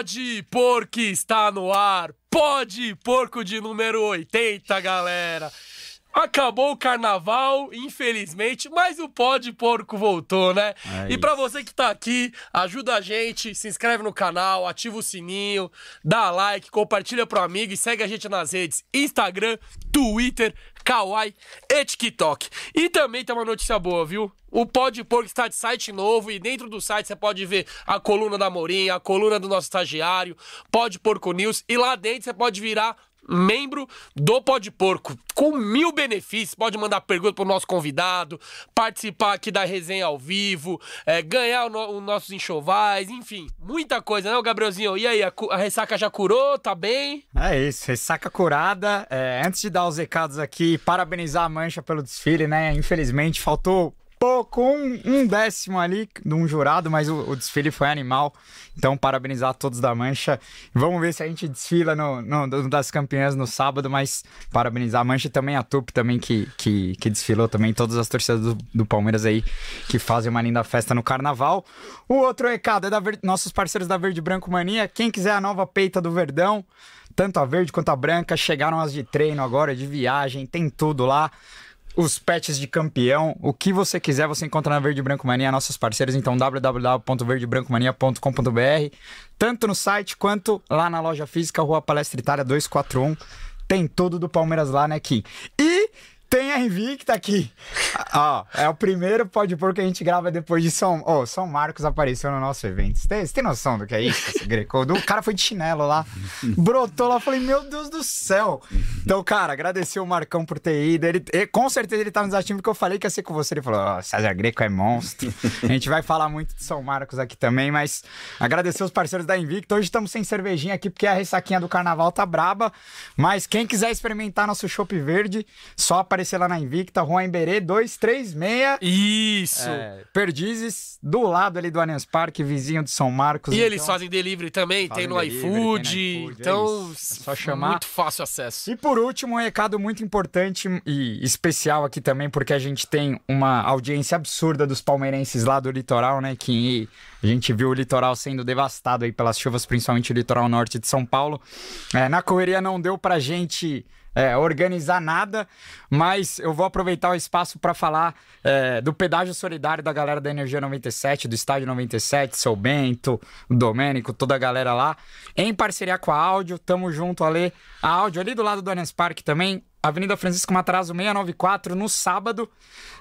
Pode Porco está no ar. Pode Porco de número 80, galera. Acabou o carnaval, infelizmente, mas o pó de porco voltou, né? É e para você que tá aqui, ajuda a gente, se inscreve no canal, ativa o sininho, dá like, compartilha pro amigo e segue a gente nas redes Instagram, Twitter, Kawaii e TikTok. E também tem uma notícia boa, viu? O Pó de Porco está de site novo e dentro do site você pode ver a coluna da Morinha, a coluna do nosso estagiário, Pó de Porco News e lá dentro você pode virar membro do Pode Porco, com mil benefícios. Pode mandar pergunta pro nosso convidado, participar aqui da resenha ao vivo, é, ganhar os no, nossos enxovais, enfim, muita coisa, né, Gabrielzinho? E aí, a, a, ressaca já curou? Tá bem? É isso, ressaca curada. É, antes de dar os recados aqui, parabenizar a Mancha pelo desfile, né? Infelizmente, faltou pouco, um, um décimo ali de um jurado, mas o, o, desfile foi animal. Então, parabenizar todos da Mancha. Vamos ver se a gente desfila no, no, no das campeãs no sábado, mas parabenizar a Mancha e também a Tupi também, que, que, que desfilou também, todas as torcidas do, do, Palmeiras aí, que fazem uma linda festa no Carnaval. O outro recado é da Ver... nossos parceiros da Verde Branco Mania. Quem quiser a nova peita do Verdão, tanto a verde quanto a branca, chegaram as de treino agora, de viagem, tem tudo lá os patches de campeão, o que você quiser, você encontra na Verde Branco Mania, nossos parceiros, então www.verdebrancomania.com.br, tanto no site quanto lá na loja física, Rua Palestra Itália 241. Tem tudo do Palmeiras lá, né, Kim? E tem a Invicta aqui. Ó, é o primeiro pode pôr que a gente grava depois de São. Ó, oh, São Marcos apareceu no nosso evento. Você tem, tem noção do que é isso, Greco? O cara foi de chinelo lá, brotou lá, falei, meu Deus do céu. Então, cara, agradecer o Marcão por ter ido. Ele, com certeza ele tá nos ativos, porque eu falei que ia ser com você. Ele falou, ó, oh, César Greco é monstro. A gente vai falar muito de São Marcos aqui também, mas agradecer os parceiros da Invicta. Hoje estamos sem cervejinha aqui, porque a ressaquinha do carnaval tá braba. Mas quem quiser experimentar nosso chopp verde, só aparecer aparecer lá na Invicta, Juan Emberê 236. Isso! É, Perdizes, do lado ali do Allianz Parque, vizinho de São Marcos. E então... eles fazem delivery também, tem no, delivery, iFood, tem no iFood. Então, é, é só chamar. Muito fácil acesso. E por último, um recado muito importante e especial aqui também, porque a gente tem uma audiência absurda dos palmeirenses lá do litoral, né? Que a gente viu o litoral sendo devastado aí pelas chuvas, principalmente o litoral norte de São Paulo. É, na correria não deu pra gente é, organizar nada, mas eu vou aproveitar o espaço para falar é, do pedágio solidário da galera da Energia 97, do Estádio 97, seu Bento, o Domênico, toda a galera lá, em parceria com a Áudio, tamo junto ali, a Áudio ali do lado do Allianz Parque também, Avenida Francisco Matarazzo 694, no sábado,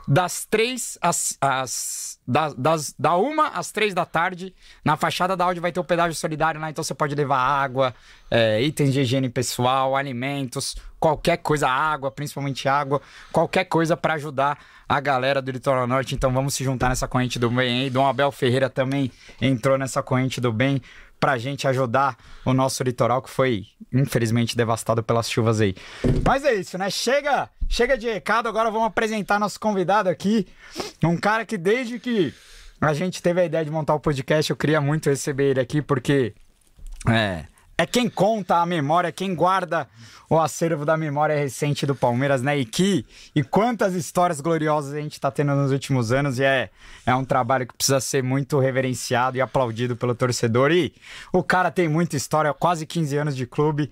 das 3 às. às da, das, da 1 às 3 da tarde. Na fachada da Audi vai ter o pedágio solidário lá, então você pode levar água, é, itens de higiene pessoal, alimentos, qualquer coisa, água, principalmente água, qualquer coisa para ajudar a galera do Litoral Norte. Então vamos se juntar nessa corrente do bem aí. Dom Abel Ferreira também entrou nessa corrente do bem pra gente ajudar o nosso litoral que foi infelizmente devastado pelas chuvas aí. Mas é isso, né? Chega, chega de recado, agora vamos apresentar nosso convidado aqui, um cara que desde que a gente teve a ideia de montar o podcast, eu queria muito receber ele aqui porque é, é quem conta a memória, quem guarda o acervo da memória recente do Palmeiras, né? E que e quantas histórias gloriosas a gente está tendo nos últimos anos e é, é um trabalho que precisa ser muito reverenciado e aplaudido pelo torcedor. E o cara tem muita história, quase 15 anos de clube,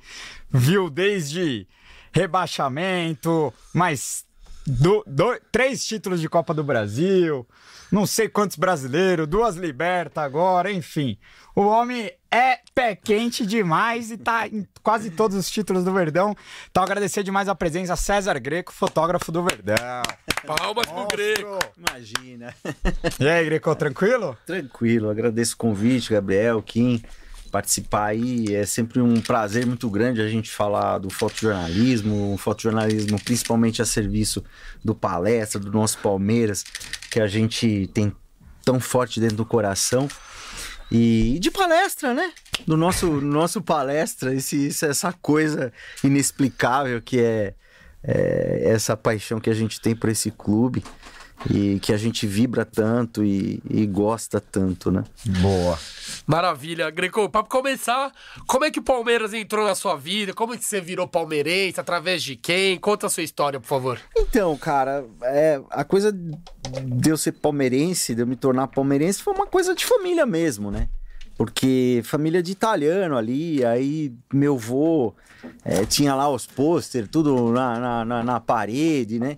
viu desde rebaixamento, mais do, do, três títulos de Copa do Brasil, não sei quantos brasileiros, duas libertas agora, enfim. O homem é pé quente demais e tá em quase todos os títulos do Verdão. Então agradecer demais a presença César Greco, fotógrafo do Verdão. Palmas pro Greco. Imagina. E aí, Greco, tranquilo? Tranquilo, agradeço o convite, Gabriel, Kim participar aí. É sempre um prazer muito grande a gente falar do fotojornalismo, um fotojornalismo principalmente a serviço do palestra, do nosso Palmeiras, que a gente tem tão forte dentro do coração. E de palestra, né? Do nosso, nosso palestra, esse, essa coisa inexplicável que é, é essa paixão que a gente tem por esse clube e que a gente vibra tanto e, e, gosta tanto, né? Boa. Maravilha. Greco, para começar, como é que o Palmeiras entrou na sua vida? Como é que você virou palmeirense? Através de quem? Conta a sua história, por favor. Então, cara, é, a coisa de eu ser palmeirense, de eu me tornar palmeirense, foi uma coisa de família mesmo, né? porque família de italiano ali, aí meu avô é, tinha lá os pôster, tudo na, na, na, na parede, né?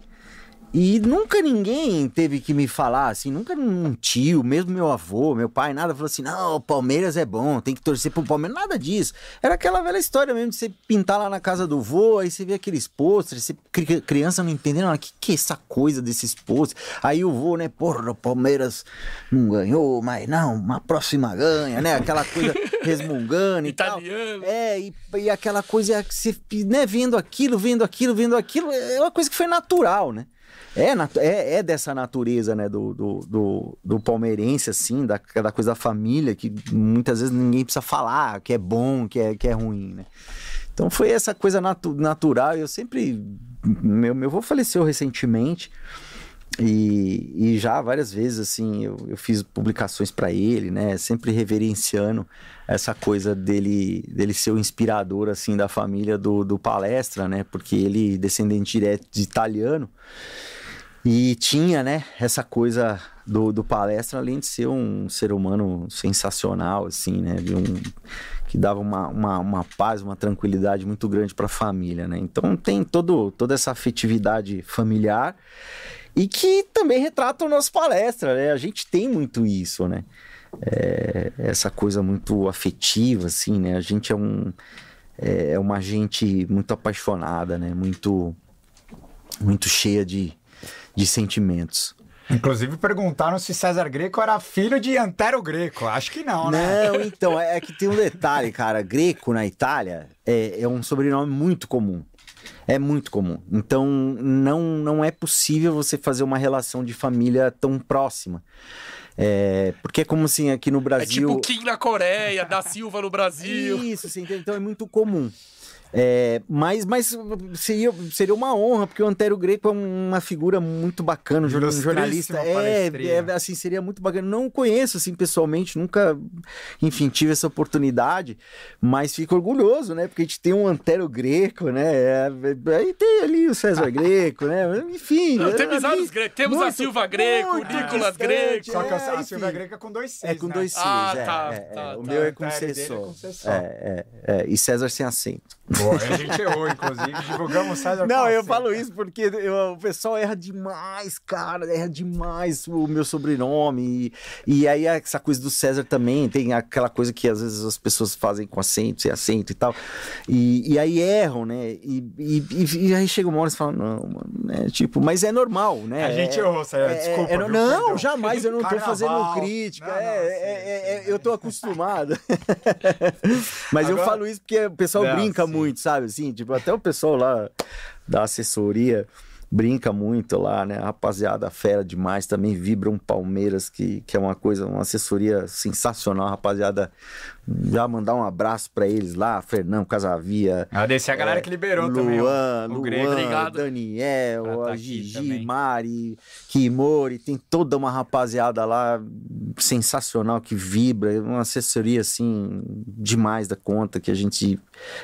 E nunca ninguém teve que me falar assim, nunca um tio, mesmo meu avô, meu pai, nada falou assim: não, o Palmeiras é bom, tem que torcer pro Palmeiras, nada disso. Era aquela velha história mesmo de você pintar lá na casa do vô, aí você vê aqueles pôsteres, você, criança não entendendo, o que, que é essa coisa desses pôsteres? Aí o vô, né, porra, o Palmeiras não ganhou, mas não, uma próxima ganha, né? Aquela coisa resmungando e Italiano. tal. É, e, e aquela coisa, você, né, vendo aquilo, vendo aquilo, vendo aquilo, é uma coisa que foi natural, né? É, é, é dessa natureza, né, do, do, do, do, palmeirense, assim, da, da coisa da família, que muitas vezes ninguém precisa falar que é bom, que é, que é ruim, né? Então foi essa coisa natu natural. Eu sempre. Meu, meu avô faleceu recentemente. E, e já várias vezes, assim, eu, eu fiz publicações para ele, né? Sempre reverenciando essa coisa dele, dele ser o inspirador, assim, da família do, do palestra, né? Porque ele, descendente direto de italiano, e tinha, né, essa coisa do, do palestra, além de ser um ser humano sensacional, assim, né? Um, que dava uma, uma, uma paz, uma tranquilidade muito grande para a família, né? Então tem todo, toda essa afetividade familiar e que também retrata o nosso palestra, né? A gente tem muito isso, né? É, essa coisa muito afetiva, assim, né? A gente é um é, é uma gente muito apaixonada, né? Muito muito cheia de, de sentimentos. Inclusive perguntaram se César Greco era filho de Antero Greco. Acho que não, né? Não, então, é que tem um detalhe, cara. Greco na Itália é, é um sobrenome muito comum. É muito comum. Então, não, não é possível você fazer uma relação de família tão próxima. É, porque é como assim, aqui no Brasil. É tipo Kim na Coreia, da Silva no Brasil. Isso, sim, então é muito comum. É, mas mas seria, seria uma honra, porque o Antero Greco é uma figura muito bacana, um jornalista. É, é, assim, seria muito bacana. Não conheço, assim, pessoalmente, nunca, enfim, tive essa oportunidade, mas fico orgulhoso, né? Porque a gente tem um Antero Greco, né? É, é aí tem ali o César Greco, né? Enfim. Não, temos vários grecos. Temos muito, a Silva Greco, o Nicolas Greco. Só que a, a Silva Greco é com dois Cs. É com né? dois Cs. Ah, é, tá, é, tá, O tá. meu é com Tá, C é só. com C só. É, é, é. E César sem acento. A gente errou, inclusive. Divulgamos Não, eu falo isso porque eu- o pessoal erra demais, cara. Erra demais o meu sobrenome. E, e aí essa coisa do César também. Tem aquela coisa que às vezes as pessoas fazem com acento, sem acento e tal. E, e aí erram, né? E, e, e- aí chega uma hora e fala, não, mano, né? Tipo, mas é normal, né? A gente É- errou, César. é- Desculpa. é- viu? não, Perdão. jamais, eu não tô fazendo crítica. Não, não, é, sim, é- é- sim. eu tô acostumado. Mas eu Agora- falo isso porque o pessoal Não, brinca sim. muito, sabe? Assim, tipo, até o pessoal lá da assessoria brinca muito lá, né? A rapaziada fera demais, também vibra um Palmeiras, que, que é uma coisa, uma assessoria sensacional, rapaziada. Já mandar um abraço pra eles lá, Fernando Casavia. Agradecer a galera que liberou também. ó. Luan, o Luan, Grego. Obrigado. Daniel, tá a Gigi, também. Mari, Kimori, tem toda uma rapaziada lá sensacional que vibra, uma assessoria assim demais da conta que a gente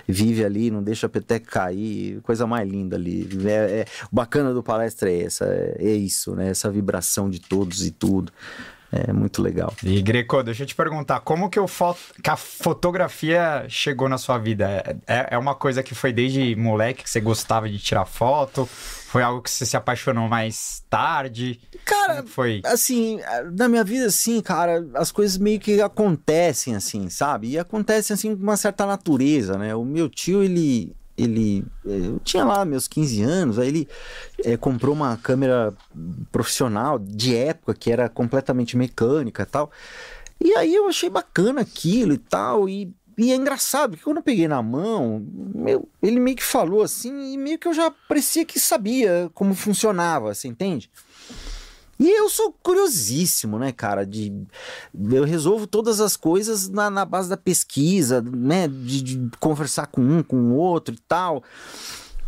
vive ali, não deixa a peteca cair, coisa mais linda ali. É, é- o bacana do palestra é essa, é, é isso, né? Essa vibração de todos e tudo. É muito legal. E Greco, deixa eu te perguntar, como que, o fo- que a fotografia chegou na sua vida? É, é uma coisa que foi desde moleque que você gostava de tirar foto? Foi algo que você se apaixonou mais tarde? Cara, foi? assim, na minha vida, assim, cara, as coisas meio que acontecem, assim, sabe? E acontecem, assim, com uma certa natureza, né? O meu tio, ele. Ele. eh, Eu tinha lá meus 15 anos, aí ele eh, comprou uma câmera profissional de época que era completamente mecânica e tal. E aí eu achei bacana aquilo e tal. E, e é engraçado, porque quando eu peguei na mão, meu, ele meio que falou assim, e meio que eu já parecia que sabia como funcionava, você entende? E eu sou curiosíssimo, né, cara? De, eu resolvo todas as coisas na, na base da pesquisa, né? De, de conversar com um, com o outro e tal.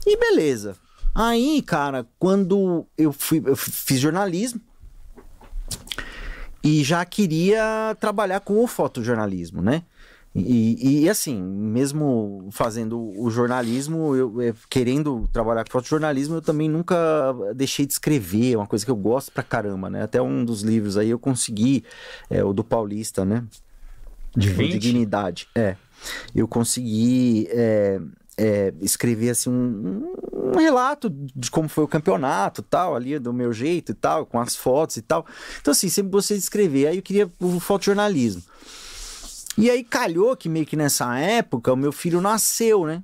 E beleza. Aí, cara, quando eu fui, eu fiz jornalismo e já queria trabalhar com o fotojornalismo, né? E, e, assim, mesmo fazendo o jornalismo, eu, eh, querendo trabalhar com fotojornalismo, eu também nunca deixei de escrever, é uma coisa que eu gosto pra caramba, né? Até um dos livros aí eu consegui, é, o do Paulista, né? De com 20? dignidade. É. Eu consegui é, é, escrever assim um, um relato de como foi o campeonato, tal, ali do meu jeito e tal, com as fotos e tal. Então assim, sempre gostei de escrever. Aí eu queria o fotojornalismo. E aí calhou que meio que nessa época o meu filho nasceu, né?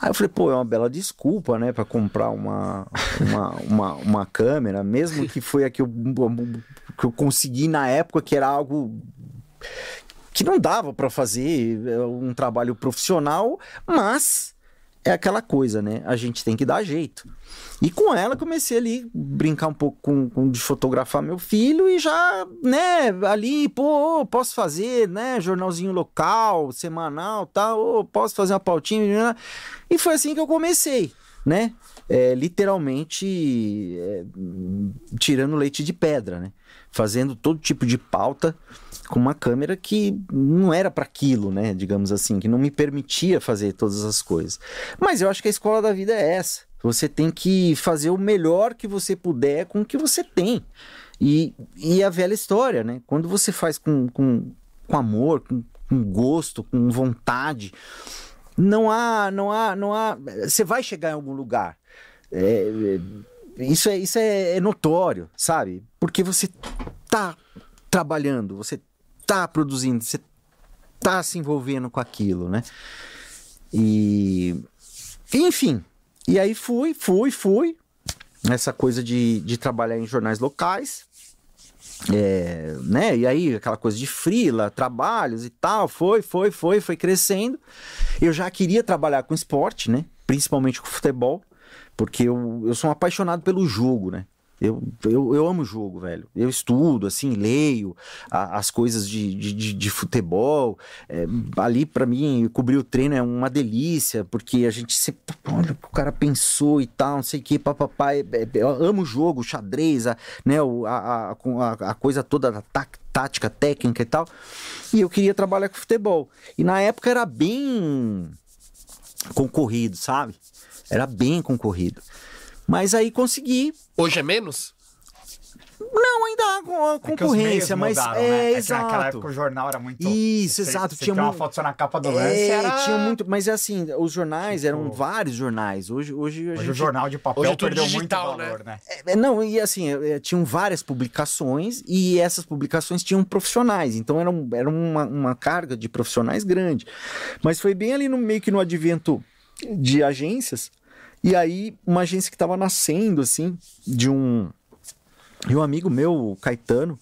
Aí eu falei, pô, é uma bela desculpa, né, para comprar uma, uma, uma, uma, câmera, mesmo que foi a que eu, que eu consegui na época, que era algo que não dava para fazer é, um trabalho profissional, mas é aquela coisa, né? A gente tem que dar jeito. E com ela comecei ali brincar um pouco com, com, de fotografar meu filho e já, né, ali, pô, posso fazer, né, jornalzinho local, semanal, tal, posso fazer uma pautinha, né? e foi assim que eu comecei, né? É, literalmente é, tirando leite de pedra, né? Fazendo todo tipo de pauta com uma câmera que não era para aquilo, né? Digamos assim, que não me permitia fazer todas as coisas. Mas eu acho que a escola da vida é essa. Você tem que fazer o melhor que você puder com o que você tem. E, e a velha história, né? Quando você faz com, com, com amor, com, com gosto, com vontade, não há, não há, não há. Você vai chegar em algum lugar. É, isso é, isso é, é notório, sabe? Porque você tá trabalhando, você tá produzindo, você tá se envolvendo com aquilo, né? E enfim, e aí fui, fui, fui. Essa coisa de, de trabalhar em jornais locais. É, né? E aí, aquela coisa de frila, trabalhos e tal, foi, foi, foi, foi crescendo. Eu já queria trabalhar com esporte, né? Principalmente com futebol, porque eu, eu sou um apaixonado pelo jogo, né? Eu, eu, eu amo jogo, velho. Eu estudo, assim, leio a, as coisas de, de, de futebol. É, ali, para mim, cobrir o treino é uma delícia, porque a gente sempre. Olha o que o cara pensou e tal, não sei o que, papapá. É, é, eu amo o jogo, xadrez, a, né, a, a, a coisa toda da tática, técnica e tal. E eu queria trabalhar com futebol. E na época era bem concorrido, sabe? Era bem concorrido. Mas aí consegui. Hoje é menos? Não, ainda há concorrência, é mas mudaram, é, né? exato. É naquela época o jornal era muito Isso, exato, você tinha uma muito... foto só na capa do lance, é, era... tinha muito, mas é assim, os jornais Tipo... eram vários jornais. Hoje hoje hoje gente... o jornal de papel hoje é perdeu digital, muito valor, né? né? É, não, e assim, tinham várias publicações e essas publicações tinham profissionais, então era, um, era uma, uma carga de profissionais grande. Mas foi bem ali no meio que no advento de agências e aí, uma agência que estava nascendo, assim, de um, de um amigo meu, Caetano,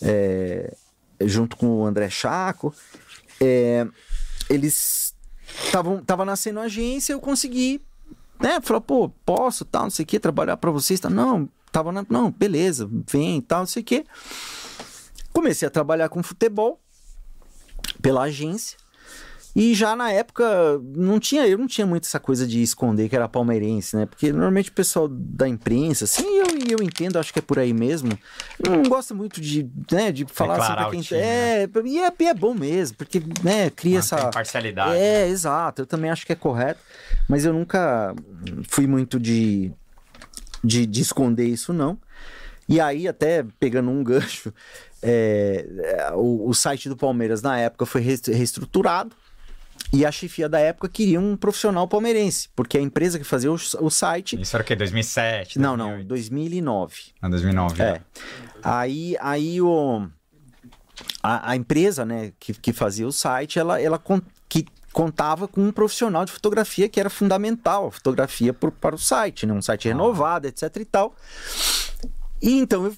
é, junto com o André Chaco, é, eles estavam tava nascendo a agência, eu consegui, né? Falar, pô, posso, tal, não sei o que, trabalhar para vocês, tá? Não, tava na, não, beleza, vem, tal, não sei o que. Comecei a trabalhar com futebol pela agência. E já na época não tinha, eu não tinha muito essa coisa de esconder que era palmeirense, né? Porque normalmente o pessoal da imprensa, assim, eu, eu entendo, acho que é por aí mesmo, não gosta muito de, né, de falar assim pra quem time, é, né? e é, é bom mesmo, porque, né, cria Mantém essa parcialidade. É, né? exato, eu também acho que é correto, mas eu nunca fui muito de de, de esconder isso não. E aí, até pegando um gancho, é, o, o, site do Palmeiras na época foi reestruturado. E a chefia da época queria um profissional palmeirense, porque a empresa que fazia o, o site. Isso era o quê? 2007? 2008? Não, não, 2009. Ah, 2009. É. Aí, aí o, a, a, empresa né, que, que fazia o site, ela, ela que contava com um profissional de fotografia que era fundamental, a fotografia por, para o site, né? um site ah. renovado, etc e tal. E então,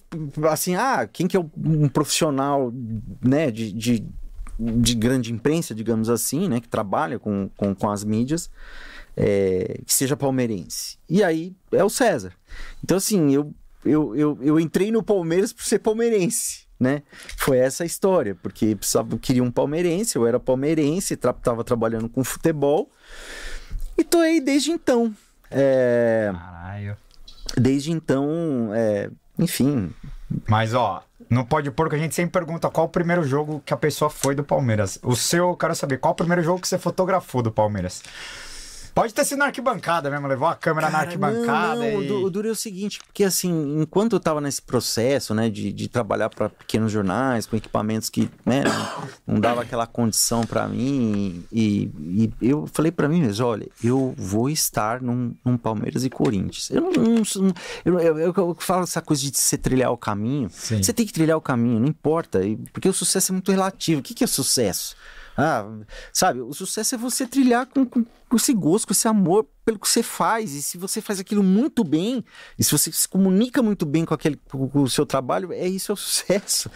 assim, ah, quem que é um profissional né, de, de de grande imprensa, digamos assim, né, que trabalha com, com, com as mídias, é, que seja palmeirense. E aí é o César. Então, assim, eu, eu, eu, eu entrei no Palmeiras por ser palmeirense. Né? Foi essa a história, porque precisava, queria um palmeirense, eu era palmeirense, tra tava trabalhando com futebol e tô aí desde então. É... Caralho. Desde então, é... enfim. Mas ó, no Pode Porco, a gente sempre pergunta qual o primeiro jogo que a pessoa foi do Palmeiras. O seu, eu quero saber, qual o primeiro jogo que você fotografou do Palmeiras? Pode ter sido na arquibancada mesmo, levou a câmera na Cara, arquibancada não, não, e... o, o duro é o seguinte, porque assim, enquanto eu tava nesse processo, né, de, de trabalhar para pequenos jornais, com equipamentos que, né, não, não dava aquela condição para mim, e, e eu falei para mim mesmo, olha, eu vou estar num, num Palmeiras e Corinthians. Eu não, não- eu, eu, eu- eu falo essa coisa de você trilhar o caminho, Sim. você tem que trilhar o caminho, não importa, porque o sucesso é muito relativo. O que, que é sucesso? Ah, sabe, o sucesso é você trilhar com, com, com esse gosto, com esse amor pelo que você faz. E se você faz aquilo muito bem, e se você se comunica muito bem com, aquele, com, com o seu trabalho, é isso é o sucesso.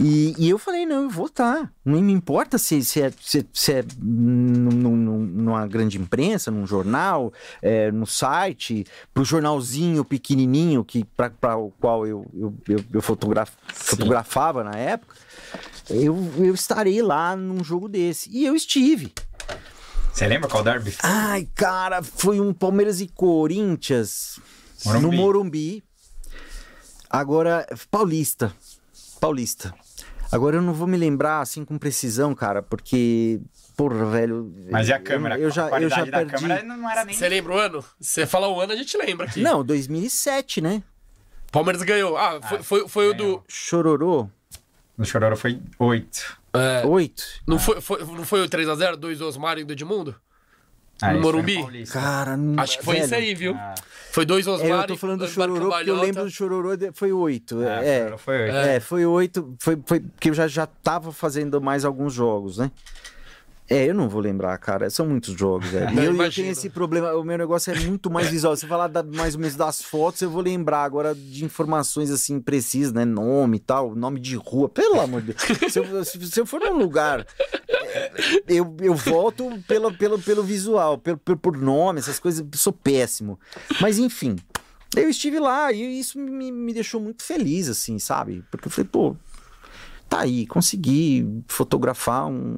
E, e eu falei, não, eu vou estar. Não me importa se, se é, se, se é num- num- numa grande imprensa, num jornal, é, no site, pro jornalzinho pequenininho que para o qual eu, eu, eu, eu fotograf- fotografava na época. Eu, eu estarei lá num jogo desse. E eu estive. Você lembra qual derby? Ai, cara, foi um Palmeiras e Corinthians Morumbi. no Morumbi. Agora, Paulista. Paulista. Agora eu não vou me lembrar assim com precisão, cara, porque. Porra, velho. Mas e a eu- câmera? Eu, já, a eu já qualidade da perdi. câmera não era nem... Você lembra o ano? Você fala o ano, a gente lembra aqui. Não, 2007, né? Palmeiras ganhou. Ah, foi, foi, foi o do. Chororô. No Chororo foi 8. É, 8. não, foi, foi- não foi o 3x0? 2 do Osmar e do Edmundo? Ah, No Morumbi? Cara, não. Acho que foi velho, isso aí, viu? Ah, Foi dois É, Osmar eu tô falando do Osmar Chororô porque eu lembro do Chororô, de- foi 8. é, É, foi 8. É, foi oito. Foi, foi porque eu já, já tava fazendo mais alguns jogos, né? É, eu não vou lembrar, cara. São muitos jogos, velho. Eu, eu tenho esse problema. O meu negócio é muito mais visual. Se eu falar da- mais ou menos das fotos, eu vou lembrar agora de informações assim precisas, né? Nome e tal, nome de rua. Pelo amor de Deus. Se eu, se- eu for num lugar, é, eu, eu volto pelo, pelo, pelo visual, pelo, pelo- por nome, essas coisas. Sou péssimo. Mas enfim. Eu estive lá e isso me, me deixou muito feliz, assim, sabe? Porque eu falei, pô, tá aí, consegui fotografar um,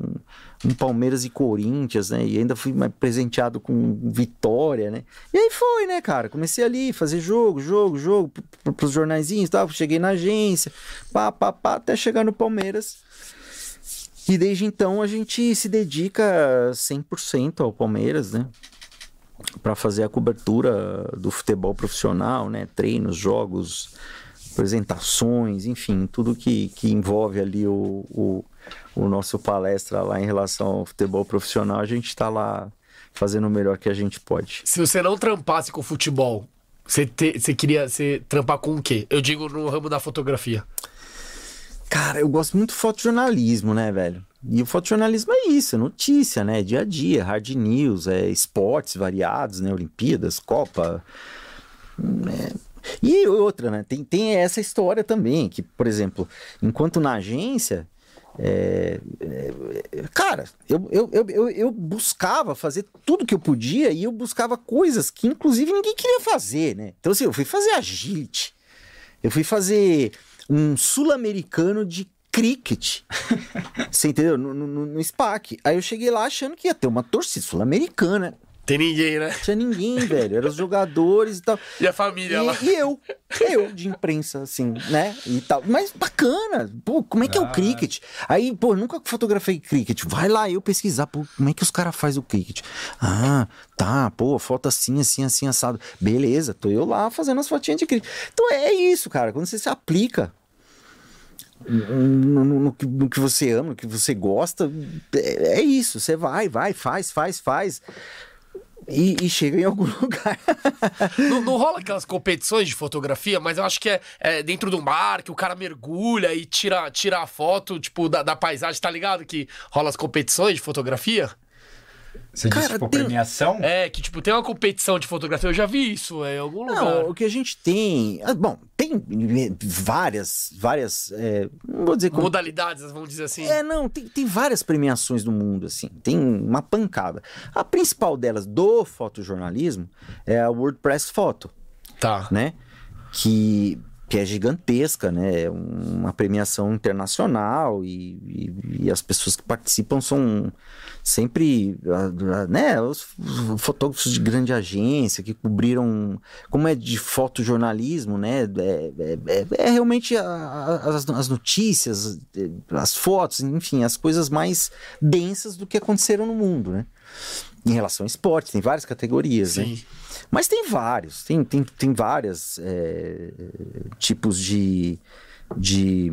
um Palmeiras e Corinthians, né? E ainda fui presenteado com vitória, né? E aí foi, né, cara? Comecei ali, fazer jogo, jogo, jogo, pro- pro- pros jornaizinhos e tal. Cheguei na agência, pá, pá, pá, até chegar no Palmeiras. E desde então a gente se dedica 100% ao Palmeiras, né? Para fazer a cobertura do futebol profissional, né? Treinos, jogos, apresentações, enfim, tudo que, que envolve ali o, o, o nosso palestra lá em relação ao futebol profissional, a gente está lá fazendo o melhor que a gente pode. Se você não trampasse com futebol, você, te- você queria você trampar com o quê? Eu digo no ramo da fotografia. Cara, eu gosto muito do fotojornalismo, né, velho? E o fotojornalismo é isso, é notícia, né? Dia a dia, hard news, é esportes variados, né? Olimpíadas, Copa. né? E outra, né? Tem, tem essa história também, que, por exemplo, enquanto na agência. É, é, cara, eu, eu, eu, eu, eu buscava fazer tudo que eu podia e eu buscava coisas que, inclusive, ninguém queria fazer, né? Então, assim, eu fui fazer agility. Eu fui fazer um sul-americano de cricket. Você entendeu? No, no, no SPAC. Aí eu cheguei lá achando que ia ter uma torcida sul-americana. Tem ninguém, né? Não tinha ninguém, velho. Eram os jogadores e tal. E a família lá. E, e eu, eu de imprensa, assim, né? E tal. Mas bacana. Pô, como é que é o Ah. cricket? Aí, pô, nunca fotografei cricket. Vai lá eu pesquisar, pô, como é que os caras fazem o cricket? Ah, tá, pô, foto assim, assim, assim, assado. Beleza, tô eu lá fazendo as fotinhas de cricket. Então é isso, cara. Quando você se aplica no, no- no que- no que você ama, no que você gosta, é, é isso. Você vai, vai, faz, faz, faz. E, e chega em algum lugar. Não, não rola aquelas competições de fotografia, mas eu acho que é, é dentro do mar, que o cara mergulha e tira, tira a foto, tipo, da, da paisagem, tá ligado? Que rola as competições de fotografia. Você Cara, disse, tipo, tem- premiação? É, que, tipo, tem uma competição de fotografia. Eu já vi isso é, em algum lugar. Não, o que a gente tem. ah, Bom, tem várias, várias. é, não vou dizer como. Modalidades, vamos dizer assim. É, não, tem, tem várias premiações no mundo, assim, tem uma pancada. A principal delas do fotojornalismo é a WordPress Photo, Tá. né? Que, que é gigantesca, né? É uma premiação internacional e, e- e as pessoas que participam são sempre, ah, ah, né? Os fotógrafos de grande agência que cobriram, como é de fotojornalismo, né? É, é- é- é realmente a- a- as, as notícias, as fotos, enfim, as coisas mais densas do que aconteceram no mundo, né? em relação ao esporte, tem várias categorias, né? Mas tem vários, tem, tem, tem vários tipos de, de,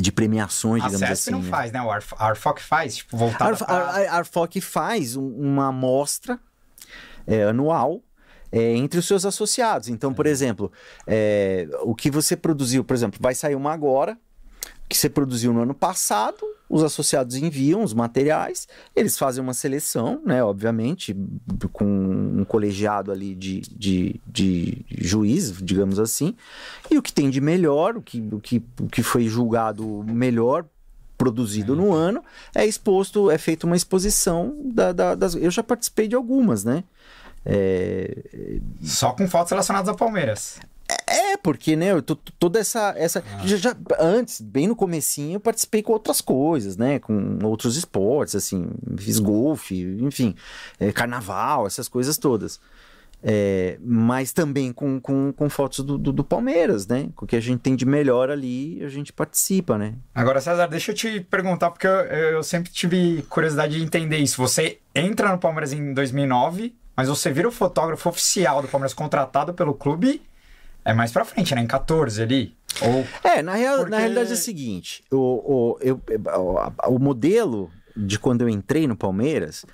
de premiações, A digamos assim. não né? faz, né? O Arf- a Arfoc faz, tipo, A, voltada Arf- pra... a, a Arfoc faz um- uma amostra é, anual é, entre os seus associados. Então, por exemplo, é, o que você produziu, por exemplo, vai sair uma agora, que você produziu no ano passado, os associados enviam os materiais, eles fazem uma seleção, né, obviamente, com um colegiado ali de, de, de juiz, digamos assim, e o que tem de melhor, o que, o que, o que foi julgado melhor produzido no ano, é exposto, é feita uma exposição da, da- das. Eu já participei de algumas, né? É, Só com fotos relacionadas ao Palmeiras. É, porque, né, eu tô- toda essa. essa já, já- antes, bem no comecinho, eu participei com outras coisas, né? Com outros esportes, assim, fiz golfe, enfim, é, carnaval, essas coisas todas. É, mas também com, com, com fotos do, do, do Palmeiras, né? Com o que a gente tem de melhor ali, a gente participa, né? Agora, César, deixa eu te perguntar, porque eu, eu sempre tive curiosidade de entender isso. Você entra no Palmeiras em 2009, mas você vira o fotógrafo oficial do Palmeiras contratado pelo clube é mais pra frente, né? Em 14 ali. Ou... É, na, real, Porque- na realidade é o seguinte: o, o, eu, o, o modelo de quando eu entrei no Palmeiras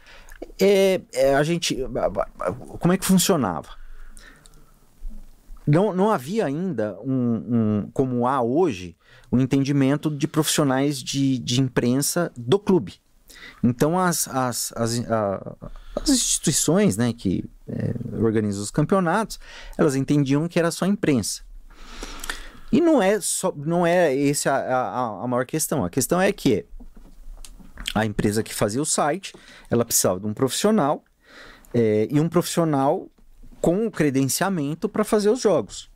é, é a gente. Como é que funcionava? Não, não havia ainda um, um- como há hoje, um entendimento de profissionais de, de imprensa do clube. Então as, as, as, as instituições né, que é, organizam os campeonatos, elas entendiam que era só imprensa. E não é só, não é esse a, a, maior questão. A questão é que a empresa que fazia o site, ela precisava de um profissional é, e um profissional com credenciamento para fazer os jogos.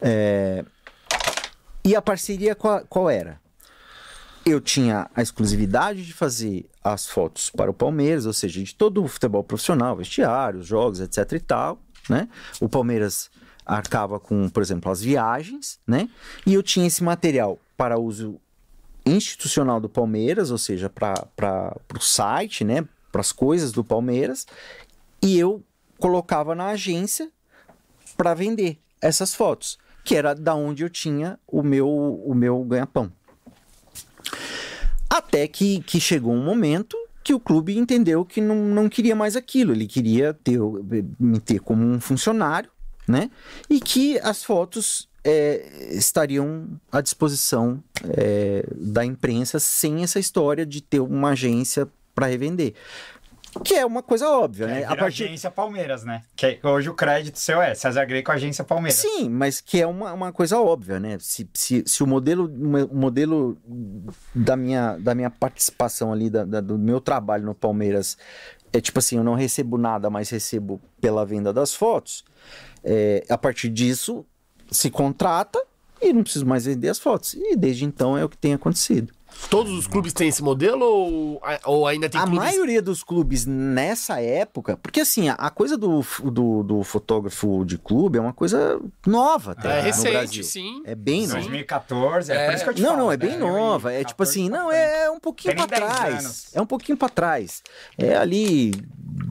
É, e a parceria qual, qual era? Eu tinha a exclusividade de fazer as fotos para o Palmeiras, ou seja, de todo o futebol profissional, vestiários, jogos, etc e tal, né? O Palmeiras arcava com, por exemplo, as viagens, né? E eu tinha esse material para uso institucional do Palmeiras, ou seja, para o site, né? Para as coisas do Palmeiras. E eu colocava na agência para vender essas fotos, que era da onde eu tinha o meu, o meu ganha-pão. Até que, que chegou um momento que o clube entendeu que não, não queria mais aquilo. Ele queria ter, me ter como um funcionário, né? E que as fotos é, estariam à disposição é, da imprensa sem essa história de ter uma agência para revender. Que é uma coisa óbvia, né? É, vira agência Palmeiras, né? Que hoje o crédito seu é César Greco, agência Palmeiras. Sim, mas que é uma, uma coisa óbvia, né? Se, se, se o modelo, o modelo da minha, da minha participação ali, da- da- do meu trabalho no Palmeiras, é tipo assim, eu não recebo nada, mas recebo pela venda das fotos, é, a partir disso se contrata e não preciso mais vender as fotos. E desde então é o que tem acontecido. Todos os clubes têm esse modelo ou, ou ainda tem a clubes... maioria dos clubes nessa época, porque assim, a, coisa do, do, do fotógrafo de clube é uma coisa nova até É no recente, Brasil. sim. É bem nova. 2014, é, É. por isso que eu te Não, falo, não, é né? bem nova. É tipo 2014 assim, não, é um pouquinho 10 trás. anos. É um pouquinho pra trás. É ali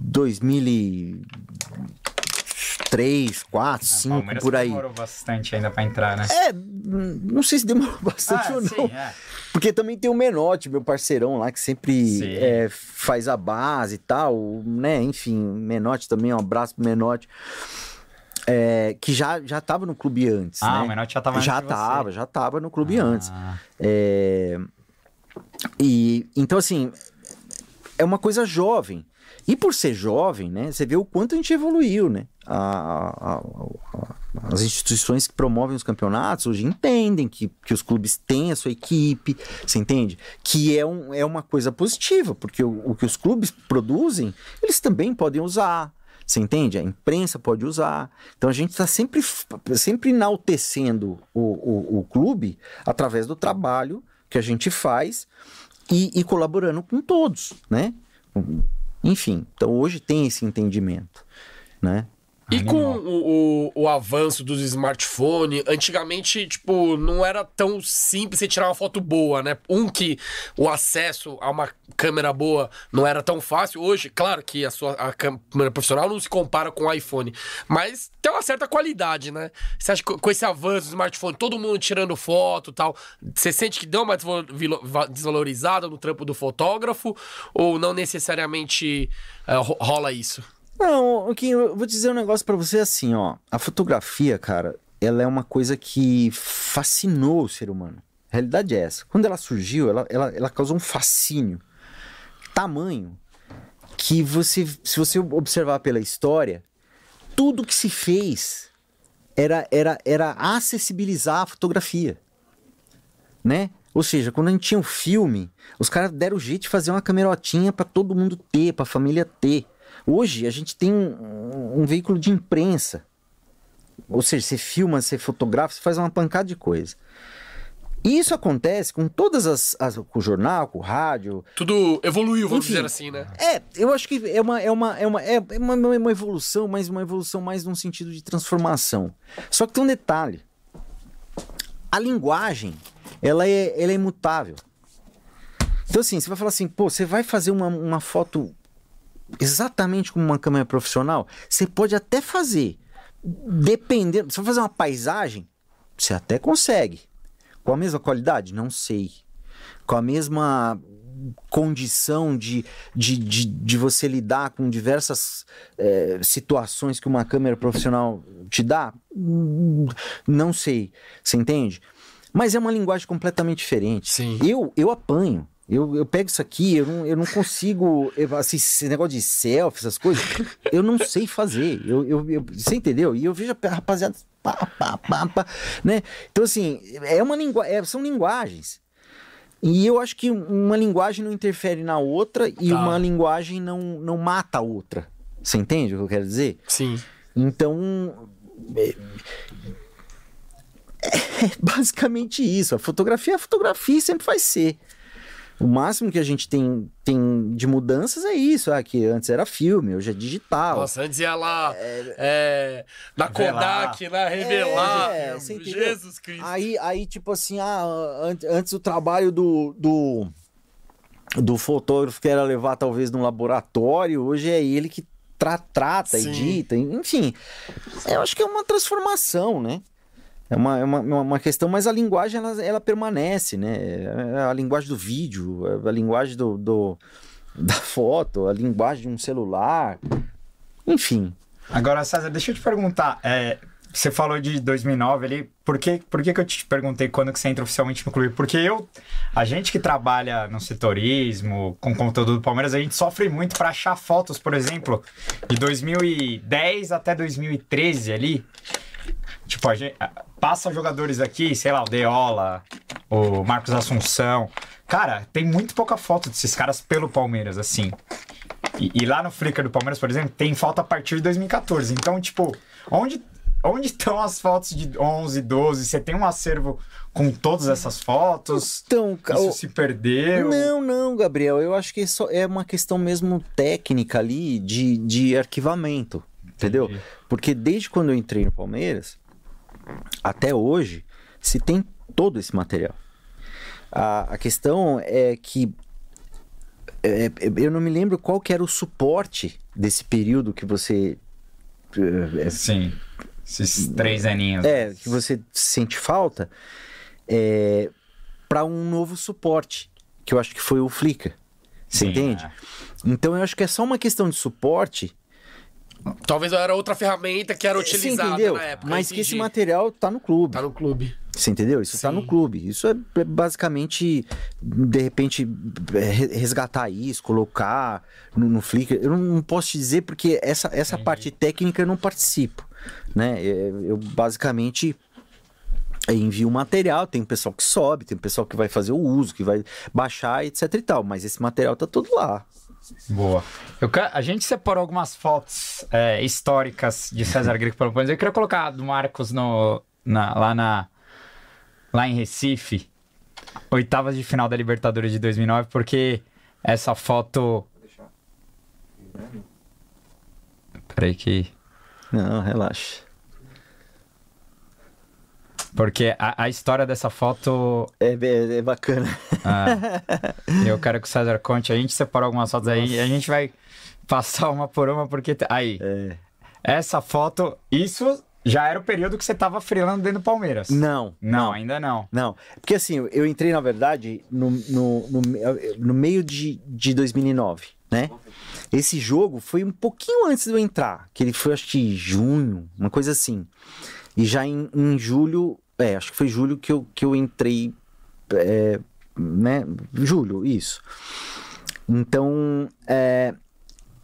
2003, 4, 5, Palmeiras por aí. demorou bastante ainda pra entrar, né? É, não sei se demorou bastante Ah, ou não. sim, é. Porque também tem o Menotti, meu parceirão lá, que sempre é, faz a base e tal, né? Enfim, Menotti também, um abraço pro Menotti. É, que já, já tava no clube antes, Ah, né? o Menotti já tava antes Já tava, já tava no clube antes. Ah, É, E então, assim, é uma coisa jovem. E por ser jovem, né? Você vê o quanto a gente evoluiu, né? A- a- a- as instituições que promovem os campeonatos hoje entendem que, que os clubes têm a sua equipe, você entende? Que é, um, é uma coisa positiva, porque o, o que os clubes produzem, eles também podem usar. Você entende? A imprensa pode usar. Então a gente está sempre, sempre enaltecendo o, o, o clube através do trabalho que a gente faz e, e colaborando com todos, né? Enfim, então hoje tem esse entendimento, né? E com o, o, o avanço dos smartphones, antigamente, tipo, não era tão simples você tirar uma foto boa, né? Um que o acesso a uma câmera boa não era tão fácil. Hoje, claro que a sua a câmera profissional não se compara com o iPhone, mas tem uma certa qualidade, né? Você acha que com esse avanço do smartphone, todo mundo tirando foto tal, você sente que deu uma desvalorizada no trampo do fotógrafo ou não necessariamente uh, rola isso? Não, Kim, eu vou dizer um negócio para você assim, ó. A fotografia, cara, ela é uma coisa que fascinou o ser humano. A realidade é essa. Quando ela surgiu, ela, ela, ela causou um fascínio tamanho que você, se você observar pela história, tudo que se fez era, era, era acessibilizar a fotografia, né? Ou seja, quando a gente tinha um filme, os caras deram o jeito de fazer uma camerotinha para todo mundo ter, para a família ter. Hoje a gente tem um, um, veículo de imprensa. Ou seja, você filma, você fotografa, você faz uma pancada de coisa. E isso acontece com todas as, as, com o jornal, com o rádio. Tudo evoluiu, vamos Enfim, dizer assim, né? É, eu acho que é uma, é uma, é uma, é uma, é uma evolução, mas uma evolução mais num sentido de transformação. Só que tem um detalhe. A linguagem, ela é, ela é imutável. Então, assim, você vai falar assim, pô, você vai fazer uma, uma foto exatamente como uma câmera profissional? Você pode até fazer. Dependendo. Se você fazer uma paisagem, você até consegue. Com a mesma qualidade? Não sei. Com a mesma condição de, de, de, de você lidar com diversas é, situações que uma câmera profissional te dá? Não sei. Você entende? Mas é uma linguagem completamente diferente. Sim. Eu, eu apanho. Eu, eu pego isso aqui, eu não, eu não consigo. Eu, assim, esse negócio de selfie, essas coisas, eu não sei fazer. Eu, eu, eu, você entendeu? E eu vejo a rapaziada. Pá, pá, pá, pá, né? Então, assim, é uma lingu... É, são linguagens. E eu acho que uma linguagem não interfere na outra e tá. uma linguagem não, não mata a outra. Você entende o que eu quero dizer? Sim. Então. É, é basicamente isso. A fotografia é a fotografia e sempre vai ser. O máximo que a gente tem, tem de mudanças é isso, ah, que antes era filme, hoje é digital. Nossa, antes ia lá é, é, na Kodak, né, revelar. É, Jesus Cristo. Aí, aí, tipo assim, ah, antes o trabalho do, do, do fotógrafo que era levar talvez num laboratório, hoje é ele que tra trata, Sim. edita, enfim. Eu acho que é uma transformação, né? É uma, é uma, uma questão, mas a linguagem ela, ela permanece, né? É a linguagem do vídeo, é a linguagem do, do, da foto, a linguagem de um celular, enfim. Agora, César, deixa eu te perguntar, é, você falou de 2009 ali, por que, por que, que eu te perguntei quando que você entra oficialmente no clube? Porque eu, a gente que trabalha no setorismo, com conteúdo do Palmeiras, a gente sofre muito para achar fotos, por exemplo, de 2010 até 2013 ali. Tipo, a gente, passa jogadores aqui, sei lá, o Deola, o Marcos Assunção. Cara, tem muito pouca foto desses caras pelo Palmeiras, assim. E, e, lá no Flickr do Palmeiras, por exemplo, tem foto a partir de 2014. Então, tipo, onde, onde estão as fotos de 11, 12? Você tem um acervo com todas essas fotos? Então, Isso o... se perdeu? Não, não, Gabriel. Eu acho que isso é uma questão mesmo técnica ali de, de arquivamento. Entendeu? Entendi. Porque desde quando eu entrei no Palmeiras, até hoje, se tem todo esse material. A, a questão é que é, é, eu não me lembro qual que era o suporte desse período que você. É, Sim, esses três aninhos. É, que você sente falta é, para um novo suporte, que eu acho que foi o Flickr. Você Sim, entende? É. Então eu acho que é só uma questão de suporte Talvez era outra ferramenta que era utilizada na época. Mas que esse material tá no clube. Tá no clube. Você entendeu? Isso Sim. tá no clube. Isso é basicamente, de repente, é, resgatar isso, colocar no, no Flickr. Eu não posso te dizer porque essa, essa parte técnica eu não participo. Né? É, eu basicamente envio o material, tem um pessoal que sobe, tem um pessoal que vai fazer o uso, que vai baixar, etc e tal. Mas esse material tá todo lá. Boa. Eu, a gente separou algumas fotos é, históricas de César Greco pelo Eu queria colocar do Marcos no, na, lá, na, lá em Recife, oitavas de final da Libertadores de 2009, porque essa foto. Peraí que. Não, relaxa. Porque a, a história dessa foto. É, é, bacana. ah, eu quero que o César conte. A gente separou algumas fotos aí e a gente vai passar uma por uma, porque. Aí. É. Essa foto. Isso já era o período que você tava freelando dentro do Palmeiras. Não, Não, ainda não. Não, porque assim, eu entrei, na verdade, no, no, no, no meio de, de 2009, né? Esse jogo foi um pouquinho antes de eu entrar, que ele foi, acho que junho, uma coisa assim. E já em, em julho, é, acho que foi julho que eu, que eu entrei, é, né? Julho, isso. Então, é,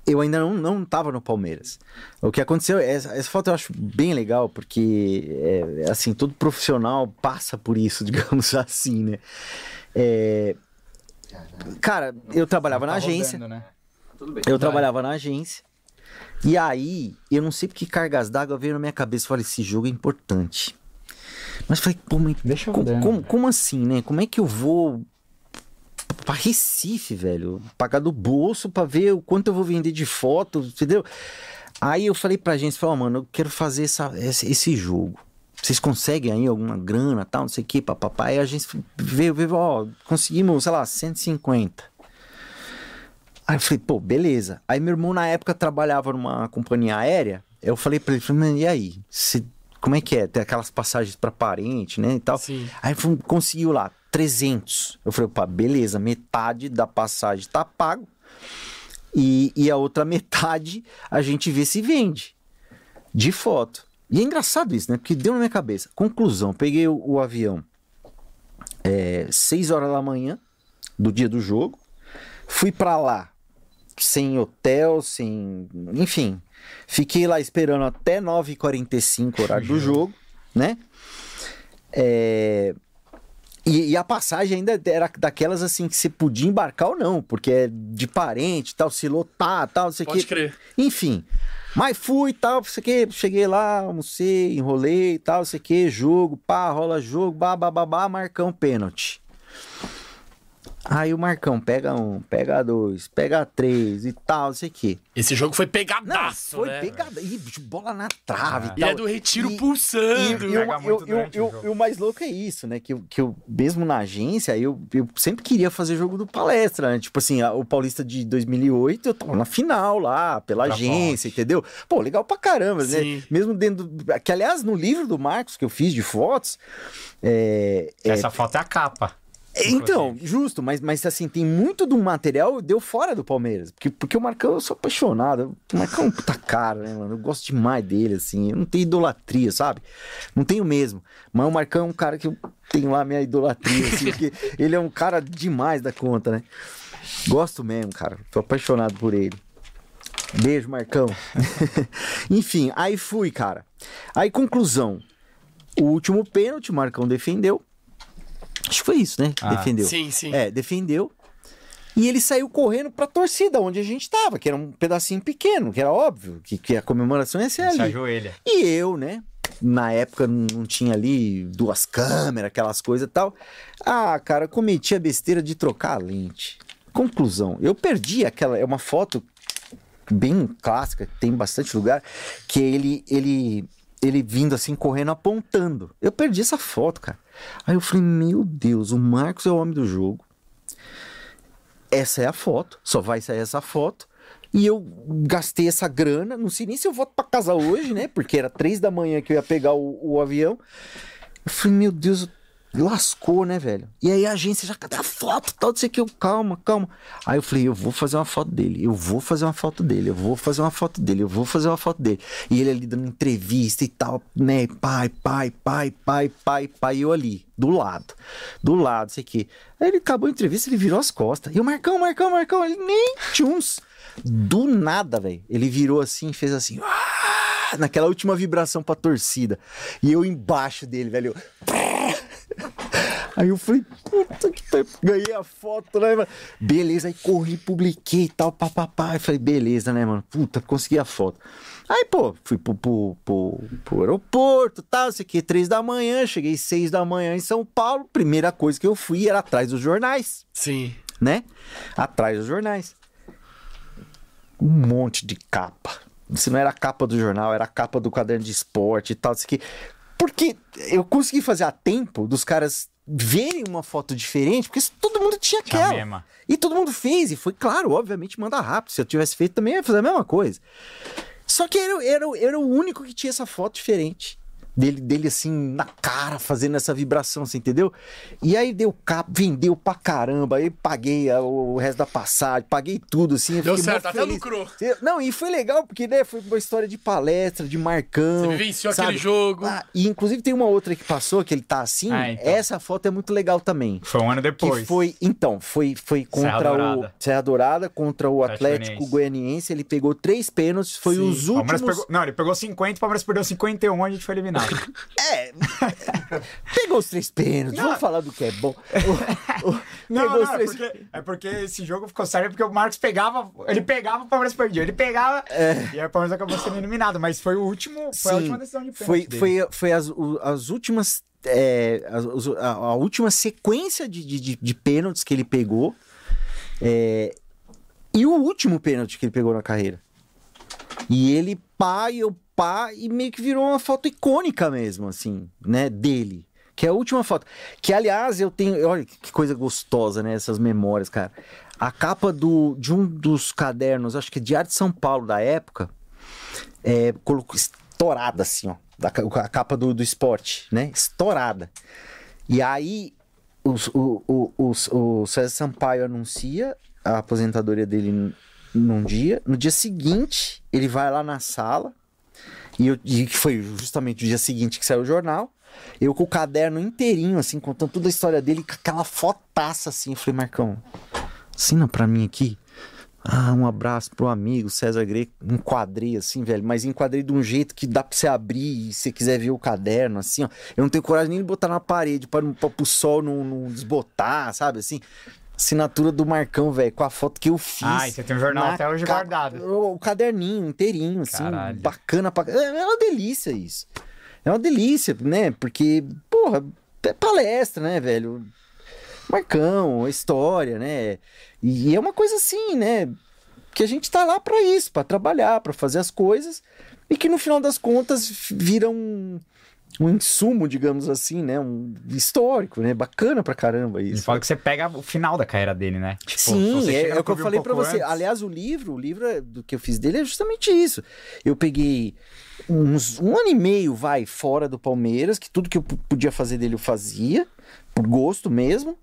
eu ainda não, não tava no Palmeiras. O que aconteceu, essa, essa foto eu acho bem legal, porque, é, assim, todo profissional passa por isso, digamos assim, né? É, cara, eu trabalhava na Tá agência, né? eu trabalhava na agência, e aí, eu não sei porque cargas d'água veio na minha cabeça, eu falei, esse jogo é importante. Mas falei, pô, mas Deixa eu como, ver, como, né? como assim, né? Como é que eu vou pra Recife, velho? Pagar do bolso pra ver o quanto eu vou vender de foto, entendeu? Aí eu falei pra gente, falei, ó, mano, eu quero fazer essa, esse, esse jogo. Vocês conseguem aí alguma grana, tal, não sei o que, papapá. Aí a gente veio, veio, ó, conseguimos, sei lá, 150. Aí eu falei, pô, beleza. Aí meu irmão na época trabalhava numa companhia aérea. Eu falei pra ele, falei, "Mano, e aí? Como é que é? Tem aquelas passagens pra parente, né, e tal. Sim. Aí falou, conseguiu lá, 300. Eu falei, opa, beleza, metade da passagem tá pago. E, e a outra metade a gente vê se vende. De foto. E é engraçado isso, né? Porque deu na minha cabeça. Conclusão, peguei o, o avião é, 6 horas da manhã do dia do jogo. Fui pra lá sem hotel, sem. Enfim. Fiquei lá esperando até 9h45, horário do jogo, né? É, E, e a passagem ainda era daquelas assim que você podia embarcar ou não, porque é de parente, tal, se lotar, tal, não sei o Pode que. crer. Enfim. Mas fui e tal, não sei o que. Cheguei lá, almocei, enrolei tal, não sei o que. Jogo, pá, rola jogo, babá, babá, Marcão pênalti. Aí o Marcão pega um, pega dois, pega três e tal, não sei o que. Esse jogo foi Não, pegadaço, foi né? pegada. Ih, bicho, bola na trave E e tal. é do retiro E- e, pulsando. e, e o mais louco é isso, né? Que, eu- que eu, mesmo na agência, eu, eu sempre queria fazer jogo do palestra, né? Tipo assim, a- o Paulista de 2008, eu tava na final lá, pela Pra agência, fonte. entendeu? Pô, legal pra caramba, né? Sim. Mesmo dentro. do- Que, aliás, no livro do Marcos que eu fiz de fotos. É, é, Essa foto é a capa. Então, justo, mas, mas assim, tem muito do material deu fora do Palmeiras. Porque, porque o Marcão, eu sou apaixonado. O Marcão é um puta cara, né, mano? Eu gosto demais dele, assim. Eu não tenho idolatria, sabe? Não tenho mesmo. Mas o Marcão é um cara que eu tenho lá minha idolatria, assim, porque ele é um cara demais da conta, né? Gosto mesmo, cara. Tô apaixonado por ele. Beijo, Marcão. Enfim, aí fui, cara. Aí, conclusão. O último pênalti, o Marcão defendeu. Acho que foi isso, né? Ah, defendeu. Sim, sim. É, defendeu. E ele saiu correndo pra torcida, onde a gente tava, que era um pedacinho pequeno, que era óbvio que, que a comemoração ia ser Se ali. ajoelha. E eu, né? Na época não tinha ali duas câmeras, aquelas coisas e tal. Ah, cara, cometi a besteira de trocar a lente. Conclusão, eu perdi aquela. É uma foto bem clássica, que tem bastante lugar, que ele, ele, ele vindo assim, correndo, apontando. Eu perdi essa foto, cara. Aí eu falei, meu Deus, o Marcos é o homem do jogo. Essa é a foto, só vai sair essa foto. E eu gastei essa grana, não sei nem se eu volto pra casa hoje, né? Porque era três da manhã que eu ia pegar o, o avião. Eu falei, meu Deus, lascou, né, velho? E aí a agência já, cadê a foto? Tal, não sei o que, eu, calma, calma. Aí eu falei, eu vou fazer uma foto dele, eu vou fazer uma foto dele, eu vou fazer uma foto dele, eu vou fazer uma foto dele. E ele ali dando entrevista e tal, né? Pai, pai, pai, pai, pai, pai, eu ali, do lado, do lado, sei que. Aí ele acabou a entrevista, ele virou as costas. E o Marcão, Marcão, Marcão, ele nem tchuns. Do nada, velho. Ele virou assim, fez assim. "Ah", Naquela última vibração pra torcida. E eu embaixo dele, velho. Aí eu falei, puta que pariu. Ganhei a foto, né, mano? Beleza, aí corri, publiquei e tal, papapá. Aí falei, beleza, né, mano? Puta, consegui a foto. Aí, pô, fui pro, pro, pro, pro aeroporto, tal, sei que, três da manhã, cheguei seis da manhã em São Paulo. Primeira coisa que eu fui era atrás dos jornais Sim. né? Atrás dos jornais. Um monte de capa. Se não era a capa do jornal, era a capa do caderno de esporte e tal. Isso aqui. Por Porque eu consegui fazer a tempo dos caras verem uma foto diferente, porque todo mundo tinha aquela. E todo mundo fez, e foi claro, obviamente, manda rápido. Se eu tivesse feito também, eu ia fazer a mesma coisa. Só que era, era, era o único que tinha essa foto diferente. Dele, dele assim, na cara, fazendo essa vibração, você entendeu? E aí deu capa, vendeu pra caramba, aí paguei a- o resto da passagem, paguei tudo, assim. eu Deu certo, até feliz. lucrou. Não, e foi legal, porque, né, foi uma história de palestra, de Marcão. Você vivenciou sabe? aquele jogo. Ah, e inclusive tem uma outra que passou, que ele tá assim. Ah, então. Essa foto é muito legal também. Foi um ano depois. Que foi, então, foi, foi contra Serra o. Serra Dourada, contra o Atlético Goianiense. Goianiense. Ele pegou três pênaltis, foi Sim. os últimos. pegou- Não, ele pegou 50, o Palmeiras perdeu 51, a gente foi eliminado. É. pegou os três pênaltis. Vamos falar do que é bom. O- o- Não, os é três porque, é porque esse jogo ficou sério porque o Marcos pegava, ele pegava, o Palmeiras perdia, ele pegava e aí o Palmeiras acabou sendo eliminado, mas foi o último, foi a É. Sim, última decisão de pênalti Foi, dele. foi, foi as, o- as últimas. é, os- a, a última sequência de, de, de, pênaltis que ele pegou. é, e o último pênalti que ele pegou na carreira. E ele e eu pá, e meio que virou uma foto icônica mesmo, assim, né, dele. Que é a última foto. Que, aliás, eu tenho. Olha que coisa gostosa, né? Essas memórias, cara. A capa do, de um dos cadernos, acho que é Diário de São Paulo da época, é, colocou estourada assim, ó. Da, a capa do, do esporte, né? Estourada. E aí os- o, o, o César Sampaio anuncia a aposentadoria dele num dia. No dia seguinte, ele vai lá na sala. E, eu, e foi justamente o dia seguinte que saiu o jornal. Eu com o caderno inteirinho, assim, contando toda a história dele, com aquela fotaça assim. Eu falei, Marcão, assina pra mim aqui. Ah, um abraço pro amigo César Greco. Enquadrei assim, velho. Mas enquadrei de um jeito que dá pra você abrir e se você quiser ver o caderno, assim, ó. Eu não tenho coragem nem de botar na parede para o sol não, não desbotar, sabe? Assim. Assinatura do Marcão, velho, com a foto que eu fiz. Ah, você tem um jornal na até hoje ca- guardado. O, caderninho inteirinho, assim. Caralho. Bacana pra. É é uma delícia isso. É uma delícia, né? Porque, porra, é palestra, né, velho? Marcão, história, né? E é uma coisa assim, né? Que a gente tá lá pra isso, pra trabalhar, pra fazer as coisas, e que no final das contas vira um, um insumo, digamos assim, né? Um histórico, né? Bacana pra caramba isso. fala que você pega o final da carreira dele, né? Tipo, Sim, é, é o que eu clube um falei pra você. antes- Aliás, o livro, o livro é- do que eu fiz dele é justamente isso. Eu peguei uns um ano e meio, vai, fora do Palmeiras, que tudo que eu podia fazer dele eu fazia, por gosto mesmo.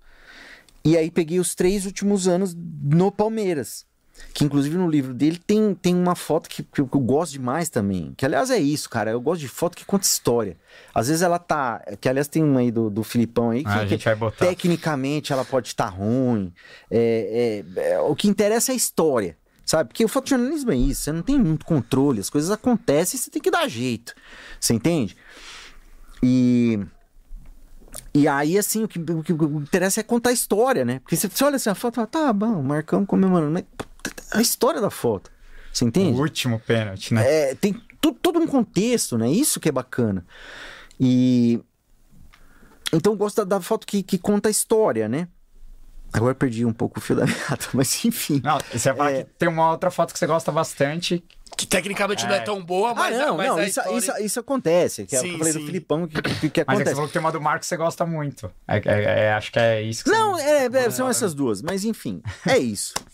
E aí peguei os três últimos anos no Palmeiras. Que inclusive no livro dele tem, tem uma foto que, que eu que gosto demais também. Que aliás é isso, cara. Eu gosto de foto que conta história. Às vezes ela tá. Que aliás tem uma aí do, do Filipão aí que, Ah, a que gente vai botar. tecnicamente ela pode estar ruim. É, é, é, o que interessa é a história. Sabe? Porque o fotojornalismo é isso. Você não tem muito controle. As coisas acontecem e você tem que dar jeito. Você entende? E. E aí, assim, o que, o que- o que interessa é contar a história, né? Porque você, você olha assim a foto e fala, tá bom, Marcão comemorando. Mas a história da foto. Você O entende? último pênalti, né? É, tem todo um contexto, né? Isso que é bacana. E. Então eu gosto da, da foto que, que conta a história, né? Agora eu perdi um pouco o fio da meada, mas enfim. Não, você vai falar É. que tem uma outra foto que você gosta bastante. Que tecnicamente não é É. tão boa, Ah, mas, não, mas não, isso, história- isso, isso acontece. Que é o Sim, eu falei do sim. Filipão que, que, que Mas é que você acontece. falou que tem uma do Marcos que você gosta muito. É, é- é- acho que é isso que Não, você... é, é, são essas duas, mas enfim, é isso.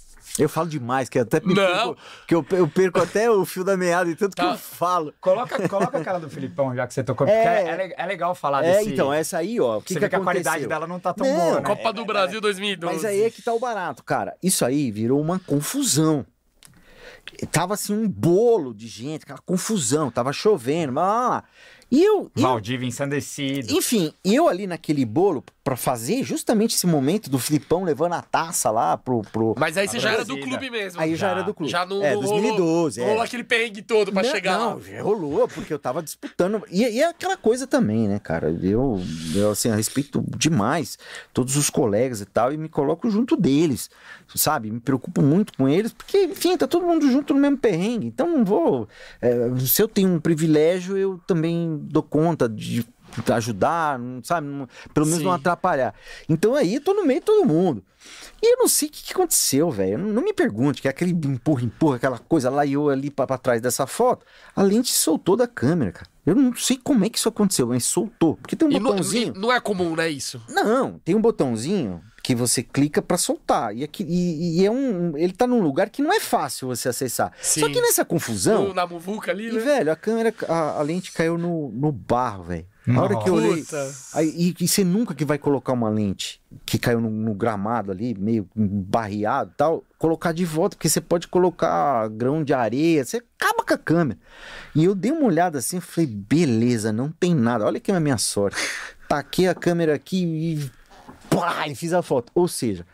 Eu falo demais, que até me Não. perco, que eu, eu perco até o fio da meada e tanto que Tá. eu falo. Coloca, coloca a cara do Filipão, já que você tocou, porque É. é, é le- é legal falar É, desse... então, essa aí, ó. O que, você que vê que a qualidade aconteceu? dela não tá tão Não, boa, né? Copa do Brasil 2012. Mas aí é que tá o barato, cara. Isso aí virou uma confusão. Tava assim um bolo de gente, aquela confusão, tava chovendo, blá. E eu, eu Valdívia ensandecido. enfim, eu ali naquele bolo pra fazer justamente esse momento do Filipão levando a taça lá pro. pro... Mas aí você já era do clube mesmo. Aí já, Já. era do clube. Já não, é, não 2012. rolou, é. rolou aquele perrengue todo pra não, chegar não, lá. já rolou, porque eu tava disputando. E, e é aquela coisa também, né, cara? Eu, eu assim, eu respeito demais todos os colegas e tal, e me coloco junto deles, sabe? Me preocupo muito com eles, porque, enfim, tá todo mundo junto no mesmo perrengue. Então não vou. é, se eu tenho um privilégio, eu também dou conta de ajudar, não- sabe? Não- pelo menos Sim. não atrapalhar. Então aí eu tô no meio de todo mundo. E eu não sei o que, que aconteceu, velho. Não, não me pergunte, que é aquele empurra, empurra, aquela coisa lá e eu ali pra, pra trás dessa foto. A lente soltou da câmera, cara. Eu não sei como é que isso aconteceu, mas soltou. Porque tem um E não, botãozinho. e não é comum, né, isso? Não, tem um botãozinho que você clica pra soltar. E, aqui, e, e é um. Ele tá num lugar que não é fácil você acessar. Só Sim. que nessa confusão. No- na muvuca ali, E, né? velho, a câmera, a, a lente caiu no, no barro, velho. Na hora que eu olhei. Aí, e, e você nunca que vai colocar uma lente que caiu no, no gramado ali, meio barreado e tal, colocar de volta, porque você pode colocar grão de areia, você acaba com a câmera. E eu dei uma olhada assim, falei, beleza, não tem nada. Olha que é a minha sorte. Taquei a câmera aqui e. Pá, e fiz a foto. Ou seja,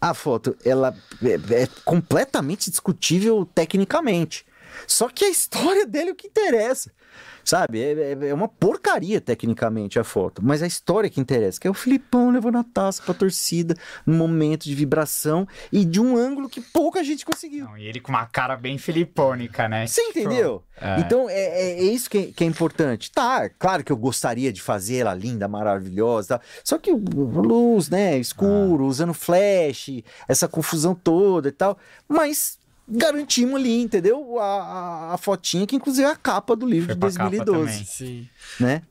a foto, ela é, é completamente discutível tecnicamente. Só que a história dele é o que interessa. Sabe? É, é- é uma porcaria tecnicamente a foto. Mas a história que interessa, que é o Filipão levando a taça pra torcida num momento de vibração e de um ângulo que pouca gente conseguiu. Não, e ele com uma cara bem filipônica, né? Você entendeu? É. Então é, é- é isso que é, que é importante. Tá, claro que eu gostaria de fazer ela linda, maravilhosa, tal. só que luz, né, escuro, usando flash, essa confusão toda e tal, mas garantimos ali, entendeu? A, a, a fotinha que inclusive é a capa do livro Foi de pra capa 2012, também. Sim. né?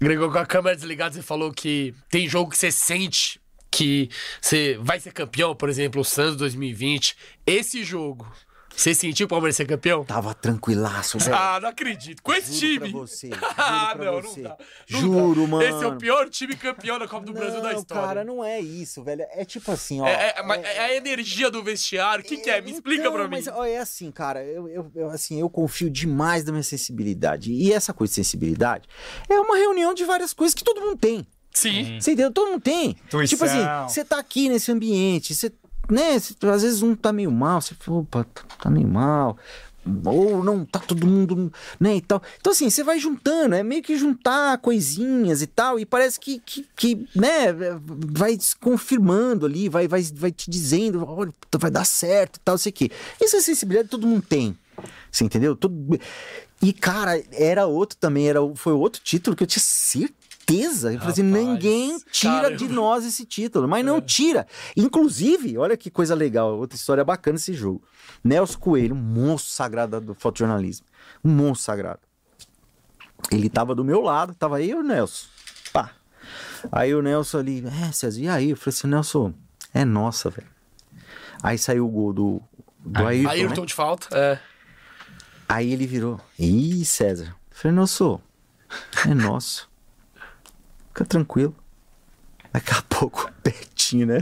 Gregor, com a câmera desligada, você falou que tem jogo que você sente que você vai ser campeão, por exemplo, o Santos 2020. Esse jogo, você sentiu o Palmeiras ser campeão? Tava tranquilaço, velho. Ah, não acredito. Com esse Juro pra time. você, juro ah, pra não, você. não dá. Não Juro, dá. mano. Esse é o pior time campeão da Copa do Brasil da Não, história. cara, não é isso, velho. É tipo assim, ó. É, é- mas é a energia do vestiário. O que, que é? Me explica Então, pra mim. Mas ó, é assim, cara, eu, eu- eu, assim, eu confio demais na minha sensibilidade. E essa coisa de sensibilidade é uma reunião de várias coisas que todo mundo tem. Sim. Você entendeu? Todo mundo tem. Intuição. Tipo assim, você tá aqui nesse ambiente, você, né, às vezes um tá meio mal, você fala, opa, tá- meio mal. Ou não, tá todo mundo, né, e tal. Então, assim, você vai juntando, é meio que juntar coisinhas e tal, e parece que, que, que, né, vai se confirmando ali, vai, vai, vai te dizendo, olha, vai dar certo e tal, sei o. Essa sensibilidade todo mundo tem, você entendeu? Todo... E, cara, era outro também, era, foi outro título que eu tinha certeza. Eu falei assim, ninguém tira caramba. de nós esse título, mas não tira. Inclusive, olha que coisa legal, outra história bacana esse jogo. Nelson Coelho, um monstro sagrado do fotojornalismo. Um monstro sagrado. Ele tava do meu lado, tava aí o Nelson. Pá. Aí o Nelson ali, é, César, e aí? Eu falei assim, Nelson, é nossa, velho. Aí saiu o gol do, do Ayrton, né? Ayrton de falta. É. Aí ele virou, ih, César. Eu falei, Nelson, é nosso. Fica tranquilo. Daqui a pouco, Betinho, né?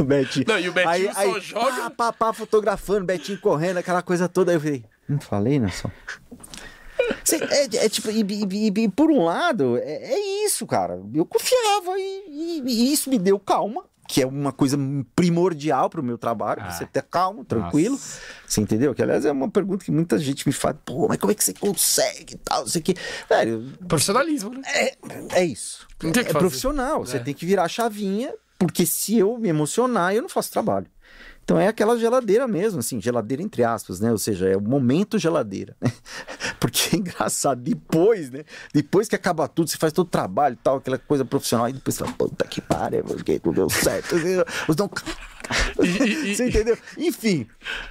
O Betinho. Não, e o Betinho só joga- Pá, pá, pá, fotografando, Betinho correndo, aquela coisa toda. Aí eu falei, não falei, Nelson? Cê- É, é tipo, e, e- e- e por um lado, é, é isso, cara. Eu confiava e isso me deu calma, que é uma coisa primordial pro meu trabalho, Ah. você ter calmo, tranquilo. Nossa. Você entendeu? Que aliás é uma pergunta que muita gente me faz, pô, mas como é que você consegue tal, não sei o quê. Velho, Profissionalismo, né? é, é isso. O que é fazer. profissional. Você É. tem que virar a chavinha, porque se eu me emocionar, eu não faço trabalho. Então é aquela geladeira mesmo, assim, geladeira entre aspas, né? Ou seja, é o momento geladeira, né? Porque é engraçado, depois, né? Depois que acaba tudo, você faz todo o trabalho e tal, aquela coisa profissional, e depois você fala, puta que pariu, porque tudo deu certo. Os não... Você entendeu? Enfim,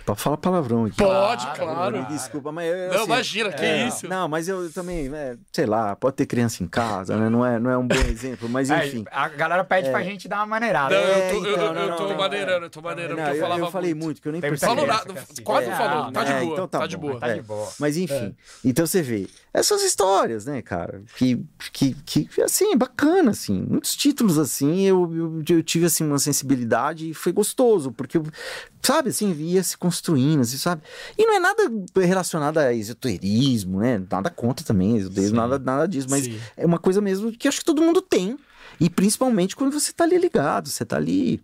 pode falar palavrão aqui. Pode, Claro, claro. Me desculpa, mas eu, Não, assim, imagina, que é, isso. Não, mas eu também, né, sei lá, pode ter criança em casa, né? Não é, não é um bom exemplo, mas É, enfim. a galera pede pra gente dar uma maneirada. Não, É, eu tô, eu, então, eu- não, eu tô não, maneirando, eu tô maneirando, Não, porque eu falava eu falei muito. muito, que eu nem percebi. Falou nada, quase É, não falou, não, tá de É, boa, então tá, tá de boa. Tá É. de boa. Mas enfim, então você vê, essas histórias, né, cara, que, que, que assim, bacana, assim, muitos títulos, assim, eu, eu, eu tive, assim, uma sensibilidade e foi gostoso, porque, sabe, assim, ia se construindo, assim, sabe, e não é nada relacionado a esoterismo, né, nada contra também, esoterismo, nada, nada disso, mas Sim. é uma coisa mesmo que acho que todo mundo tem, e principalmente quando você tá ali ligado, você tá ali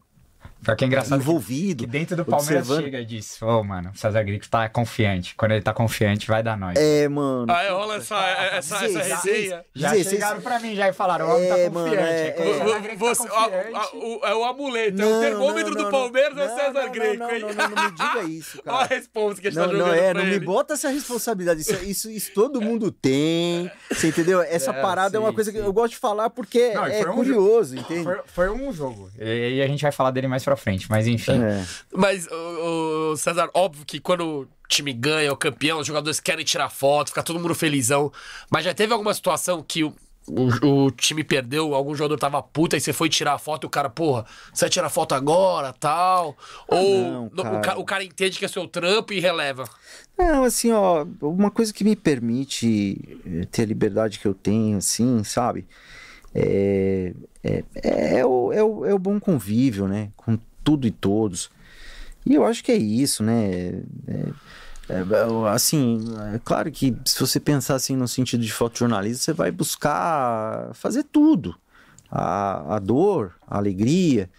Pior que é engraçado que, envolvido, que dentro do Palmeiras observando. chega e diz, ô, mano, o César Grito tá confiante. Quando ele tá confiante, vai dar nós. É, mano. Aí rola essa, essa, essa Dizer, resenha. Já dizer, chegaram vocês- pra mim já e falaram, o homem É, tá mano, confiante. é- É, é. Tá Você, a- confiante. a- o, é o amuleto, é o Não, termômetro não, do não, Palmeiras não, é o César não, Greco, não, hein? não, não, não me diga isso, Olha a cara. resposta que a gente Não, tá não jogando é, pra não me ele. bota essa responsabilidade. Isso, isso, isso todo mundo tem. Você entendeu? Essa É, parada é uma sim, coisa que sim. eu gosto de falar porque Não, é foi curioso, entende? Foi, um jogo. E, e a gente vai falar dele mais pra frente, mas enfim. É. Mas, ô, ô, César, óbvio que quando o time ganha, o campeão, os jogadores querem tirar foto, fica todo mundo felizão. Mas já teve alguma situação que o, o, o time perdeu, algum jogador tava puta e você foi tirar a foto e o cara, porra, você vai tirar foto agora, tal? Ou não, no- o, cara. o cara entende que é seu trampo e releva? Não, assim, ó, uma coisa que me permite eh, ter a liberdade que eu tenho, assim, sabe? É, é, é, o, é, o, é o bom convívio, né? Com tudo e todos. E eu acho que é isso, né? É, é, assim, é claro que se você pensar assim no sentido de fotojornalismo, você vai buscar fazer tudo. A, a dor, a alegria.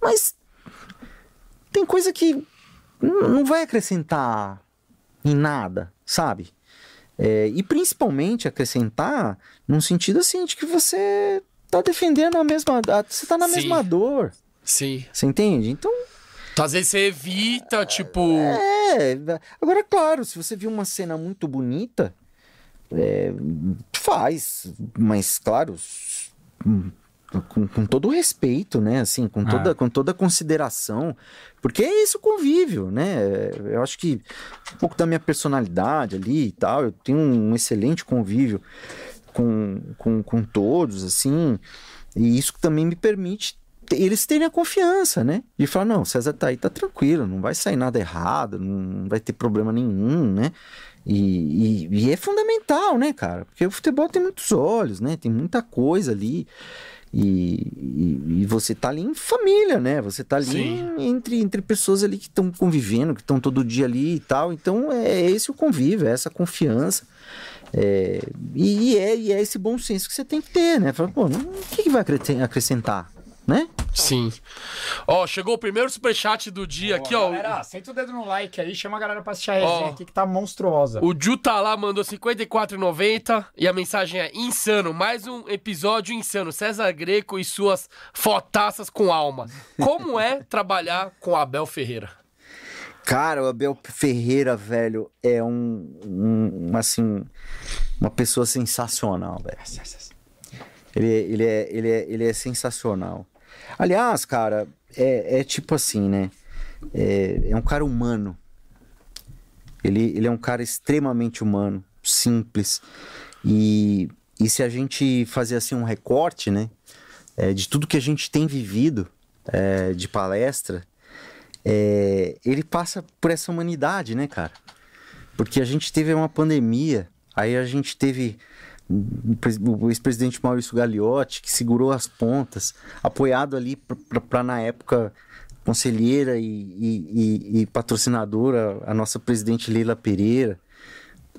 Mas tem coisa que não vai acrescentar em nada, sabe? É, e principalmente acrescentar num sentido assim de que você tá defendendo a mesma. Você tá na Sim. mesma dor. Sim. Você entende? Então, Então, às vezes você evita, tipo. é. Agora, claro, se você viu uma cena muito bonita, é, faz. Mas, claro, com, com todo respeito, né? Assim, com toda, Ah. com toda consideração. Porque é isso convívio, né? Eu acho que um pouco da minha personalidade ali e tal, eu tenho um excelente convívio com, com, com todos, assim. E isso também me permite te- eles terem a confiança, né? De falar, não, César tá aí, tá tranquilo, não vai sair nada errado, não vai ter problema nenhum, né? E, e- e é fundamental, né, cara? Porque o futebol tem muitos olhos, né? Tem muita coisa ali. E, e- e você tá ali em família, né? Você tá ali Sim. entre, entre pessoas ali que estão convivendo, que estão todo dia ali e tal. Então é esse o convívio, é essa confiança. É, e, e é, e é esse bom senso que você tem que ter, né? Fala, pô, o que, que vai acre- acrescentar? Sim. Ó, chegou o primeiro superchat do dia aqui, ó. Galera, senta o dedo no like aí, chama a galera pra assistir a resenha Ó. aqui que tá monstruosa. O Ju tá lá, mandou 54,90 e a mensagem é insano, mais um episódio insano. César Greco e suas fotaças com alma. Como é trabalhar com Abel Ferreira? Cara, o Abel Ferreira, velho, é um, um- um, assim, uma pessoa sensacional, velho. Ele, ele, é, ele, é, ele é sensacional. Aliás, cara, é, é tipo assim, né? É, é um cara humano. Ele, ele é um cara extremamente humano, simples. E, e se a gente fazer assim um recorte, né? é, de tudo que a gente tem vivido é, de palestra, é, ele passa por essa humanidade, né, cara? Porque a gente teve uma pandemia, aí a gente teve o pres- o ex-presidente Maurício Gagliotti, que segurou as pontas, apoiado ali para, na época, conselheira e, e- e- patrocinadora, a nossa presidente Leila Pereira,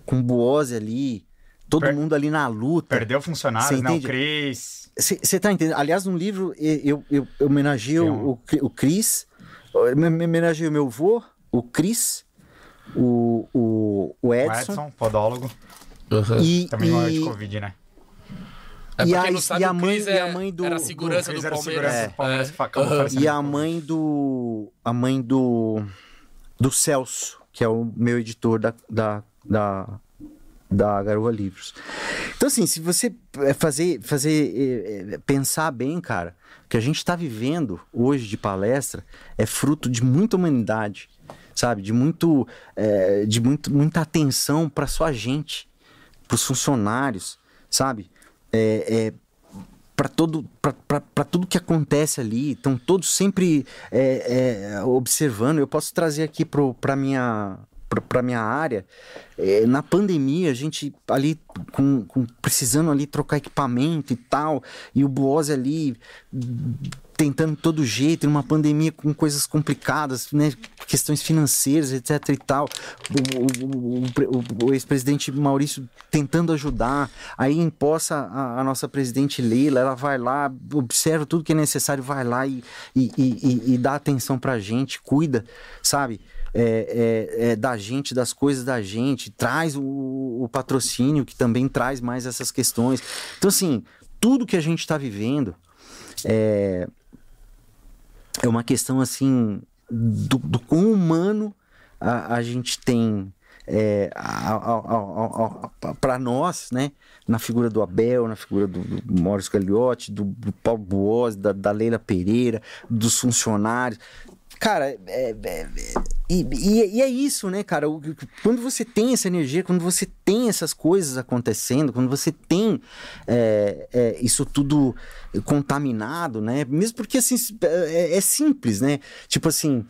com Buose ali, todo Per- mundo ali na luta. Perdeu funcionários, Você né? Cris. Você tá entendendo? Aliás, no livro eu, eu, eu homenageei o, o, o Cris, homenageei o meu avô, o Cris, o, o, o O Edson. Edson, podólogo. E, Também morreu de e, Covid, né? É E a- não sabe, e a o mãe- e a é- mãe do- era a segurança do Palmeiras. do Palmeiras, É. Aham. falecendo. e a mãe do. A mãe do. Do Celso, que é o meu editor da, da, da, da Garoa Livros. Então, assim, se você eh, fazer, fazer eh, pensar bem, cara, o que a gente está vivendo hoje de palestra é fruto de muita humanidade, sabe? De muito, de muito, muita atenção para sua gente, para os funcionários, sabe? É, é, para todo para tudo que acontece ali estão todos sempre é, é, observando eu posso trazer aqui para minha para minha área É, na pandemia a gente ali com, com- precisando ali trocar equipamento e tal e o Buose ali tentando todo jeito numa pandemia com coisas complicadas né questões financeiras etc e tal o, o- o- o- ex-presidente Maurício tentando ajudar aí imposta a, a nossa presidente Leila ela vai lá observa tudo que é necessário vai lá e, e, e, e- e dá atenção pra gente cuida sabe é, é, é, da gente, das coisas da gente, traz o, o patrocínio que também traz mais essas questões. Então, assim, tudo que a gente está vivendo é, é uma questão assim do, do quão humano a, a gente tem é, para nós, né? Na figura do Abel, na figura do, do Maurício Gagliotti, do, do Paulo Boas, da, da Leila Pereira, dos funcionários. Cara, é, é, é, e, e, é isso, né, cara? Quando você tem essa energia, quando você tem essas coisas acontecendo, quando você tem é, é, isso tudo contaminado, né? Mesmo porque assim é, é, simples, né? Tipo assim,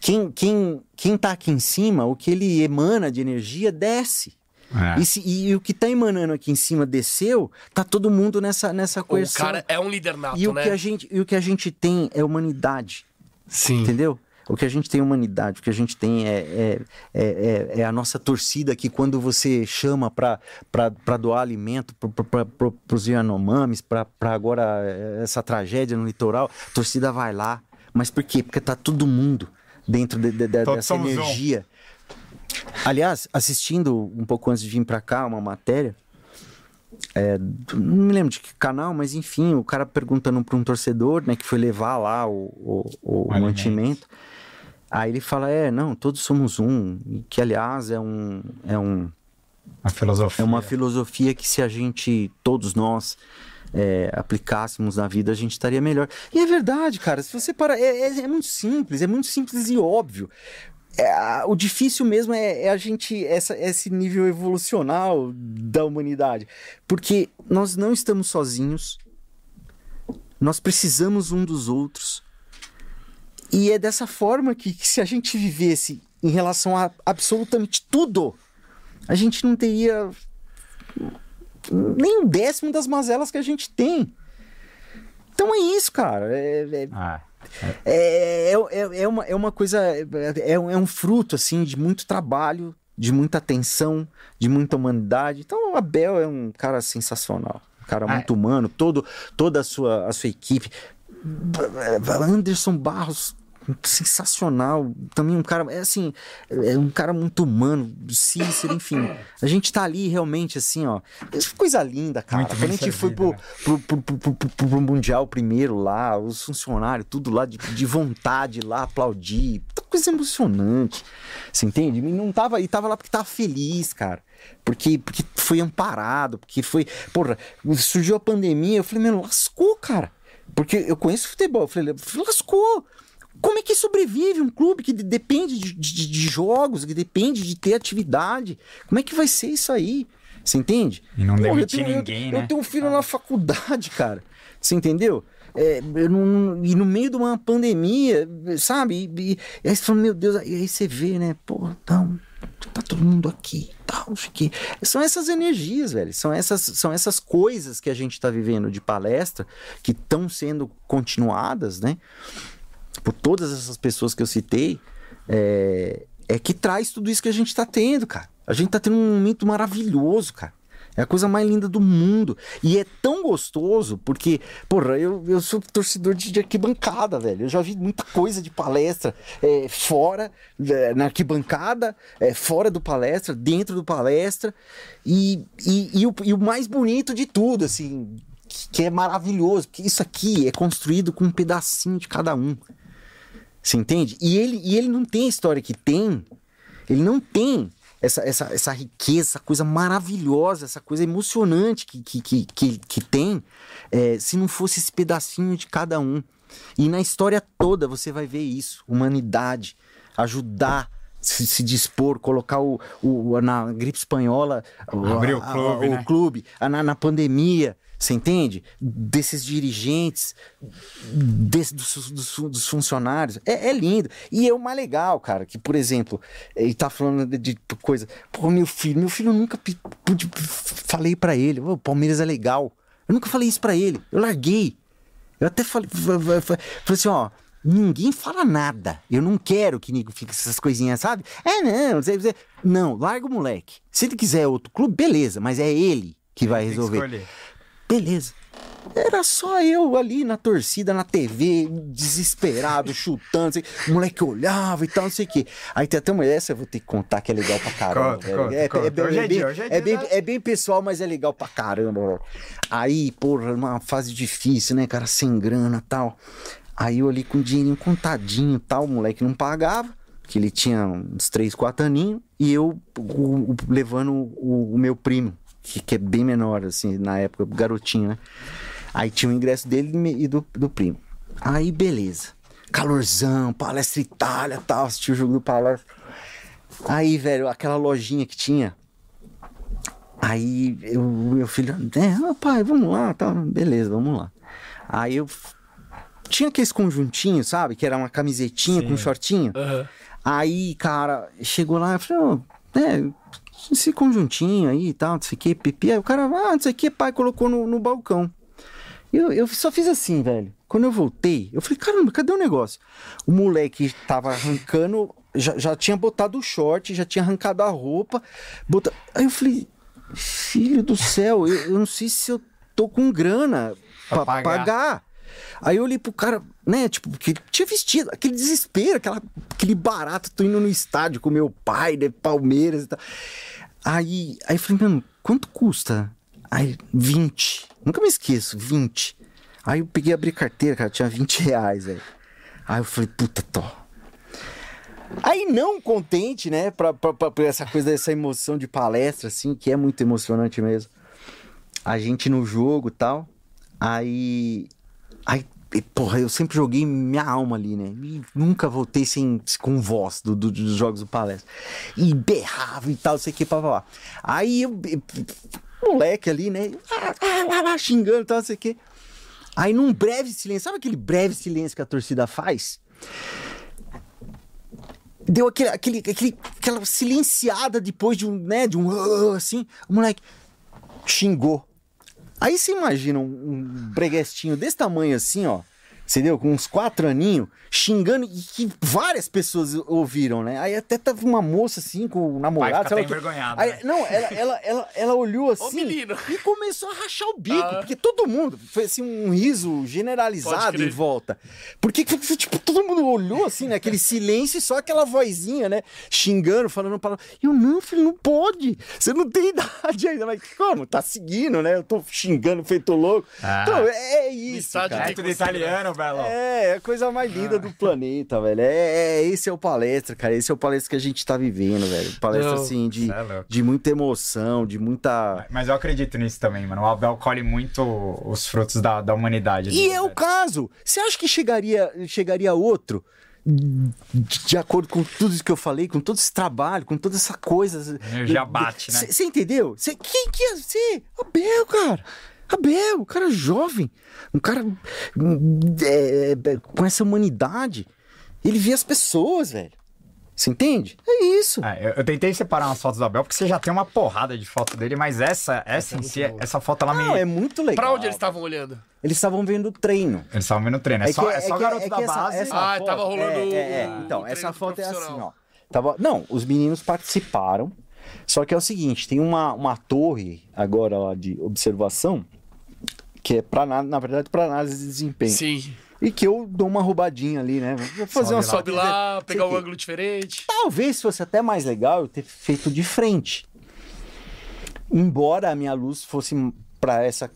quem, quem, quem tá aqui em cima, o que ele emana de energia desce. É. E, se, e, o que tá emanando aqui em cima desceu, tá todo mundo nessa, nessa coerção. O cara é um líder nato, e o né? Que a gente, e o que a gente tem é humanidade. Sim. Entendeu? O que a gente tem é humanidade, o que a gente tem é, é, é, é a nossa torcida que quando você chama para doar alimento para os Yanomamis, para agora essa tragédia no litoral, a torcida vai lá. Mas por quê? Porque tá todo mundo dentro de, de, de, dessa energia. Aliás, assistindo um pouco antes de vir para cá uma matéria, é, não me lembro de que canal, mas enfim, o cara perguntando para um torcedor, né, que foi levar lá o, o, o, o mantimento. Aí ele fala: é, não, todos somos um. Que aliás é um. É um uma filosofia. É uma filosofia que se a gente, todos nós, é, aplicássemos na vida, a gente estaria melhor. E é verdade, cara. Se você para. É, é, é muito simples, é muito simples e óbvio. É, o difícil mesmo é, é, a gente essa, esse nível evolucional da humanidade. Porque nós não estamos sozinhos. Nós precisamos um dos outros. E é dessa forma que, que se a gente vivesse em relação a absolutamente tudo a gente não teria nem um décimo das mazelas que a gente tem. Então é isso cara. É, é... Ah. É, é, é, é, uma, é uma coisa, é, é, um fruto, assim, de muito trabalho, de muita atenção, de muita humanidade. Então, o Abel é um cara sensacional. Um cara muito humano, todo, toda a sua, a sua equipe. Anderson Barros sensacional. Também um cara, é assim, é um cara muito humano, Cícero, enfim. A gente tá ali realmente, assim, ó. Coisa linda, cara. Muito Quando a gente foi pro, né? pro, pro, pro, pro, Mundial primeiro lá, os funcionários, tudo lá de, de vontade lá, aplaudir. Coisa emocionante. Você entende? E não tava, e tava lá porque tava feliz, cara. Porque, porque foi amparado, porque foi. Porra, surgiu a pandemia, eu falei, meu, lascou, cara. Porque eu conheço futebol. Eu falei, lascou. Como é que sobrevive um clube que depende de, de, de, jogos, que depende de ter atividade? Como é que vai ser isso aí? Você entende? E não demitir ninguém, eu, né? Eu tenho um filho ah. na faculdade, cara. Você entendeu? É, não, e no meio de uma pandemia, sabe? E, e, e aí você fala, meu Deus, aí, aí você vê, né? Pô, então, tá todo mundo aqui, tal, tá, que são essas energias, velho, são essas, são essas coisas que a gente tá vivendo de palestra que estão sendo continuadas, né? Por todas essas pessoas que eu citei, é, é que traz tudo isso que a gente está tendo, cara. A gente está tendo um momento maravilhoso, cara. É a coisa mais linda do mundo. E é tão gostoso, porque, porra, eu, eu sou torcedor de, de arquibancada, velho. Eu já vi muita coisa de palestra é, fora, é, na arquibancada, é, fora do palestra, dentro do palestra. E, e, e, o, e o mais bonito de tudo, assim, que, que é maravilhoso, porque isso aqui é construído com um pedacinho de cada um. Você entende? E ele, e ele não tem a história que tem. Ele não tem essa, essa, essa riqueza, essa coisa maravilhosa, essa coisa emocionante que, que, que, que, que tem, é, se não fosse esse pedacinho de cada um. E na história toda você vai ver isso: humanidade, ajudar. Se, se dispor, colocar o, o, na gripe espanhola, abrir o clube, a, né? o clube na, na pandemia, você entende? Desses dirigentes, desse, dos, dos, dos, funcionários. É, é, lindo. E é o mais legal, cara, que, por exemplo, ele tá falando de, de coisa. Pô, meu filho, meu filho nunca pude, falei para ele, o Palmeiras é legal. Eu nunca falei isso para ele. Eu larguei. Eu até falei, falei assim, ó. Ninguém fala nada. Eu não quero que Nico fique essas coisinhas, sabe? É, não, não, larga o moleque. Se ele quiser outro clube, beleza, mas é ele que vai resolver. Beleza. Era só eu ali na torcida, na TV, desesperado, chutando. Assim, o moleque olhava e tal, não sei o quê. Aí tem até uma essa eu vou ter que contar que é legal pra caramba. Conta, conta, é, conta. É, bem, é, bem, é bem pessoal, mas é legal pra caramba. Aí, porra, uma fase difícil, né, cara, sem grana e tal. Aí eu ali com o dinheirinho contadinho e tal, o moleque não pagava. que ele tinha uns 3, 4 aninhos, e eu o- o- levando o, o meu primo, que, que é bem menor, assim, na época, garotinho, né? Aí tinha o ingresso dele e do, do primo. Aí, beleza. Calorzão, palestra Itália tal, assisti o jogo do palestra. Aí, velho, aquela lojinha que tinha. Aí eu, meu filho, é, ah, pai, vamos lá, tá, beleza, vamos lá. Aí eu tinha aqueles conjuntinhos, sabe? Que era uma camisetinha com um shortinho. Aham. Aí, cara, chegou lá e falou, ó, é, esse conjuntinho aí e tal, não sei o que, pipi. Aí o cara, ah, não sei o que, pai, colocou no, no balcão. Eu, eu só fiz assim, velho. Quando eu voltei, eu falei, caramba, cadê o negócio? O moleque tava arrancando, já, já tinha botado o short, já tinha arrancado a roupa. Bota... Aí eu falei, filho do céu, eu, eu não sei se eu tô com grana pra, Pra pagar. pagar. Aí eu olhei pro cara, né, tipo, ele tinha vestido, aquele desespero, aquela, aquele barato, tô indo no estádio com meu pai, né, Palmeiras e tal. Aí, aí eu falei, mano, quanto custa? Aí, 20. Nunca me esqueço, 20. Aí eu peguei, abri carteira, cara, tinha 20 reais, velho. Aí eu falei, puta, tô. Aí não contente, né, pra, pra, pra, essa coisa, dessa emoção de palestra, assim, que é muito emocionante mesmo. A gente no jogo tal. Aí. Aí, porra, eu sempre joguei minha alma ali, né? E nunca voltei sem, com voz do, do- dos jogos do palestra. E berrava e tal, sei o que, pá, pá. Aí eu. Moleque ali, né? Ah, ah, xingando e tal, sei o que. Aí num breve silêncio, sabe aquele breve silêncio que a torcida faz? Deu aquele, aquele, aquele, aquela silenciada depois de um, né, de um assim, o moleque xingou. Aí você imagina um, breguestinho desse tamanho assim, ó. Entendeu? Com uns quatro aninhos, xingando, e que várias pessoas ouviram, né? Aí até tava uma moça assim, com o namorado. fica o quê. envergonhado, Aí- né? Não, ela, ela, ela, ela olhou assim e começou a rachar o bico, Ah. porque todo mundo, foi assim um riso generalizado em volta. Porque, tipo, todo mundo olhou assim, né? Aquele silêncio e só aquela vozinha, né? Xingando, falando palavra. E eu, não, filho, não pode. Você não tem idade ainda. Mas como? Tá seguindo, né? Eu tô xingando, feito louco. Ah. Então, é, é isso. Cara. É tudo italiano, Belo. É, é a coisa mais linda do planeta, velho. É, é- esse é o palestra, cara. Esse é o palestra que a gente tá vivendo, velho. Palestra, Não, assim, de, é de muita emoção, de muita. Mas eu acredito nisso também, mano. O Abel colhe muito os frutos da, da humanidade. E é o caso. Você acha que chegaria, chegaria outro? De de acordo com tudo isso que eu falei, com todo esse trabalho, com toda essa coisa. Energia bate, né? Você entendeu? Cê, quem que ia ser? Abel, cara. Abel, um cara jovem. Um cara hum, é, é, com essa humanidade. Ele vê as pessoas, velho. Você entende? É isso. É, eu, eu tentei separar umas fotos do Abel, porque você já tem uma porrada de foto dele, mas essa, essa, em si, essa foto ela me. Não, é muito legal. Pra onde eles estavam olhando? Eles estavam vendo o treino. Eles estavam vendo o treino. É, É só, que- é é só que- garoto é da essa- base. essa Ah, foto- tava rolando é, é, é. Então, o essa foto é assim, ó. Tava... Não, os meninos participaram. Só que é o seguinte, tem uma, uma torre agora lá de observação que é para na verdade para análise de desempenho. Sim. E que eu dou uma roubadinha ali, né? Vou fazer Sobe uma. Sobe lá, pegar um ângulo diferente. Talvez fosse até mais legal eu ter feito de frente. Embora a minha luz fosse para essa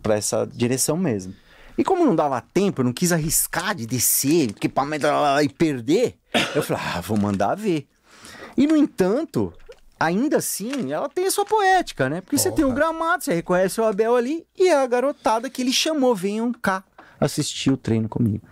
para essa direção mesmo. E como não dava tempo, eu não quis arriscar de descer, para e perder, eu falei: "Ah, vou mandar ver". E no entanto, ainda assim, ela tem a sua poética, né? Porque você tem o Porra. gramado, você reconhece o Abel ali e a garotada que ele chamou, venham cá assistir o treino comigo.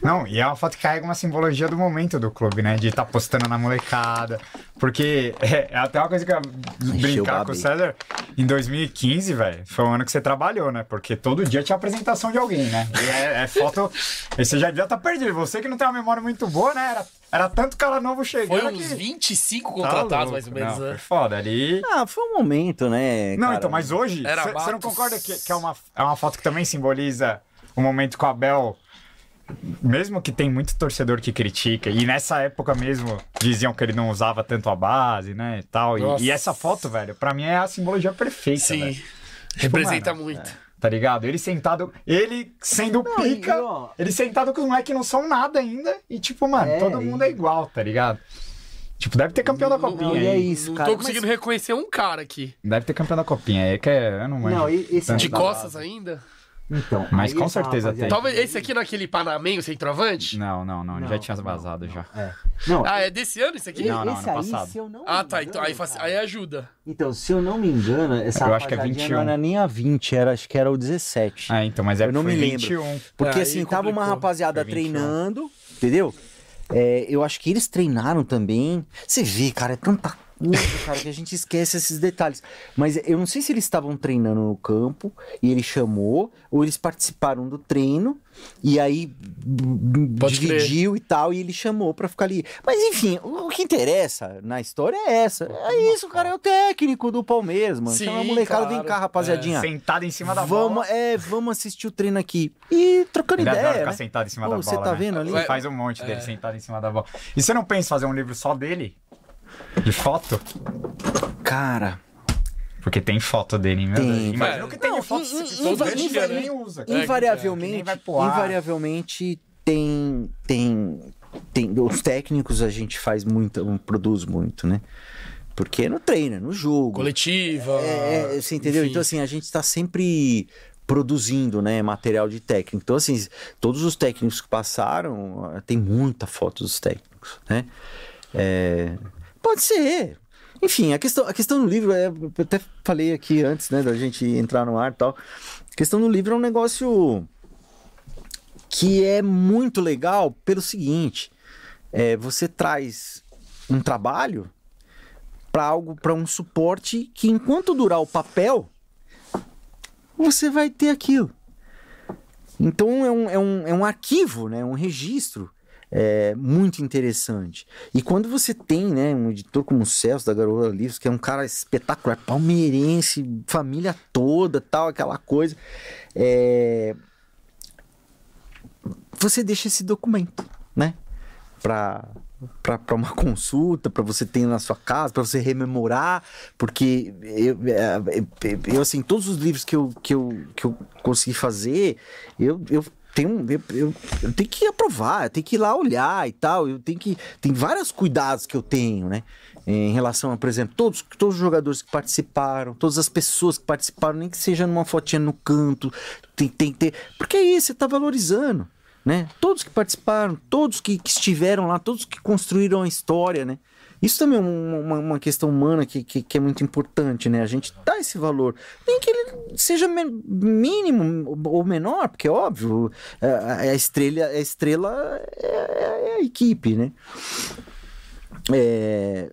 Não, e é uma foto que carrega uma simbologia do momento do clube, né? De estar postando na molecada. Porque é, é até uma coisa que eu ia brincar com o. César. Em 2015, velho, foi um ano que você trabalhou, né? Porque todo dia tinha apresentação de alguém, né? E é, é foto. E você já devia estar perdido. Você que não tem uma memória muito boa, né? Era, era tanto cara novo chegando. Foi uns que... 25 Tá contratados, louco. mais ou menos, Não, né? Foi foda. Ali. Ah, foi um momento, né? Não, cara? então, mas hoje, Era você não concorda que, que é, uma, é uma foto que também simboliza o momento com o Abel? Mesmo que tem muito torcedor que critica, e nessa época mesmo diziam que ele não usava tanto a base, né, e tal. E, e essa foto, velho, pra mim é a simbologia perfeita, Sim. velho. Representa mano, muito. Tá ligado? Ele sentado, ele sendo Não, pica, ó, ele sentado com os moleques que não são nada ainda, e tipo, mano, É, todo e- mundo é igual, tá ligado? Tipo, deve ter campeão da Não, copinha não, e é isso, não cara. tô conseguindo reconhecer um cara aqui. Deve ter campeão da copinha aí, que é, eu não manjo Não, e- esse- De da costas base. ainda? Então, Mas com certeza tem. Talvez esse aqui naquele Panamém, o centroavante? Não, não, não, Não, já tinha não, vazado já. É. Não, Ah, é desse ano esse aqui? Não, não, esse ano aí, passado. se eu não Ah, tá. Então, aí, faz- aí ajuda. Então, se eu não me engano, essa Eu acho que é rapaziadinha 21. não era nem a 20, era, acho que era o 17. Ah, então, mas é Eu não me lembro. 21. Porque Aí assim, tava uma complicou. rapaziada Foi 21. treinando, entendeu? É, eu acho que eles treinaram também. Você vê, cara, é tanta cara, que a gente esquece esses detalhes. Mas eu não sei se eles estavam treinando no campo e ele chamou, ou eles participaram do treino e aí Pode dividiu e tal, e ele chamou pra ficar ali. Mas enfim, o que interessa na história é essa. É isso, cara, é o técnico do Palmeiras, mano. Sim, Chama a molecada, claro. vem cá, rapaziadinha. Sentado em cima da Vamos, bola. é, vamos assistir o treino aqui. E trocando Ele ideia. ficar né? sentado em cima Ô, da você bola. tá né? vendo ali? Ele faz um monte É. dele sentado em cima da bola. E você não pensa em fazer um livro só dele? De foto? Cara, Porque tem foto dele, meu Tem. Deus. Imagina É. o que tem Não, de foto. in- in- inva- nem usa. É, invariavelmente, ar. invariavelmente tem, tem, tem. Os técnicos a gente faz muito, produz muito, né? Porque é no treino, é no jogo. Coletiva. É, é, você entendeu? enfim. Então, assim, a gente está sempre produzindo, né, material de técnico. Então, assim, todos os técnicos que passaram, tem muita foto dos técnicos, né? É, pode ser. Enfim, a questão, a questão do livro, é, eu até falei aqui antes, né, da gente entrar no ar e tal. A questão do livro é um negócio que é muito legal pelo seguinte: é, você traz um trabalho para algo, para um suporte que enquanto durar o papel, você vai ter aquilo. Então é um, é um, é um arquivo, né? um registro é, muito interessante. E quando você tem né, um editor como o Celso da Garoa Livros, que é um cara espetacular, palmeirense, família toda, tal, aquela coisa, é, você deixa esse documento, né? Para para uma consulta, para você ter na sua casa, para você rememorar, porque eu, é, eu, eu, assim, todos os livros que eu, que eu, que eu consegui fazer, eu, eu tenho, eu, eu, eu tenho que aprovar, eu tenho que ir lá olhar e tal, eu tenho que, tem vários cuidados que eu tenho, né? Em relação a, por exemplo, todos, todos os jogadores que participaram, todas as pessoas que participaram, nem que seja numa fotinha no canto, tem, tem que ter, porque é isso, você tá valorizando né? Todos que participaram, todos que, que, estiveram lá, todos que construíram a história, né? Isso também é uma, uma questão humana que, que, que, é muito importante, né? A gente dá esse valor. Nem que ele seja mínimo ou menor, porque é óbvio, a, estrela, a estrela é, é, a equipe, né? É...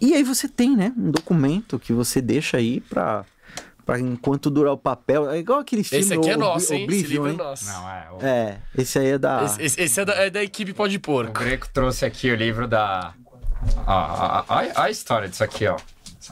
E aí você tem, né? Um documento que você deixa aí para Pra enquanto durar o papel. É igual aquele filme. Esse aqui é o, nosso, hein? Oblivion, Esse livro é nosso. Não, é. O, É, esse aí é da. Esse, esse- esse é, da, é da equipe Pode o Porco. Greco trouxe aqui o livro da. Ó, ó, ó a história disso aqui, ó.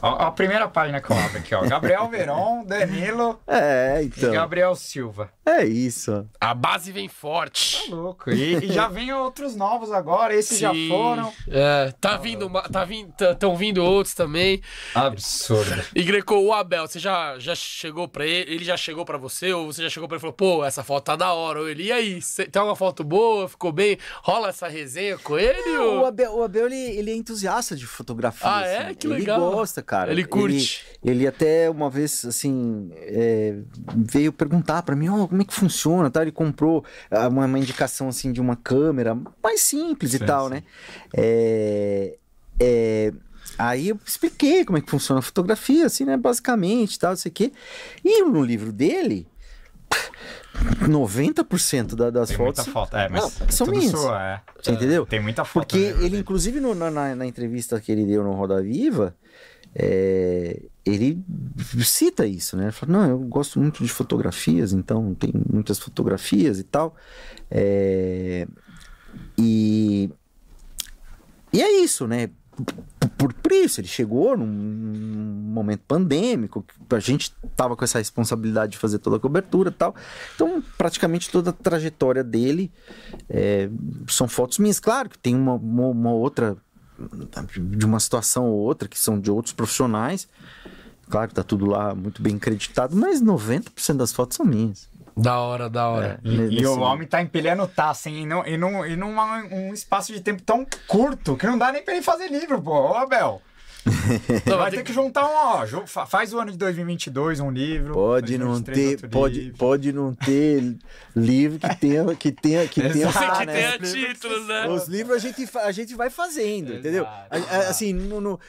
Ó, a primeira página que eu abro aqui, ó. Gabriel Veron, Danilo É, e então. Gabriel Silva. É isso. A base vem forte. Louco. E, e já vem outros novos agora, esses já Sim. foram. É, tá vindo, tá vindo, estão vindo outros também. Absurdo. E Greco, o Abel, você já, já chegou pra ele? Ele já chegou pra você? Ou você já chegou pra ele e falou, pô, essa foto tá da hora? Ou ele, e aí, cê- tem uma foto boa? Ficou bem? Rola essa resenha com ele? O ou... Abel, o Abel ele, ele é entusiasta de fotografia. Ah, é? assim. Que ele legal. gosta, cara. Ele curte. Ele, ele até uma vez, assim, é, veio perguntar pra mim, ó, como é que funciona, tá? Ele comprou ah, uma, uma indicação, assim, de uma câmera mais simples e Sim, tal, sim. né? É, é, aí eu expliquei como é que funciona a fotografia, assim, né? Basicamente, tal, não sei o quê. E no livro dele... 90% da- das Tem fotos foto. É, mas Não, são tudo minhas. sua, é. Você entendeu? Tem muita foto. Porque livro ele, dele. inclusive, no- na- na entrevista que ele deu no Roda Viva, é, ele cita isso, né? Ele fala, não, eu gosto muito de fotografias, então tem muitas fotografias e tal. É, e, e é isso, né? Por, por isso, ele chegou num, momento pandêmico, a gente tava com essa responsabilidade de fazer toda a cobertura e tal. Então, praticamente toda a trajetória dele é, são fotos minhas. Claro que tem uma, uma, uma outra, de uma situação ou outra, que são de outros profissionais. Claro que tá tudo lá muito bem acreditado, mas 90% das fotos são minhas. Da hora, da hora. E, e Nesse- o homem tá empilhando taça, hein? E, não, e, num, e num um espaço de tempo tão curto que não dá nem pra ele fazer livro, pô. Ô, Abel. Não, Vai ter que juntar um, ó. Faz o ano de 2022, um livro. Pode não 2023, ter, pode, livro. pode não ter livro que tenha, que tenha, que tenha, tá, que né? títulos, né? Os livros a gente, a gente vai fazendo, entendeu? Exato, a- Assim, no, no-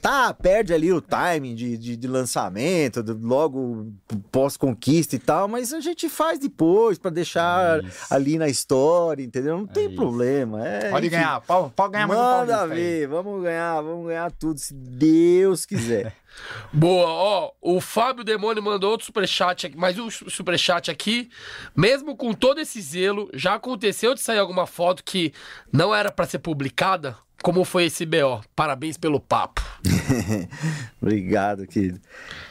tá, perde ali o timing de, de, de lançamento, do- logo pós-conquista e tal, mas a gente faz depois pra deixar Isso. ali na história, entendeu? Não tem isso. problema. É, Pode enfim. ganhar, pode, pode ganhar mais um Manda paulista aí. ver, vamos ganhar, vamos ganhar tudo, se Deus quiser. Boa, ó, o Fábio Demônio mandou outro superchat aqui, mais um su- superchat aqui. Mesmo com todo esse zelo, já aconteceu de sair alguma foto que não era pra ser publicada? Como foi esse BO? Parabéns pelo papo. Obrigado, querido.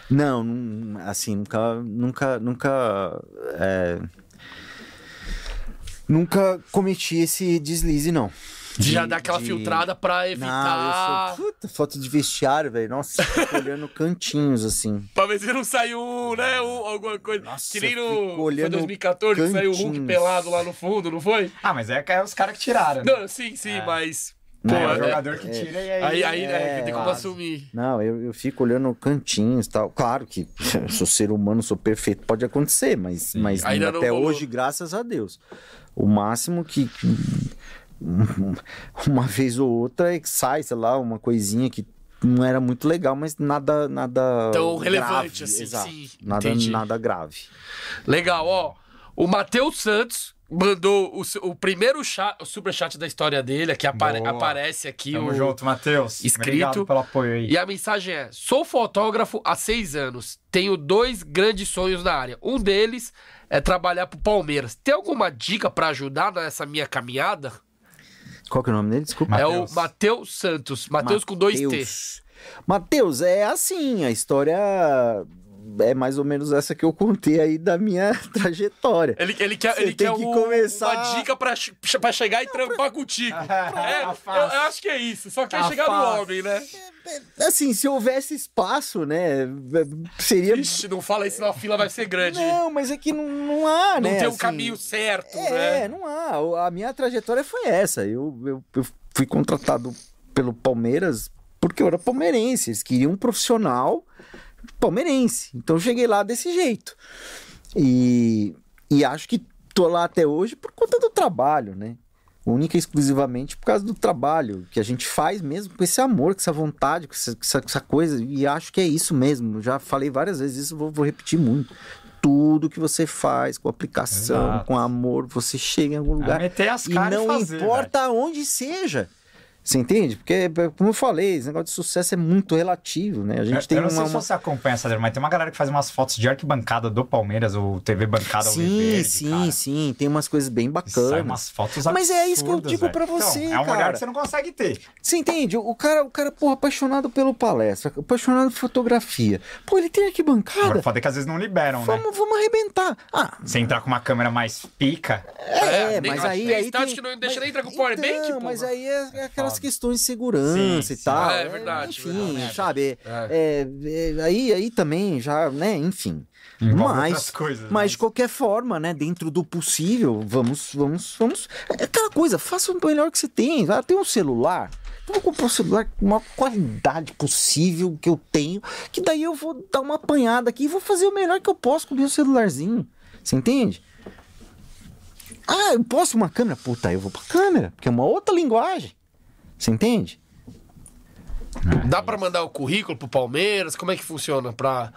Não, não, assim, nunca, nunca, nunca, é, nunca cometi esse deslize, não. De já dar aquela de- filtrada pra Não, evitar. eu sou, puta, foto de vestiário, velho. Nossa, fico olhando cantinhos, assim. Pra ver se não saiu, né? um- alguma coisa. Nossa, que nem no. Foi olhando 2014 que saiu o Hulk cantinhos. pelado lá no fundo, não foi? Ah, mas é que é os caras que tiraram. Né? Não, sim, sim, É. mas. Pô, Pô, é o é- jogador que tira e aí. Aí, aí né, É, tem como claro. assumir. Não, eu, eu fico olhando cantinhos e tal. Claro que eu sou ser humano, sou perfeito, pode acontecer, mas, mas Ainda não até hoje, graças a Deus. O máximo que. Uma vez ou outra é que sai, sei lá, uma coisinha que não era muito legal, mas nada. nada Tão grave, relevante assim, exato. sim, Nada, entendi. nada grave. Legal, ó. O Matheus Santos mandou o, o primeiro cha- o superchat da história dele, que apare- aparece aqui. Tamo o- junto, Matheus. escrito. Obrigado pelo apoio aí. E a mensagem é: sou fotógrafo há seis anos. Tenho dois grandes sonhos na área. Um deles é trabalhar pro Palmeiras. Tem alguma dica pra ajudar nessa minha caminhada? Qual que é o nome dele? Desculpa. Matheus. É o Matheus Santos. Matheus com dois T. Mateus. Matheus, é assim, a história é mais ou menos essa que eu contei aí da minha trajetória. Ele, ele quer, Você ele tem quer que um- começar- uma dica pra, pra chegar e trampar contigo. É, Tá eu, eu acho que é isso. Só quer chegar no homem, né? Assim, se houvesse espaço, né, seria... Ixi, não fala isso, senão a fila vai ser grande. Não, mas é que não, não há, Não né? tem um assim, caminho certo, É, né? não há. A minha trajetória foi essa. Eu, eu, eu fui contratado pelo Palmeiras porque eu era palmeirense. Eles queriam um profissional palmeirense. Então eu cheguei lá desse jeito. E, e acho que tô lá até hoje por conta do trabalho, né? Única e exclusivamente por causa do trabalho que a gente faz mesmo com esse amor, com essa vontade, com essa, com essa- coisa. E acho que é isso mesmo. Já falei várias vezes isso, vou, vou repetir muito. Tudo que você faz com aplicação, Exato. com amor, você chega em algum É lugar. meter as E caras não e fazer, importa onde seja. Você entende? Porque, como eu falei, esse negócio de sucesso é muito relativo, né? A gente Eu, tem eu não uma. sei se uma- você acompanha essa, mas tem uma galera que faz umas fotos de arquibancada do Palmeiras, ou TV bancada Sim, Alviverde, sim, cara. sim. Tem umas coisas bem Sai bacanas. umas fotos Mas é isso que eu absurdas, digo velho. pra você, então, É um olhar cara. que você não consegue ter. Você entende? O cara, o cara, porra, apaixonado pelo palestra, apaixonado por fotografia. Pô, ele tem Agora, arquibancada. foda é que às vezes não liberam, né? Vamos, vamos arrebentar. Ah, Você entrar com uma câmera mais pica, é, É, mas aí. tem aí tem- que não deixa mas- nem entrar com o powerbank, então. Mas aí é, é questões de segurança Sim, e sim. tal. Ah, é verdade, Enfim, verdade. sabe? É, é, aí, aí também já, né? Enfim. Envolve mas, coisas, mas mas- de qualquer forma, né? Dentro do possível, vamos, vamos, vamos. É aquela coisa, faça o melhor que você tem. Ah, tem um celular. Eu vou comprar um celular com a maior qualidade possível que eu tenho, que daí eu vou dar uma apanhada aqui e vou fazer o melhor que eu posso com o meu celularzinho. Você entende? Ah, eu posso uma câmera? Puta, eu vou pra câmera, porque é uma outra linguagem. Você entende? Dá pra mandar o currículo pro Palmeiras? Como é que funciona pra...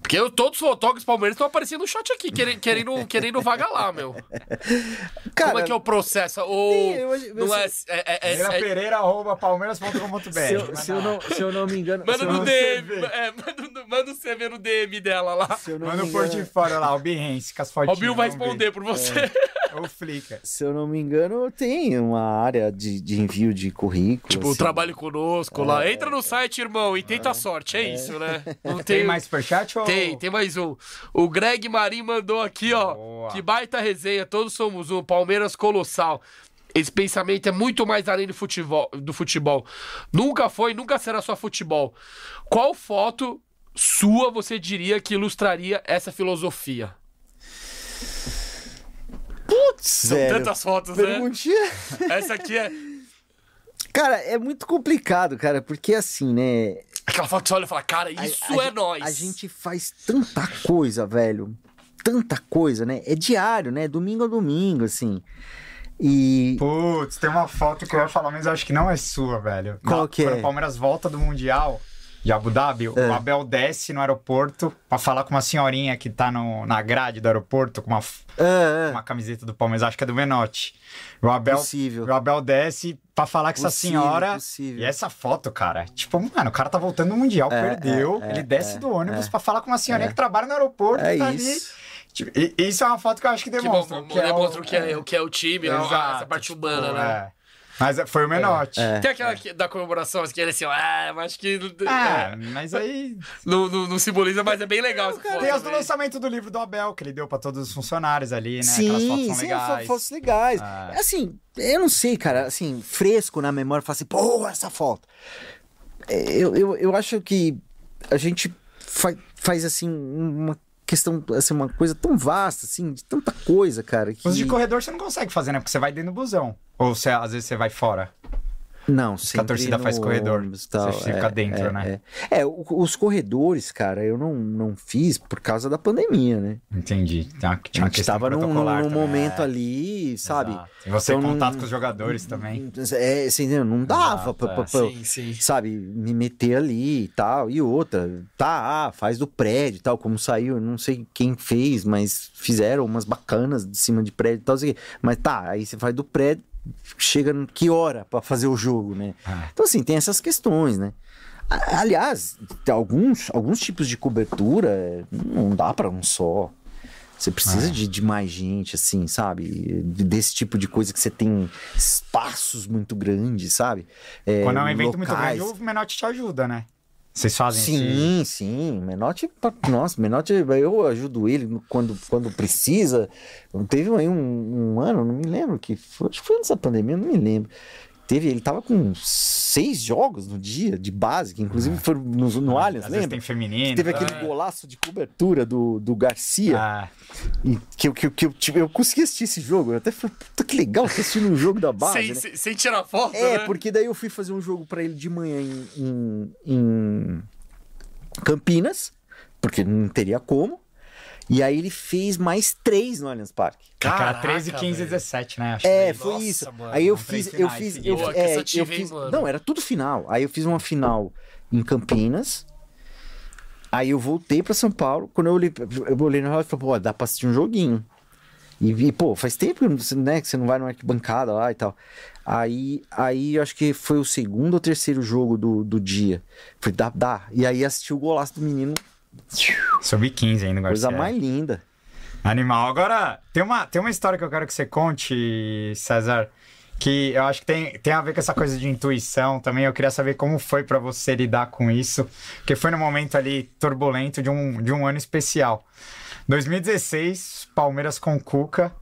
Porque eu, todos os fotógrafos palmeirenses estão aparecendo no chat aqui, querendo, querendo, querendo vaga lá, meu. Como é que é o processo? Ou Sim, eu- não é... é, é, é- Pereira é- Pereira, arroba palmeiras.com.br. Se eu, se eu não, se eu não me engano. Manda no DM, é, manda, manda o CV no DM dela lá. Manda o portfólio lá, o Behance, com as O fotinhas. Bill vai responder por você. Ou Flickr. Se eu não me engano, tem uma área de, de envio de currículo. Tipo, assim. trabalhe conosco lá. Entra no site, irmão, e tenta a sorte. É isso, né? Não Tem, tem mais superchat ou... Tem, tem mais um. O Greg Marim mandou aqui, ó. Boa. Que baita resenha, todos somos um. Palmeiras colossal. Esse pensamento é muito mais além do futebol, do futebol. Nunca foi, nunca será só futebol. Qual foto sua você diria que ilustraria essa filosofia? Putz, São velho, tantas fotos, né? perguntinha. Essa aqui é. Cara, é muito complicado, cara, porque assim, né? Aquela foto que você olha e fala, cara, isso a- a é nós. A gente faz tanta coisa, velho. Tanta coisa, né? É diário, né? Domingo a domingo, assim. E. Putz, tem uma foto que eu ia falar, mas eu acho que não é sua, velho. Qual Na- que quando é? o Palmeiras volta do Mundial de Abu Dhabi, o Abel desce no aeroporto pra falar com uma senhorinha que tá no, na grade do aeroporto com uma, Ah, ah. uma camiseta do Palmeiras, acho que é do Menotti. O Abel, Possível. o Abel desce pra falar com essa Possível, senhora. possível. E essa foto, cara, tipo, mano, o cara tá voltando do Mundial, É, perdeu. é, é, ele desce é, do ônibus pra falar com uma senhorinha que trabalha no aeroporto. É e tá isso. ali. Tipo, e- isso é uma foto que eu acho que Que demonstra. mo- que é demonstra o- o que é, o que é o time, a- Exato, essa parte tipo, humana, né? É. Mas foi o Menotti. É. Tem aquela que- da comemoração, que ele assim, ó, ah, mas acho que É, é, mas aí. não, não, não simboliza, mas é bem legal foto Tem as do lançamento do livro do Abel, que ele deu pra todos os funcionários ali, né? Aquelas fotos Sim, são sim, legais. fotos legais. Ah. Assim, eu não sei, cara, assim, fresco na memória, falar assim, pô, essa foto. É, Eu, eu, eu acho que a gente fa- faz, assim, uma questão, assim, uma coisa tão vasta, assim, de tanta coisa, cara. Que... Os de corredor você não consegue fazer, né? Porque você vai dentro do busão. Ou você, às vezes você vai fora. Não, que a torcida faz corredor. tal, Você fica dentro, é, né? É, É, os corredores, cara, eu não, não fiz por causa da pandemia, né? Entendi. Tinha, uma- tinha A gente questão tava num, num momento é. ali, sabe? Exato. E você Então, em contato com os jogadores também. É, assim, não dava pra, é. sabe, me meter ali e tal. E outra, tá, ah, faz do prédio e tal, como saiu, não sei quem fez, mas fizeram umas bacanas de cima de prédio e tal, quê. mas tá, aí você faz do prédio, chega que hora pra fazer o jogo, né? Ah. Então, assim, tem essas questões, né? Aliás, tem alguns, alguns tipos de cobertura não dá pra um só. Você precisa É. de, de mais gente, assim, sabe? De- Desse tipo de coisa que você tem espaços muito grandes, sabe? É, Quando é um evento muito locais. grande, o Menotti te ajuda, né? Vocês fazem esse... Sim, sim. O Menotti, nossa, Menotti, eu ajudo ele quando, quando precisa. Teve aí um, um ano, não me lembro que foi, acho que foi antes da pandemia, não me lembro. Teve, ele tava com seis jogos no dia de base, que inclusive foram no, no Allianz, Às vezes lembra? tem feminino. Teve tá? aquele golaço de cobertura do, do Garcia. Ah, E que, eu- que, eu- que eu, consegui assistir esse jogo. Eu até falei, puta que legal tô assistindo um jogo da base. Sem, né? sem, sem tirar foto, É, né? porque daí eu fui fazer um jogo pra ele de manhã em, em, em Campinas, porque não teria como. E aí ele fez mais três no Allianz Parque. cara, Caraca, 13, 15 velho. 17, né? Acho É, que foi Nossa, isso. mano, aí eu fiz, eu fiz, eu, seguidos. Pô, é, eu fiz, mano? não, era tudo final. Aí eu fiz uma final em Campinas. Aí eu voltei pra São Paulo. Quando eu olhei, eu olhei na hora e falei, pô, dá pra assistir um joguinho. E, e, pô, faz tempo que você, né, que você não vai numa arquibancada lá e tal. Aí, aí eu acho que foi o segundo ou terceiro jogo do, do dia. Falei, dá, dá. E aí assisti o golaço do menino. Subi 15 ainda, Garcia. Coisa mais linda. Animal. Agora, tem uma, tem uma história que eu quero que você conte, César, que eu acho que tem, tem a ver com essa coisa de intuição também. Eu queria saber como foi pra você lidar com isso, porque foi num momento ali turbulento de um, de um ano especial. 2016, Palmeiras com Cuca.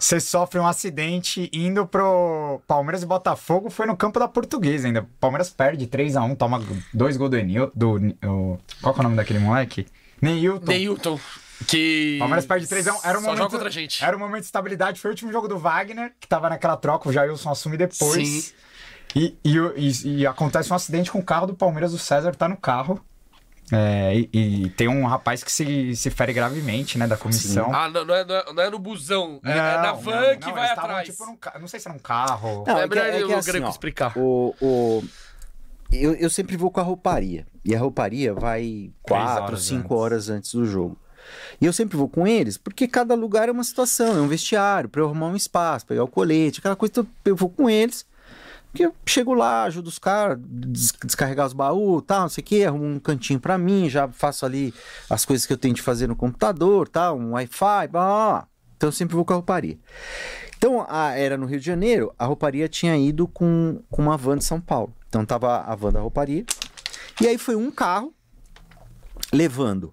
Você sofre um acidente indo pro Palmeiras e Botafogo, foi no campo da Portuguesa ainda. Palmeiras perde 3x1, toma dois gols do Enil. Do, o- qual é o nome daquele moleque? Neilton. Neilton, que... Palmeiras perde 3x1. Era um Só momento, joga contra a gente. Era um momento de estabilidade. Foi o último jogo do Wagner, que tava naquela troca. O Jailson assume depois. Sim. E, e, e- e acontece um acidente com o carro do Palmeiras. O César tá no carro. É, e, e tem um rapaz que se, se fere gravemente, né, da comissão. Ah, não, não, é, não, é, não é no busão, é, é na Não, van não, que não, vai atrás. Tipo, num não sei se era um carro. Não, é é que- melhor é que o assim, ó, explicar. O, o... Eu, eu sempre vou com a rouparia. E a rouparia vai quatro, horas cinco antes. horas antes do jogo. E eu sempre vou com eles, porque cada lugar é uma situação, é um vestiário, pra eu arrumar um espaço, pegar o colete, aquela coisa, então eu vou com eles. Porque eu chego lá, ajudo os caras, des- descarregar os baús, tal, não sei o quê, arrumo um cantinho pra mim, já faço ali as coisas que eu tenho de fazer no computador, tal, um Wi-Fi, blá, blá, blá. Então eu sempre vou com a rouparia. Então, a- era no Rio de Janeiro, a rouparia tinha ido com, com uma van de São Paulo. Então tava a van da rouparia. E aí foi um carro levando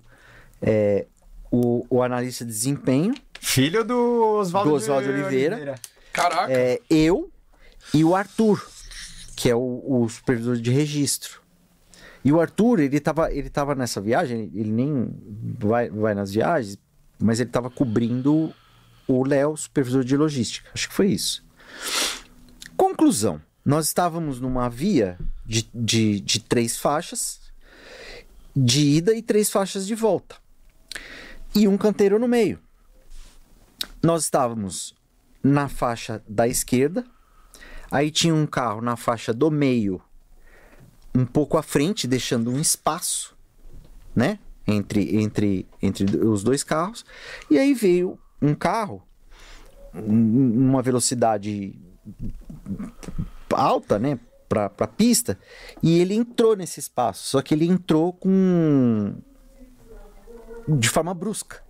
é, o, o analista de desempenho, Filho do Oswaldo Do Oswaldo Oliveira. Caraca. é, eu e o Arthur, que é o, o supervisor de registro. E o Arthur, ele tava, ele tava nessa viagem, ele nem vai, vai nas viagens, mas ele tava cobrindo o Léo, supervisor de logística. Acho que foi isso. Conclusão, nós estávamos numa via de, de, de três faixas de ida e três faixas de volta. E um canteiro no meio. Nós estávamos na faixa da esquerda, aí tinha um carro na faixa do meio, um pouco à frente, deixando um espaço, né? Entre, entre, entre os dois carros. E aí veio um carro, numa velocidade alta, né? Pra, pra pista, e ele entrou nesse espaço. Só que ele entrou com. de forma brusca.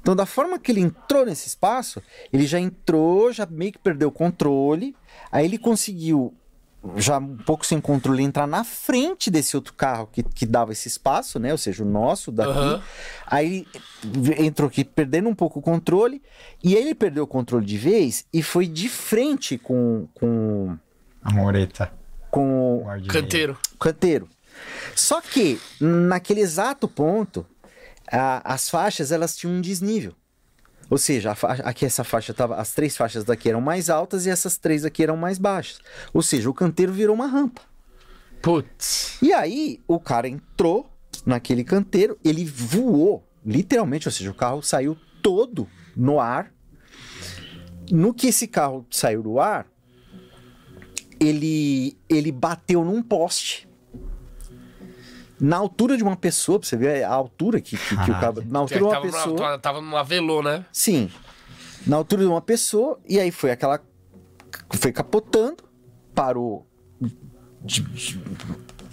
Então, da forma que ele entrou nesse espaço, ele já entrou, já meio que perdeu o controle. Aí ele conseguiu, já um pouco sem controle, entrar na frente desse outro carro que, que dava esse espaço, né? Ou seja, o nosso daqui. Aham. Aí entrou aqui perdendo um pouco o controle. E aí ele perdeu o controle de vez e foi de frente com, com, A moreta. com o Canteiro. canteiro. Só que naquele exato ponto, a- as faixas elas tinham um desnível. Ou seja, a fa- aqui essa faixa tava, as três faixas daqui eram mais altas e essas três aqui eram mais baixas. Ou seja, o canteiro virou uma rampa. Putz. E aí o cara entrou naquele canteiro, ele voou, literalmente, ou seja, o carro saiu todo no ar. No que esse carro saiu do ar, ele ele bateu num poste. Na altura de uma pessoa, pra você ver a altura que, que, que o carro. Na altura de uma tava, pessoa. numa, tava numa velô, né? Sim. Na altura de uma pessoa, e aí foi aquela. Foi capotando, parou de, de-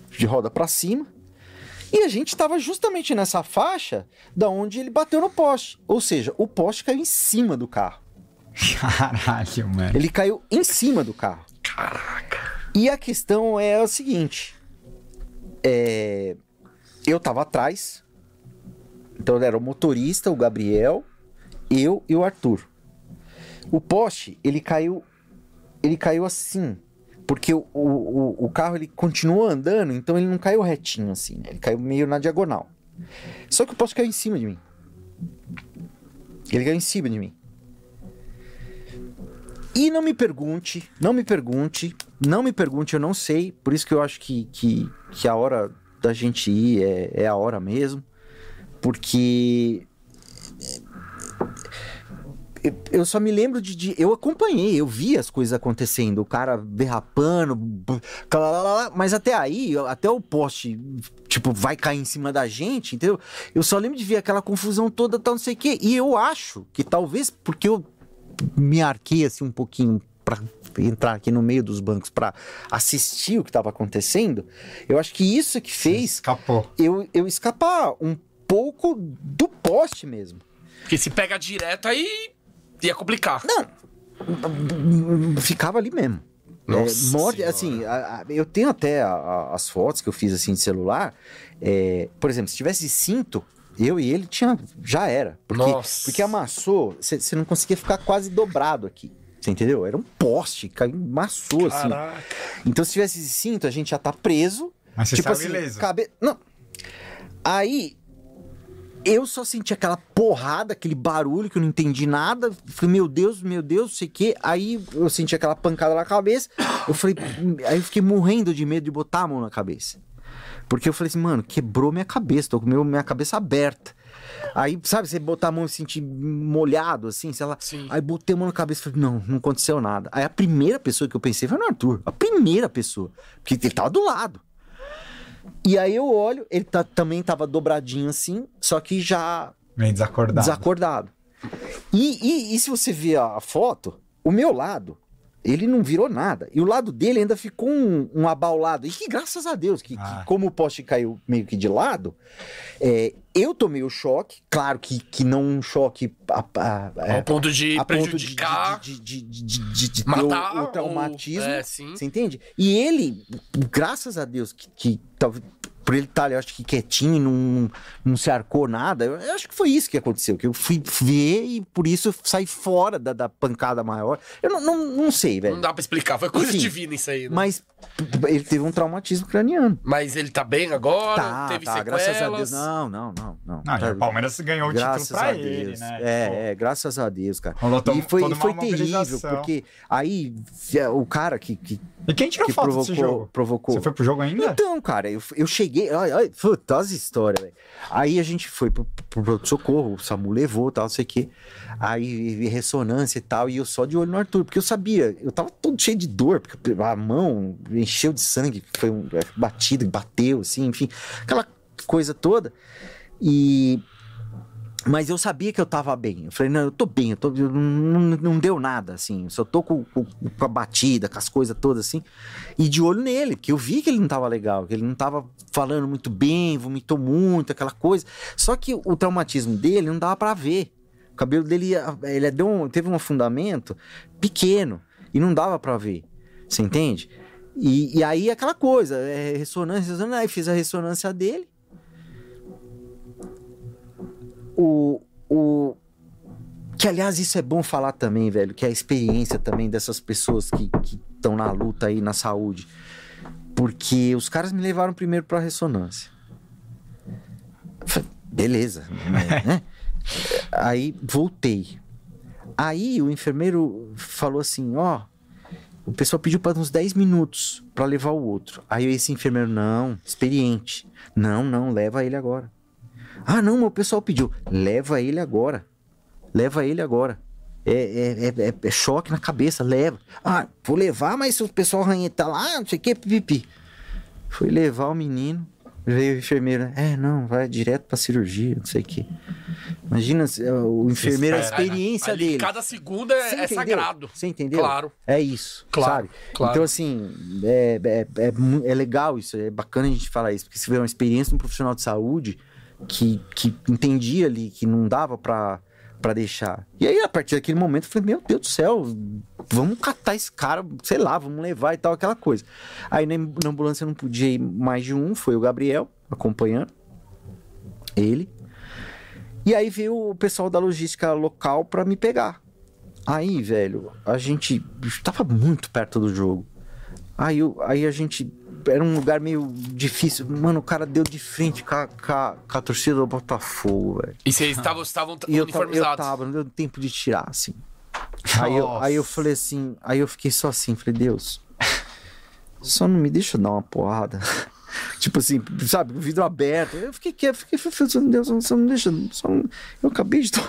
de roda pra cima. E a gente tava justamente nessa faixa da onde ele bateu no poste. Ou seja, o poste caiu em cima do carro. Caralho, mano. Ele caiu em cima do carro. Caraca. E a questão é o seguinte: é, eu tava atrás, então era o motorista, o Gabriel, eu e o Arthur. O poste ele caiu, ele caiu assim, porque o, o, o- carro ele continuou andando, então ele não caiu retinho assim, né? ele caiu meio na diagonal. Só que o poste caiu em cima de mim. Ele caiu em cima de mim. E não me pergunte, não me pergunte, não me pergunte, eu não sei. Por isso que eu acho que, que, que a hora da gente ir é, é a hora mesmo. Porque. eu- Eu só me lembro de, de- Eu acompanhei, eu vi as coisas acontecendo. O cara derrapando, mas até aí, até o poste, tipo, vai cair em cima da gente, entendeu? Eu só lembro de ver aquela confusão toda, tal, não sei o quê. E eu acho que talvez porque eu me arquei assim um pouquinho pra entrar aqui no meio dos bancos pra assistir o que tava acontecendo, eu acho que isso é que fez Escapou. eu, eu escapar um pouco do poste mesmo. Porque se pega direto aí ia complicar. Não, ficava ali mesmo. Nossa É, morde, assim, a- a- eu tenho até a- a- as fotos que eu fiz assim de celular. é, por exemplo, se tivesse cinto, eu e ele tinha, já era. Porque, Nossa. porque amassou, você não conseguia ficar quase dobrado aqui. Você entendeu? Era um poste, caiu, amassou assim. Caraca. Então, se tivesse esse cinto, a gente já tá preso. Mas você tipo assim, ileso. cabe... Não. Aí, eu só senti aquela porrada, aquele barulho que eu não entendi nada. Falei, meu Deus, meu Deus, não sei o quê. Aí eu senti aquela pancada na cabeça. Eu falei, aí eu fiquei morrendo de medo de botar a mão na cabeça. Porque eu falei assim, mano, quebrou minha cabeça, tô com minha cabeça aberta. Aí, sabe, você botar a mão e sentir molhado, assim, sei lá. Sim. Aí botei a mão na cabeça e falei, não, não aconteceu nada. Aí a primeira pessoa que eu pensei foi no Arthur. A primeira pessoa. Porque ele tava do lado. E aí eu olho, ele tá- também tava dobradinho assim, só que já Meio desacordado. desacordado. E, e- e se você ver a foto, o meu lado, ele não virou nada. E o lado dele ainda ficou um, um abaulado. E que graças a Deus, que, que Ah. como o poste caiu meio que de lado, é, eu tomei o choque. Claro que, que não um choque a, a- é, Ao ponto de a ponto de, prejudicar, de, de, de, de, de- matar o, o traumatismo. Ou... É, sim. Você entende? E ele, graças a Deus, que, que talvez por ele estar, eu acho que quietinho, não, não se arcou nada. Eu, eu acho que foi isso que aconteceu, que eu fui ver e por isso saí fora da, da pancada maior. Eu não, não, não sei, velho. Não dá pra explicar, foi coisa Enfim, divina isso aí, né? Mas ele teve um traumatismo craniano. Mas ele tá bem agora? Tá, teve tá, sequelas? graças a Deus. Não, não, não, não. Não, Tá- o Palmeiras ganhou o Graças título pra a ele, Deus. né? Pô. É, é, graças a Deus, cara. Rolou e foi, e foi terrível, porque aí é, o cara que, que, E quem tirou que foto provocou, desse jogo? provocou. Você foi pro jogo ainda? Então, cara, eu, eu cheguei. Ai, ai, puta, as histórias. Aí a gente foi pro, pro pronto-socorro, o SAMU levou tal, não sei o quê. Aí ressonância e tal, e eu só de olho no Arthur, porque eu sabia, eu tava todo cheio de dor, porque a mão encheu de sangue, foi um, é, batido, bateu, assim, enfim, aquela coisa toda. E. Mas eu sabia que eu tava bem. Eu falei, não, eu tô bem, eu tô, não, não, deu nada, assim. Eu só tô com, com, com a batida, com as coisas todas, assim. E de olho nele, porque eu vi que ele não tava legal, que ele não tava falando muito bem, vomitou muito, aquela coisa. Só que o traumatismo dele não dava pra ver. O cabelo dele, ele deu um- teve um afundamento pequeno e não dava pra ver. Você entende? E, e aí aquela coisa, é, ressonância, ressonância, aí fiz a ressonância dele. O, o, que, aliás, isso é bom falar também, velho, que é a experiência também dessas pessoas que estão na luta aí na saúde. Porque os caras me levaram primeiro pra ressonância. Falei, Beleza, né? Aí voltei. Aí o enfermeiro falou assim: ó, o pessoal pediu para uns 10 minutos para levar o outro. Aí esse enfermeiro, não, experiente. Não, não, leva ele agora. Ah, não, o pessoal pediu. Leva ele agora. Leva ele agora. É, é, é, é- é choque na cabeça, leva. Ah, vou levar, mas se o pessoal ranheta lá, não sei o que, pipi. Fui levar o menino. Veio o enfermeiro. É, não, vai direto pra cirurgia, não sei o que. Imagina se, é, o enfermeiro, a né? experiência Ali, dele. Cada segundo é, é sagrado. Você entendeu? Claro. É isso, Claro, claro. Então, assim, é, é, é, é legal isso, é bacana a gente falar isso, porque você vê uma experiência de um profissional de saúde que, que entendia ali que não dava pra, pra deixar. E aí, a partir daquele momento, eu falei, meu Deus do céu, vamos catar esse cara, sei lá, vamos levar e tal, aquela coisa. Aí na, ambulância não podia ir mais de um, foi o Gabriel acompanhando ele. E aí veio o pessoal da logística local pra me pegar. Aí, velho, a gente tava muito perto do jogo. Aí, eu- aí a gente. Era um lugar meio difícil. Mano, o cara deu de frente com a, com a- com a torcida do Botafogo, velho. E vocês estavam estavam E eu tava, eu uniformizados. não deu tempo de tirar, assim. Aí eu, aí eu falei assim, aí eu fiquei só assim, falei, Deus, só não me deixa dar uma porrada. tipo assim, sabe, o vidro aberto. Eu fiquei quieto, fiquei pensando, Deus, só não deixa. Só não... Eu acabei de tomar.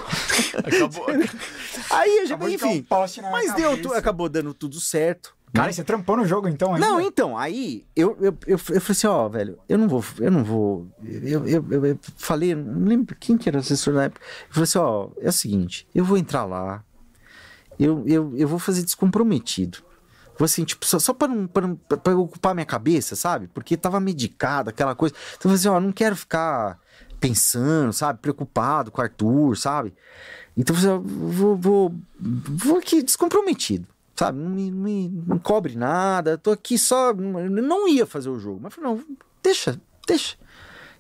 Acabou. Aí a gente, Acabou de um enfim. poste na mas deu, cabeça. tu- acabou dando tudo certo. Cara, e você trampou no jogo então ainda? Não, então, aí eu, eu, eu, eu falei assim, ó, velho, eu não vou, eu não vou. Eu, eu, eu, eu falei, não lembro quem que era o assessor na época. Eu falei assim, ó, é o seguinte, eu vou entrar lá, eu, eu, eu vou fazer descomprometido. Vou assim, tipo, só, só pra, não, pra, não- pra ocupar minha cabeça, sabe? Porque tava medicado, aquela coisa. Então eu falei assim, ó, não quero ficar pensando, sabe? Preocupado com o Arthur, sabe? Então eu falei assim, ó, vou, vou, vou aqui descomprometido, sabe? Não me, me- não cobre nada, tô aqui só. Não, ia fazer o jogo, mas falei, não, deixa, deixa.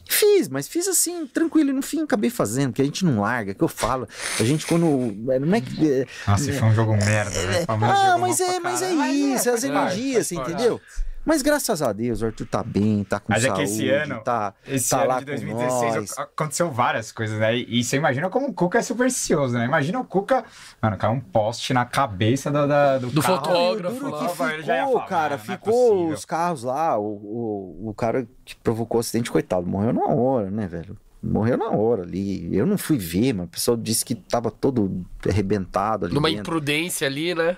E Fiz, mas fiz assim, tranquilo, e no fim acabei fazendo, porque a gente não larga, que eu falo. A gente quando. Não é que. é, Nossa, e foi um jogo merda, né? Ah, mas é, mas é isso, é as energias, faz você parte. Mas graças a Deus, o Arthur tá bem, tá com Mas é saúde, que esse ano, tá, esse tá ano lá de com 2016 nós. ac- aconteceu várias coisas, né? E, e você imagina como o Cuca é supersticioso, né? Imagina o Cuca, mano, caiu um poste na cabeça do, da- do, Do carro. fotógrafo. Duro que ficou, falar, cara, não é ficou possível. os carros lá, o, o, o cara que provocou o acidente, coitado, morreu na hora, né, velho? Morreu na hora ali. Eu não fui ver, mas o pessoal disse que tava todo arrebentado ali Numa dentro. imprudência ali, né?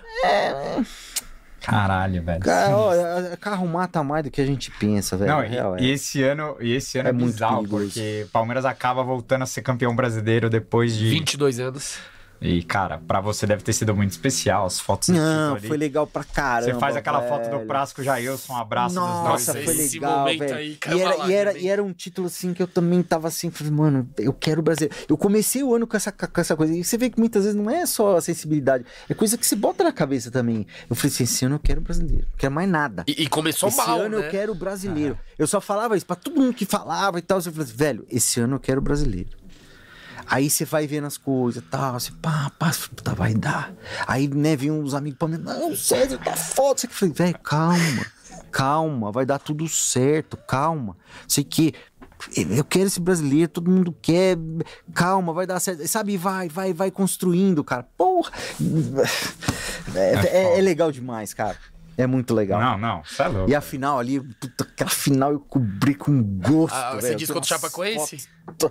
Caralho, velho. Cara, ó, carro mata mais do que a gente pensa, velho. Não, Na real, e, é. e esse ano, e esse ano é, É muito bizarro, perigoso. porque Palmeiras acaba voltando a ser campeão brasileiro depois de 22 anos. E, cara, pra você deve ter sido muito especial as fotos Não, foi legal pra caramba. Você faz aquela foto do velho. Prasco Jailson, um abraço Nossa, dos dois. foi aí. esse legal, velho. aí, e, era, uma e, era, e era um título assim que eu também tava assim, falei, mano, eu quero brasileiro. Eu comecei o ano com essa, com essa coisa. E você vê que muitas vezes não é só a sensibilidade, é coisa que você bota na cabeça também. Eu falei assim, esse ano eu quero brasileiro, não quero mais nada. E, e começou esse mal, ano né? eu quero brasileiro. Eu só falava isso pra todo mundo que falava e tal. Eu falei, assim, velho, esse ano eu quero brasileiro. Aí você vai vendo as coisas e tal, você pá, pá, puta, vai dar. Aí, né, vem uns amigos pra mim, não, César, tá foda. Você que eu falei, velho, calma, calma, vai dar tudo certo, calma. Sei que eu quero esse brasileiro, todo mundo quer, calma, vai dar certo. Sabe, vai, vai, vai construindo, cara. Porra! É, é- é legal demais, cara. É muito legal. Não, não, é louco. E a final ali, puta, aquela final eu cobri com gosto. Ah, você velho. diz contra o Chapecoense? fotos-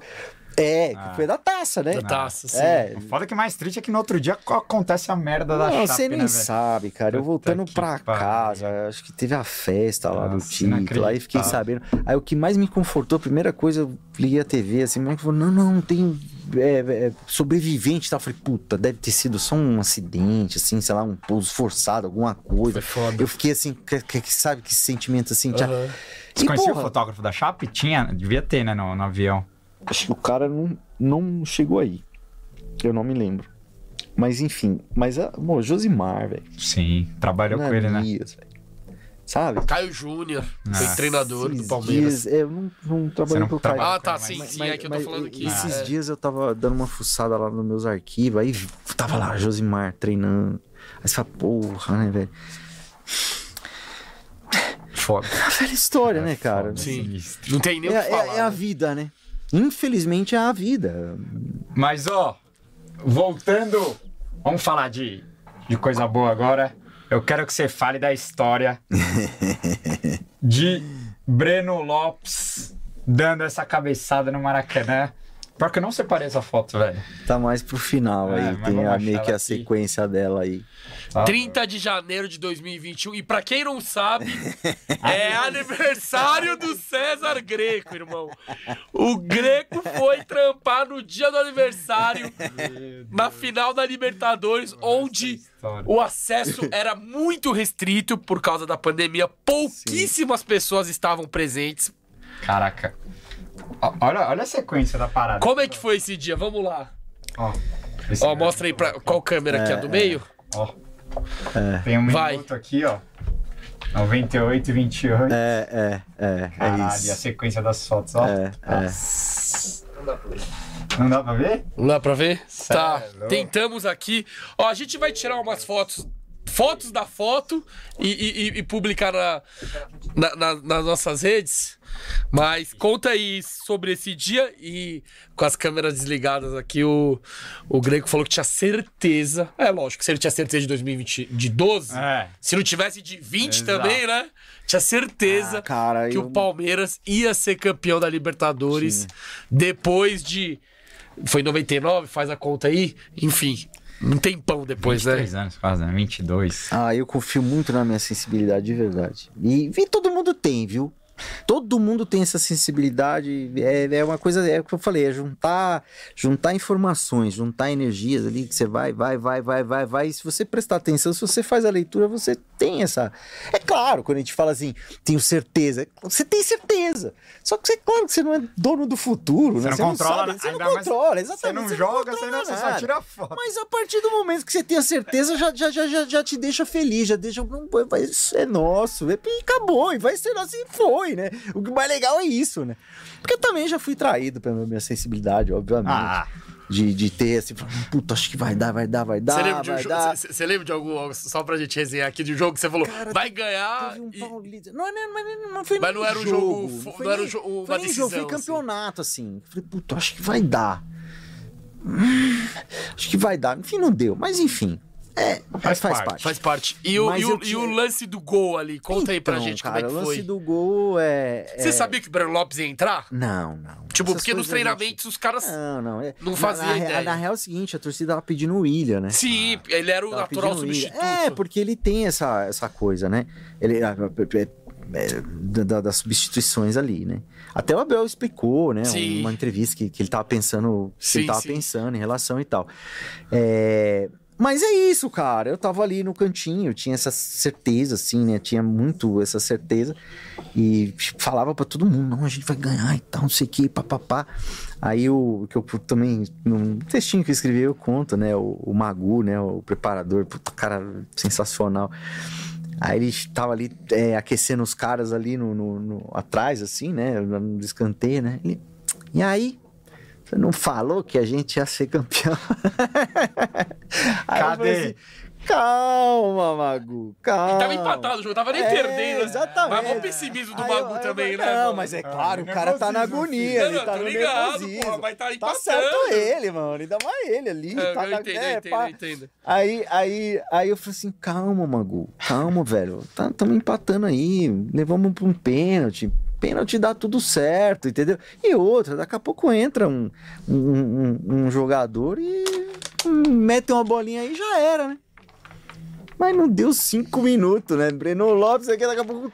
É, Ah. foi da taça, né? Da taça, sim. É. O foda é que mais triste é que no outro dia co- acontece a merda da Não, você nem né, sabe, cara. Eu voltando pra pariu. casa, acho que teve a festa lá do título. Aí fiquei sabendo. Aí o que mais me confortou, a primeira coisa, eu liguei a TV, assim, mas falou: não, não, tem é, é, sobrevivente tal. Eu falei, puta, deve ter sido só um acidente, assim, sei lá, um pouso forçado, alguma coisa. Foi foda. Eu fiquei assim, que, que- sabe que sentimento assim? tinha- Aham. Você E, conhecia porra, o fotógrafo da Chape? Tinha, devia ter, né, no, no avião. Acho que o cara não, não chegou aí. Eu não me lembro. Mas enfim, mas a, pô, Josimar, velho. Sim, trabalhou com ele, né? Velho. Sabe? Caio Júnior, foi Ah. treinador do Palmeiras. dias- é, eu não, não trabalhei o Caio. Ah, tá, Mas- sim, mas- sim, é que eu tô mas falando aqui. Esses É. dias eu tava dando uma fuçada lá nos meus arquivos, aí tava lá Josimar treinando. Aí você fala, porra, né, velho? Foda. A velha história, né, cara? Sim. sinistro. Não tem nem É, o que falar. é- é a né? vida, né? Infelizmente é a vida. Mas, ó, voltando, vamos falar de, de coisa boa agora. Eu quero que você fale da história de Breno Lopes dando essa cabeçada no Maracanã. Pior que eu não separei essa foto, velho. Tá mais pro final É, aí. Tem a, meio que a aqui. sequência dela aí. Tá? 30 de janeiro de 2021. E pra quem não sabe, é aniversário do César Greco, irmão. O Greco foi trampar no dia do aniversário, na final da Libertadores, onde história. o acesso era muito restrito por causa da pandemia. Pouquíssimas pessoas estavam presentes. Caraca. Olha, olha a sequência da parada. Como é que foi esse dia? Vamos lá. Ó, mostra aí pra qual câmera aqui, a do meio? Ó. Tem um Vai. minuto aqui, ó. 98 e 28. É, é, é. É Caralho, e a isso. sequência das fotos, ó. É, é. Não dá pra ver? Não dá pra ver? Tá, é tentamos aqui. Ó, a gente vai tirar umas fotos, fotos da foto e, e- e- publicar na, na- na- nas nossas redes. Mas conta aí sobre esse dia e com as câmeras desligadas aqui, o, o Greco falou que tinha certeza. É lógico, se ele tinha certeza de 2020, de 12, É. se não tivesse de 20 Exato. também, né? Tinha certeza Ah, cara, que eu- o Palmeiras ia ser campeão da Libertadores depois de. Foi em 99, faz a conta aí. Enfim, um tempão depois, né? 23 anos quase, né? 22. Ah, eu confio muito na minha sensibilidade de verdade. E, e todo mundo tem, viu? Todo mundo tem essa sensibilidade. É, é uma coisa, é o que eu falei, é juntar, juntar informações, juntar energias ali que você vai, vai, vai, vai, vai, vai. E se você prestar atenção, se você faz a leitura, você tem essa. É claro, quando a gente fala assim, tenho certeza, você tem certeza. Só que você, claro que você não é dono do futuro, Você né? não controla, sabe, você não controla, Você exatamente. não joga, você, controla não, você só tira foto. Mas a partir do momento que você tem a certeza, já, já, já, já, já te deixa feliz, já deixa. Não, é nosso, e acabou, e vai ser assim, e foi, né? O que mais legal é isso, né? Porque eu também já fui traído pela minha sensibilidade, obviamente. Ah. De, de ter assim, puta, acho que vai dar, vai dar, vai dar. Você lembra, de um dar. lembra de algum, só pra gente resenhar aqui, de um jogo que você falou, Cara, vai ganhar. Um e- Paulista. Não, não, não, não foi Mas não era um jogo, jogo, foi não era um jogo- foi nem jogo, foi decisão, assim. campeonato, assim. Falei, puta, acho que vai dar. Hum, acho que vai dar. Enfim, não deu. Mas enfim. É, Faz faz, parte. parte. Faz parte. E o, e, o, e o lance do gol ali, conta aí pra Então, gente cara, como é o que lance foi. do gol é. Você é- sabia que o Breno Lopes ia entrar? Não, não. Tipo, Essas porque nos a gente- treinamentos os caras. Não, não. É... Não na- fazia na, ideia. Na real é o seguinte, a torcida tava pedindo o William, né? Sim, ele era o natural o substituto. É, porque ele tem essa, essa coisa, né? Ele, ah, é, da- das substituições ali, né? Até o Abel explicou, né? Sim. Uma entrevista que, que ele tava pensando, que Sim, ele tava sim. pensando em relação e tal. É, Mas é isso, cara. Eu tava ali no cantinho, tinha essa certeza, assim, né? Tinha muito essa certeza. E falava pra todo mundo, não, a gente vai ganhar e tal, não sei o que, papapá. Aí o que eu também, num textinho que eu escrevi, eu conto, né? O, o Magu, né? O preparador, puta, cara sensacional. Aí ele tava ali é, aquecendo os caras ali no, no- no- atrás, assim, né? No escanteio, né? Ele, e aí? Você não falou que a gente ia ser campeão? Eu Cadê? assim, calma, Magu, calma. E tava empatado o jogo, tava nem É, perdendo. né? exatamente. Mas o pessimismo do Aí Magu eu- também, eu- né? Não, mano? mas é Ah, claro, o cara tá na agonia, ele Não, tá tô no ligado, nervosismo. porra, mas tá Tá empatando. certo ele, mano, ainda mais ele ali. É, tá eu na- entendo, é, eu entendo, pá. eu entendo. Aí, aí, aí eu falei assim, calma, Magu, calma, velho. Estamos empatando aí, levamos pra um pênalti. Pênalti dá tudo certo, entendeu? E outra, daqui a pouco entra um, um, um- um jogador e mete uma bolinha aí já era, né? Mas não deu cinco minutos, né? Breno Lopes aqui, daqui a pouco.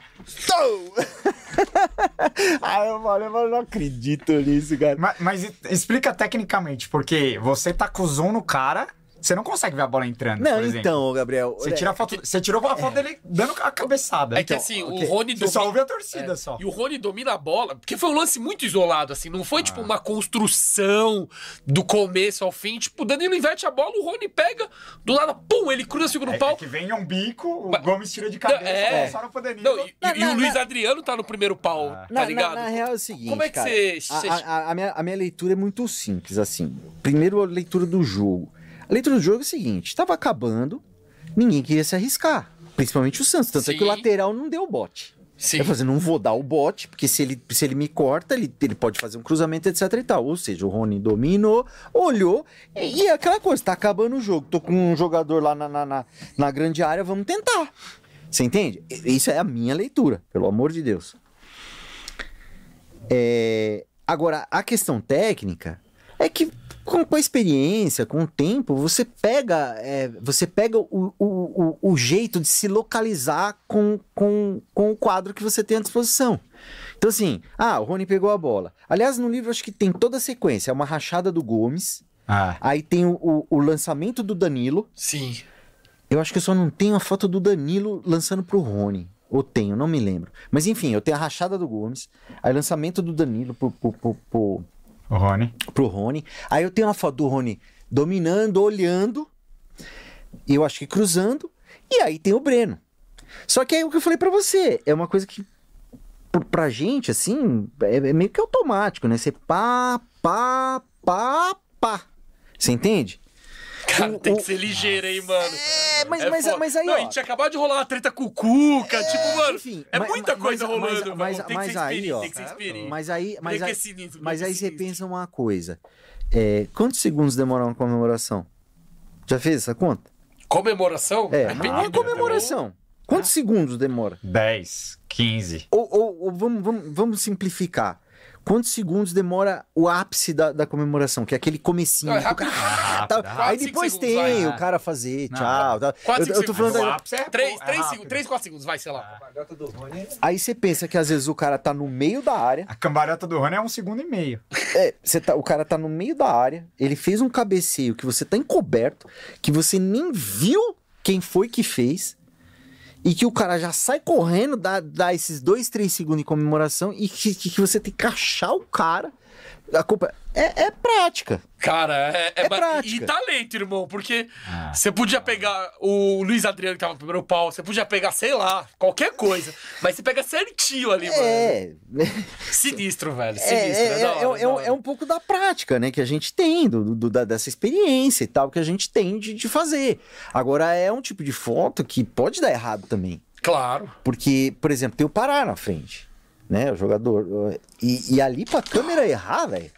Aí eu falei, eu não acredito nisso, cara. Mas, mas explica tecnicamente, porque você tá com o zoom no cara, você não consegue ver a bola entrando, Não, por exemplo. então, Gabriel. Você, tira a foto, você tirou a foto dele dando a cabeçada. É que Então, assim, ok. o Rony Você só domina. ouve a torcida É, só. E o Rony domina a bola, porque foi um lance muito isolado, assim. Não foi, Ah. tipo, uma construção do começo ao fim. Tipo, o Danilo inverte a bola, o Rony pega, do nada, pum, ele cruza, segura É, o pau. é que vem um bico, o Mas- Gomes tira de cabeça, É. é. só no poder Não, e, Na- e o na- Luiz na- Adriano tá no primeiro pau, Ah. tá ligado? na, na real é o seguinte, Como é que cara, você- a- A, a minha, a minha leitura é muito simples, assim. Primeiro, a leitura do jogo. A leitura do jogo é o seguinte, tava acabando, ninguém queria se arriscar. Principalmente o Santos, tanto é que o Sim. lateral não deu o bote. Sim. Eu falei, assim, não vou dar o bote, porque se ele, se ele me corta, ele, ele pode fazer um cruzamento, etc e tal. Ou seja, o Rony dominou, olhou, e, e é aquela coisa, tá acabando o jogo. Tô com um jogador lá na, na, na, na grande área, vamos tentar. Você entende? Isso é a minha leitura, pelo amor de Deus. É, Agora, a questão técnica é que com, com a experiência, com o tempo, você pega, é, você pega o, o, o, o jeito de se localizar com, com, com o quadro que você tem à disposição. Então, assim, ah, o Rony pegou a bola. Aliás, no livro acho que tem toda a sequência. É uma rachada do Gomes, Ah, aí tem o, o, o lançamento do Danilo. Sim. Eu acho que eu só não tenho a foto do Danilo lançando pro Rony. Ou tenho, não me lembro. Mas enfim, eu tenho a rachada do Gomes, aí o lançamento do Danilo pro, pro, pro, pro, o Rony. pro Rony. Aí eu tenho uma foto do Rony dominando, olhando, eu acho que cruzando, e aí tem o Breno. Só que aí o que eu falei pra você, é uma coisa que pra gente, assim, é, é meio que automático, né? Você pá, pá, pá, pá. Você entende? Cara, O- tem que ser ligeiro, hein, mano. É, mas, mas, foda. mas aí, Não, ó. a gente acabou de rolar uma treta com o Cuca, tipo, mano, enfim, é mas- muita mas- coisa mas- rolando, mas- mano. Tem mas que ser aí, ó, tem que ser experiente. Mas aí, mas aí, é sinistro, mas aí você pensa uma coisa. É, quantos segundos demora uma comemoração? Já fez essa conta? Comemoração? É, uma do- comemoração. Quantos segundos demora? 10, 15. Ou, ou- ou vamos, vamos, vamos simplificar. Quantos segundos demora o ápice da, da comemoração? Que é aquele comecinho. Não, é que o cara- rápido, tá- rápido. aí Quatro, depois segundos, tem vai. o cara fazer Não, tchau. tá? Quatro, Eu, cinco eu tô falando da- é- Três, é três, rápido. segundos, três, quatro segundos, vai, sei lá. Aí você pensa que às vezes o cara tá no meio da área. A cambalhota do Rony é um segundo e meio. É, você tá, o cara tá no meio da área, ele fez um cabeceio que você tá encoberto, que você nem viu quem foi que fez, e que o cara já sai correndo, dá, dá esses dois, três segundos de comemoração, e que, que, que você tem que achar o cara. A culpa é, é prática. Cara, é, É ba- prática. E talento, irmão, porque Ah. você podia pegar o Luiz Adriano que tava no primeiro pau, você podia pegar, sei lá, qualquer coisa, mas você pega certinho ali, mano. É, Sinistro, velho, é, sinistro. é, É, é, hora, é, um- hora. é um pouco da prática, né? Que a gente tem, do, do- da- dessa experiência e tal, que a gente tem de, de fazer. Agora, é um tipo de foto que pode dar errado também. Claro. Porque, por exemplo, tem o Pará na frente, né? O jogador. E, e ali pra câmera errar, velho.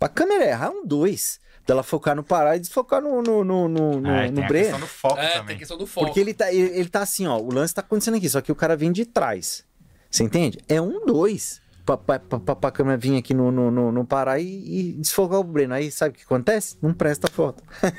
Pra câmera errar é um dois. Dela focar no Pará e desfocar no, no, no, no, no, É, no tem Breno. questão do foco É, também. tem questão do foco. Porque ele tá, ele, ele tá assim, ó. O lance tá acontecendo aqui, só que o cara vem de trás. Você entende? É um dois. Pra, pra câmera vir aqui no, no, no, no Pará e, e desfocar o Breno. Aí sabe o que acontece? Não presta a foto.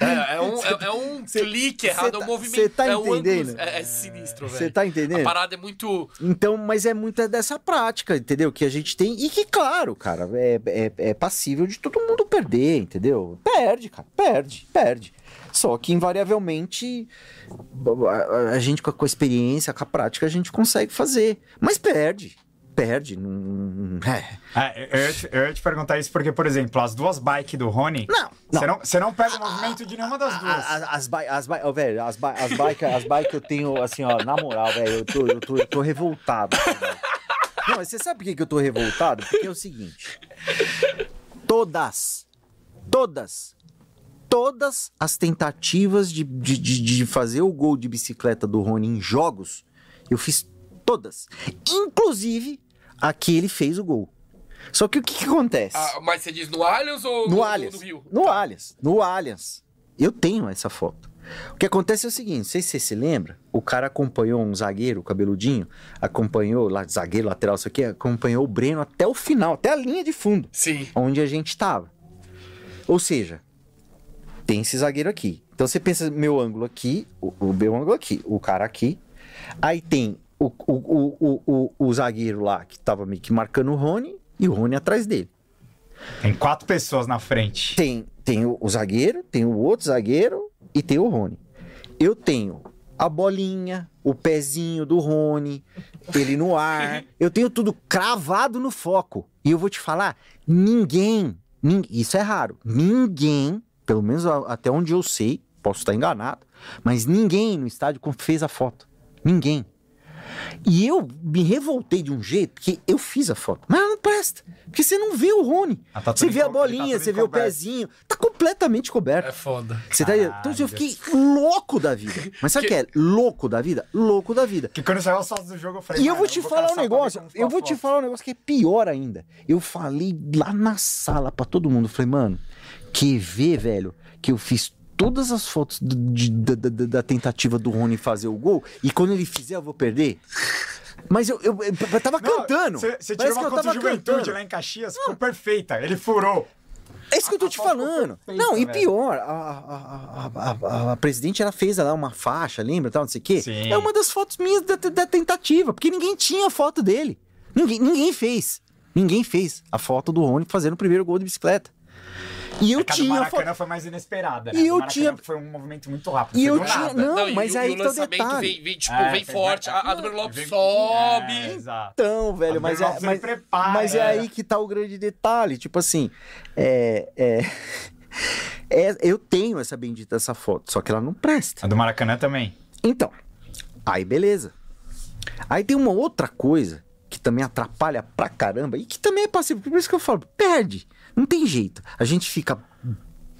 É, é um, é, é um clique errado, é um tá- movimento. cê tá é um ângulo- entendendo? é, é sinistro, velho. Você tá entendendo? A parada é muito. Então, mas é muito dessa prática, entendeu? Que a gente tem. E que, claro, cara, é, é, é passível de todo mundo perder, entendeu? Perde, cara, perde, perde. Só que, invariavelmente, a, a- a gente com a, com a experiência, com a prática, a gente consegue fazer. Mas perde. Perde. Não, é. É, eu, ia te, eu ia te perguntar isso porque, por exemplo, as duas bikes do Rony. Não, Você não. não, não pega o movimento de nenhuma das duas. a- As bikes, as bi- ó, velho, as, bi- as bikes as bike eu tenho, assim, ó, na moral, velho, eu tô, eu, tô, eu tô revoltado. velho. Não, mas você sabe por que, que eu tô revoltado? Porque é o seguinte: todas, todas, todas as tentativas de, de, de, de fazer o gol de bicicleta do Rony em jogos, eu fiz todas. Inclusive, a que ele fez o gol. Só que o que, que acontece? Ah, mas você diz no Allianz ou No Allianz. no Rio? No Allianz. No Allianz. Eu tenho essa foto. O que acontece é o seguinte, não sei se você se lembra, o cara acompanhou um zagueiro, cabeludinho, acompanhou, lá, zagueiro, lateral, isso aqui, acompanhou o Breno até o final, até a linha de fundo, Sim. onde a gente estava. Ou seja, tem esse zagueiro aqui. Então você pensa, meu ângulo aqui, o, o meu ângulo aqui, o cara aqui. Aí tem o, o, o, o, zagueiro lá, que tava meio que marcando o Rony, e o Rony atrás dele. Tem quatro pessoas na frente. Tem, tem o, o zagueiro, tem o outro zagueiro e tem o Rony. Eu tenho a bolinha, o pezinho do Rony, ele no ar. Eu tenho tudo cravado no foco. E eu vou te falar, ninguém, nin- isso é raro, ninguém, pelo menos até onde eu sei, posso estar enganado, mas ninguém no estádio fez a foto. Ninguém. E eu me revoltei de um jeito que eu fiz a foto. Mas ela não presta. Porque você não vê o Rony. Ah, tá você vê a tá bolinha, tudo você vê o pezinho. Tá completamente coberto. É foda. Você tá? Então Caralho. eu fiquei louco da vida. Mas sabe o que é? Louco da vida? Louco da vida. Que quando saiu as fotos do jogo, eu falei. E eu "Mano, vou te falar um negócio, ficou eu vou te foto." falar um negócio que é pior ainda. Eu falei lá na sala pra todo mundo, falei, mano, que ver, velho, que eu fiz todas as fotos do- de- da, da- tentativa do Rony fazer o gol e quando ele fizer eu vou perder. Mas eu, eu, eu, eu tava Não, cantando. Você tirou uma de juventude cantando. lá em Caxias, ficou perfeita. Ele furou. É isso que eu tô te falando. Não, e pior, a, a, a, presidente ela fez lá uma faixa, lembra? Tal, não sei o quê. É uma das fotos minhas da, da tentativa, porque ninguém tinha foto dele. Ninguém, ninguém fez. Ninguém fez a foto do Rony fazendo o primeiro gol de bicicleta. E eu É do tinha a Maracanã foto. foi mais inesperada. Né? E do eu tinha- Foi um movimento muito rápido. E eu do tinha- nada. não, e mas o- aí o que tá o lançamento detalhe. vem, vem, tipo, É, vem forte. A, a do Lopes vem- sobe. É, exato. Então, velho, mas é, mas, prepara, mas é é. aí que tá o grande detalhe. Tipo assim, é, é, é- eu tenho essa bendita essa foto, só que ela não presta. A do Maracanã também. Então, aí beleza. Aí tem uma outra coisa que também atrapalha pra caramba e que também é passivo. Por isso que eu falo, perde. Não tem jeito. A gente fica,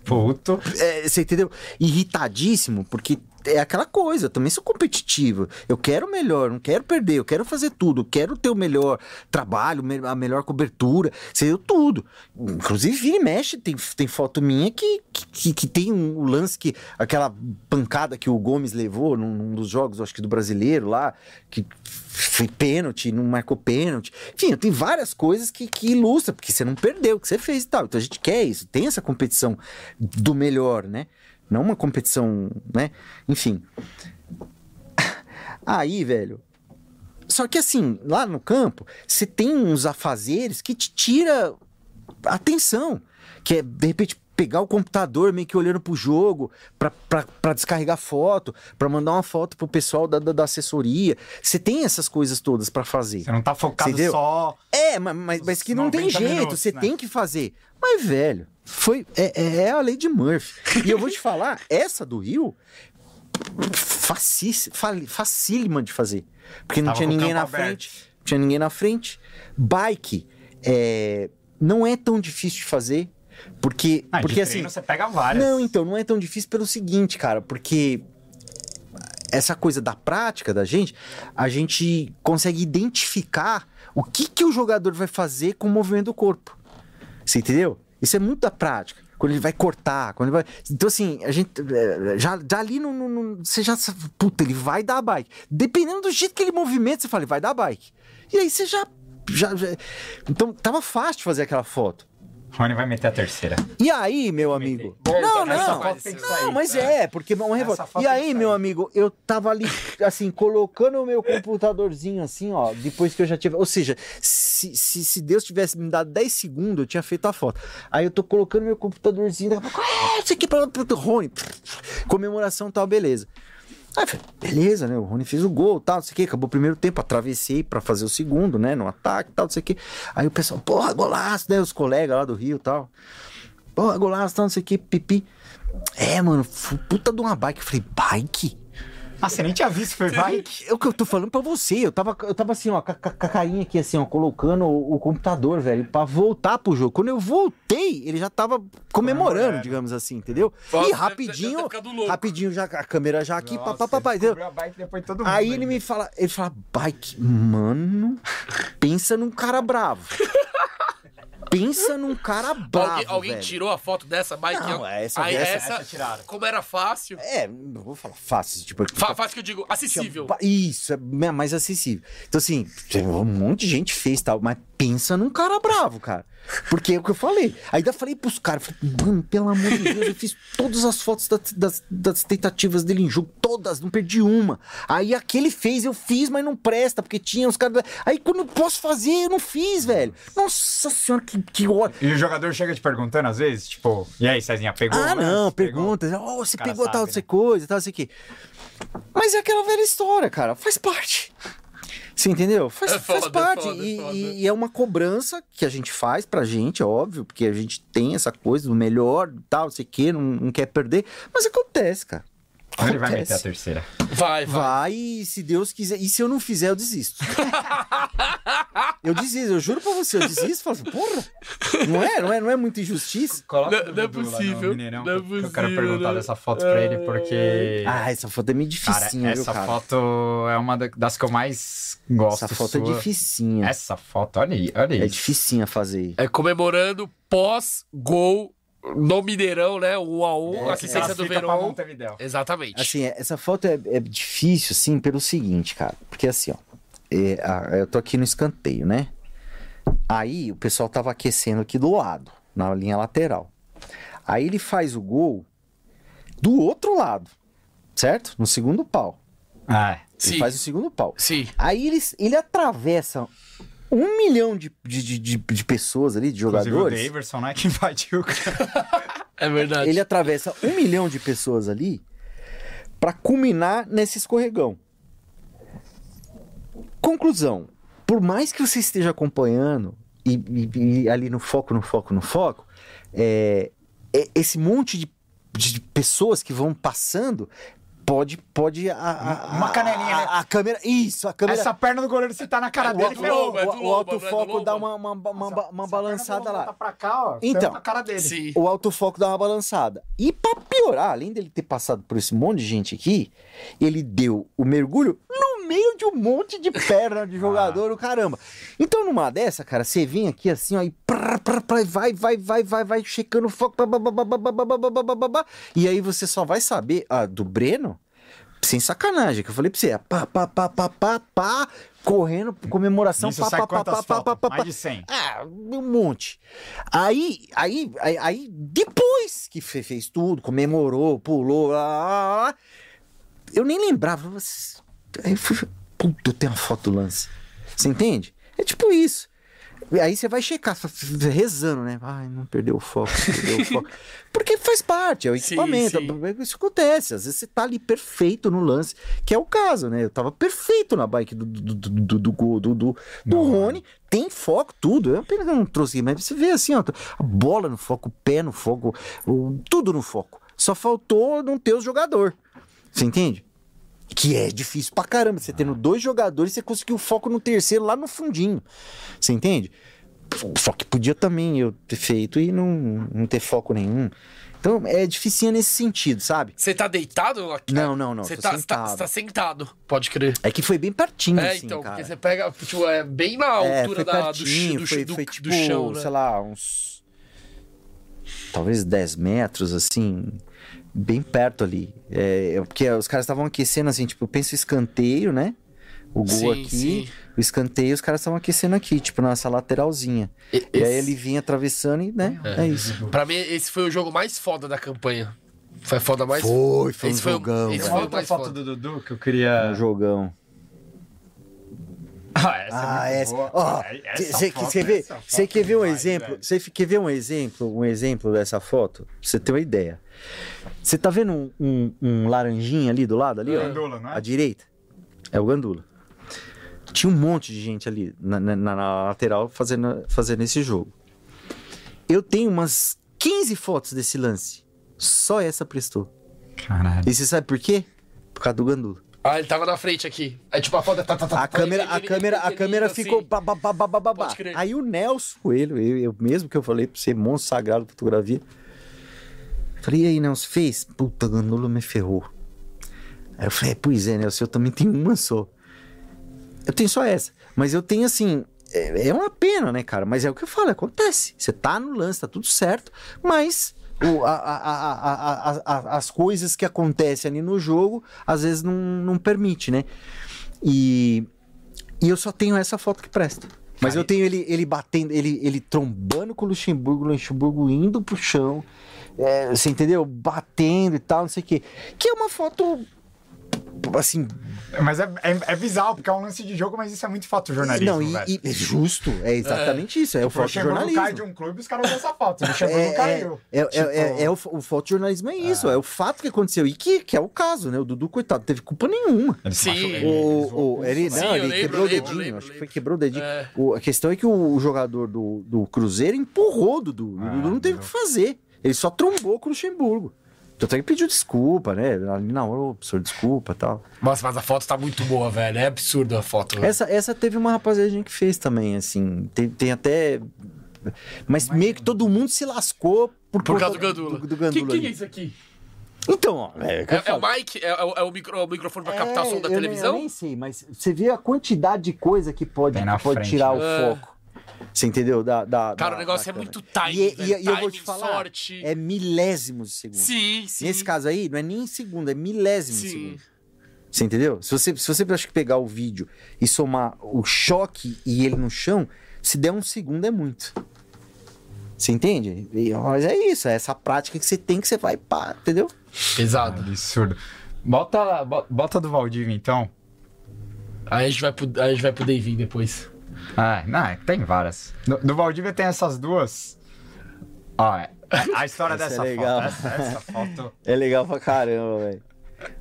Puto. é, você entendeu? Irritadíssimo, porque é aquela coisa. Eu também sou competitivo. Eu quero o melhor, não quero perder. Eu quero fazer tudo. Eu quero ter o melhor trabalho, a melhor cobertura. Sei eu tudo. Inclusive, vira e mexe. Tem, tem foto minha que, que, que tem um lance que. Aquela pancada que o Gomes levou num, num dos jogos, acho que do brasileiro lá, que foi pênalti, não marcou pênalti. Enfim, tem várias coisas que, que ilustram, porque você não perdeu o que você fez e tal. Então a gente quer isso, tem essa competição do melhor, né? Não uma competição, né? Enfim. Aí, velho. Só que assim, lá no campo, você tem uns afazeres que te tira atenção. Que é, de repente, pegar o computador meio que olhando pro jogo, pra descarregar foto, pra mandar uma foto pro pessoal da, da, da assessoria. Você tem essas coisas todas pra fazer. Você não tá focado Entendeu? só. É, mas, mas, mas que não tem 90 jeito, você né? tem que fazer. Mas, velho, foi, é, é- é a lei de Murphy. E eu vou te falar, essa do Rio, facílima de fazer. Porque não Tava tinha ninguém na aberto. frente. Não tinha ninguém na frente. Bike, é, não é tão difícil de fazer. Porque, Ah, porque assim. você pega várias. Não, então, não é tão difícil pelo seguinte, cara, porque essa coisa da prática da gente, a gente consegue identificar o que, que o jogador vai fazer com o movimento do corpo. Você entendeu? Isso é muito da prática. Quando ele vai cortar, quando vai. Então, assim, a gente. eh, Já, já ali no, no- no- Você já. sabe, Puta, ele vai dar a bike. Dependendo do jeito que ele movimenta, você fala, ele vai dar a bike. E aí você já já, já- Então tava fácil de fazer aquela foto. Rony vai meter a terceira. E aí, meu amigo? Bom, Não, não. sair. Não, mas é, porque é um revolta. E aí, meu amigo, eu tava ali, assim, colocando o meu computadorzinho assim, ó, depois que eu já tive. Ou seja, se, se, se Deus tivesse me dado 10 segundos, eu tinha feito a foto. Aí eu tô colocando meu computadorzinho, daqui a pouco, ah, isso aqui pra, pra Rony. Comemoração tal, beleza. Aí beleza, né? O Rony fez o gol, tal, não sei o que. Acabou o primeiro tempo, atravessei pra fazer o segundo, né? No ataque, tal, não sei o que. Aí o pessoal, porra, golaço, né? Os colegas lá do Rio tal. Porra, golaço, tal, não sei o que, pipi. É, mano, puta de uma bike. Eu falei, bike? Ah, você nem tinha visto, foi bike? É o que eu tô falando pra você. Eu tava, eu tava assim, ó, com a, com a carinha aqui, assim, ó, colocando o, o computador, velho, pra voltar pro jogo. Quando eu voltei, ele já tava comemorando, Comemorando. digamos assim, entendeu? Nossa, e rapidinho, rapidinho, já, a câmera já aqui, Nossa, papapá, entendeu? mundo. Aí ele me fala, ele fala, bike, mano, pensa num cara bravo. pensa num cara bravo, alguém alguém velho. tirou a foto dessa bike? Não, essa- Aí essa- essa tiraram. Como era fácil. É, não vou falar fácil, tipo... Fa- fácil que eu digo, acessível. Isso, é mais acessível. Então, assim, um monte de gente fez tal, mas pensa num cara bravo, cara. Porque é o que eu falei. Ainda falei pros caras, falei, mano, pelo amor de Deus, eu fiz todas as fotos das, das, das tentativas dele em jogo, todas, não perdi uma. Aí aquele fez, eu fiz, mas não presta, porque tinha os caras. Aí quando eu posso fazer, eu não fiz, velho. Nossa senhora, que, que ódio. E o jogador chega te perguntando às vezes, tipo, e aí, Cezinha, pegou? Ah, lance? não, Pegou? pergunta. Oh, você pegou tal, sabe, não sei né? coisa, tal, não sei o quê. Mas é aquela velha história, cara. Faz parte. Você entendeu? Faz, É faz foda, parte. é foda, é e, foda. e- e é uma cobrança que a gente faz pra gente, é óbvio, porque a gente tem essa coisa do melhor, tal, não sei o quê, não, não quer perder. Mas acontece, cara. Ele vai Acontece. meter a terceira. Vai, vai. Vai, e se Deus quiser. E se eu não fizer, eu desisto. eu desisto, eu juro pra você, eu desisto. Falo assim, porra, não é, não é, não é muita injustiça? Coloca Não- não é possível, Mineirão, não é que Eu quero possível, perguntar né? dessa foto pra ele, porque... Ah, essa foto é meio Cara, dificinha, viu, essa cara? foto é uma da- das que eu mais gosto. Essa foto é sua. dificinha. Essa foto, olha aí, olha É isso. dificinha fazer. É comemorando pós-gol no Mineirão, né? 1 a 1 É, assistência do. Montevidéu. Exatamente. Assim, essa foto é, é difícil, assim, pelo seguinte, cara. Porque assim, ó. é, a- eu tô aqui no escanteio, né? Aí o pessoal tava aquecendo aqui do lado, na linha lateral. Aí ele faz o gol do outro lado, certo? No segundo pau. Ah, é. Ele Sim. faz o segundo pau. Sim. Aí ele, ele atravessa um milhão de, de, de, de- de pessoas ali, de Inclusive o jogadores. Daverson, né, que invadiu o cara. É verdade. Ele atravessa um milhão de pessoas ali pra culminar nesse escorregão. Conclusão: por mais que você esteja acompanhando e, e- e ali no foco, no foco, no foco, é, é- esse monte de, de pessoas que vão passando pode pode a, a- Uma a- canelinha, a, né? a câmera isso a câmera Essa perna do goleiro, se tá na cara o, dele, o- ferrou. É o- o Lobo, não é autofoco dá uma, uma, uma, Essa- uma essa balançada lá. Tá pra cá, ó. Então. na cara dele. Sim. O autofoco dá uma balançada. E pra piorar, além dele ter passado por esse monte de gente aqui, ele deu o mergulho no meio de um monte de perna de jogador, o caramba. Então, numa dessa, cara, você vem aqui assim, ó, e prá, prá, prá, vai, vai, vai, vai, vai, checando o foco, e aí você só vai saber, ah, do Breno, sem sacanagem, que eu falei pra você, é pá, pá, pá, pá, pá, pá, correndo, comemoração, pá, pá, pá, pá, pá, fotos? pá, pá, Mais de 100. ah, um monte. Aí, aí, aí, aí, depois que fe- fez tudo, comemorou, pulou, lá, lá, lá, eu nem lembrava. Aí eu fui, puta, eu tenho uma foto do lance. Você entende? É tipo isso. E Aí você vai checar, rezando, né? Ai, não perdeu o foco, perdeu o foco. Porque faz parte, é o Sim, equipamento. sim. Isso acontece. Às vezes você tá ali perfeito no lance, que é o caso, né? Eu tava perfeito na bike do, do, do, do, do, do, do. Rony, tem foco, tudo. Eu apenas não trouxe, mas você vê assim, ó, a bola no foco, o pé no foco, o- tudo no foco. Só faltou não ter o jogador. Você entende? Que é difícil pra caramba. Você tendo dois jogadores, você conseguiu o foco no terceiro lá no fundinho. Você entende? Só que podia também eu ter feito e não, não ter foco nenhum. Então é dificinho nesse sentido, sabe? Você tá deitado aqui? Não, não, não, Você tá, tá, sentado. você tá sentado, pode crer. É que foi bem pertinho, É, assim, então, cara. porque você pega, tipo, é bem na É, altura foi da, do, pertinho, do, foi, do, foi do tipo, chão, né? sei lá, uns. Talvez 10 metros, assim, bem perto ali. É, é porque os caras estavam aquecendo, assim, tipo, eu penso escanteio, né? O gol Sim, aqui, sim. o escanteio, os caras estavam aquecendo aqui, tipo, nessa lateralzinha. E- E aí esse- ele vinha atravessando e, né? É, isso. Pra mim, esse foi o jogo mais foda da campanha. Foi a foda mais Foi, foi um Esse foi o- jogão, esse foi Uma o outra mais foto foda. do Dudu que eu queria. Um jogão. Ah, essa Ah, é essa. Ó, É, você foto- quer ver, você quer ver um demais, exemplo? Você quer ver um exemplo, um exemplo dessa foto? Pra você ter uma ideia. Você tá vendo um, um, um laranjinha ali do lado, ali, ó? Gandula, não é? À direita? É o Gandula. Tinha um monte de gente ali na, na- na lateral fazendo, fazendo esse jogo. Eu tenho umas 15 fotos desse lance. Só essa prestou. Caralho. E você sabe por quê? Por causa do Gandula. Ah, ele tava na frente aqui. Aí, tipo, a foto... Tá, tá, tá, A tá, câmera, ele- a ele- câmera, a ele- câmera assim. ficou. crer. Aí o Nelson Coelho, eu, eu mesmo que eu falei pra você, monstro sagrado de fotografia. Falei, e aí, Nelson, fez? Puta, Gandula me ferrou. Aí eu falei, pois é, Nelson, eu também tenho uma só. Eu tenho só essa. Mas eu tenho assim. É, é uma pena, né, cara? Mas é o que eu falo, acontece. Você tá no lance, tá tudo certo, mas. O- a- a- a- as coisas que acontecem ali no jogo, às vezes não, não permite, né? E, e eu só tenho essa foto que presta. Mas eu tenho ele, ele batendo, ele, ele trombando com o Luxemburgo, o Luxemburgo indo pro chão, é, você entendeu? Batendo e tal, não sei o quê. Que é uma foto, assim, Mas é, é, é bizarro, porque é um lance de jogo, mas isso é muito fotojornalismo, não, e, velho. e- justo, é exatamente isso, é o o Luxemburgo cai fotojornalismo. de um clube, os caras usam essa foto. O Luxemburgo É, é, caiu. é, é, Tipo, é, é o, o fotojornalismo é isso, é. o fato que aconteceu e que, que é o caso, né? O Dudu, coitado, não teve culpa nenhuma. ele Sim. machucou, ele- O, ele o, ele, Sim, não, eu ele lembro, quebrou o lembro, dedinho, lembro, acho que foi quebrou o dedinho. É. O- a questão é que o, o jogador do, do Cruzeiro empurrou o Dudu. o Ah, Dudu não teve o que fazer. Ele só trombou com o Luxemburgo. Tanto é que pediu desculpa, né? Ali na hora, professor, desculpa e tal. Nossa, mas a foto tá muito boa, velho. É absurdo a foto. velho. Essa, essa teve uma rapaziadinha que fez também, assim. Tem, tem até. Mas meio que todo mundo se lascou por, Por causa do Gandula. Do, do que, Gandula que, que é isso aqui? Então, ó. É, eu É, é o mic? É, é o- é o, micro, é o microfone pra captar É, som da eu nem- televisão? eu nem sei, mas você vê a quantidade de coisa que pode, que pode frente, tirar né? o É. foco. Você entendeu? Da, da, Cara, da- o negócio da é muito timing, E, velho. e- e eu vou te falar, sorte. é milésimos de segundo. Sim, sim. Nesse caso aí, não é nem segundo, é milésimos de Sim. segundo. Você entendeu? Se você, se você acho que pegar o vídeo e somar o choque e ele no chão, se der um segundo é muito. Você entende? E- mas é isso, é essa prática que você tem que você vai pá, entendeu? Pesado. Absurdo. Bota, bo- bota do Valdívia, então. Aí a gente vai pro, aí a gente vai pro Davin depois. Ah, não, é tem várias. No, no Valdívia tem essas duas. Ó, é- a, a história Essa é dessa legal. foto. Essa, essa foto. É legal pra caramba, velho.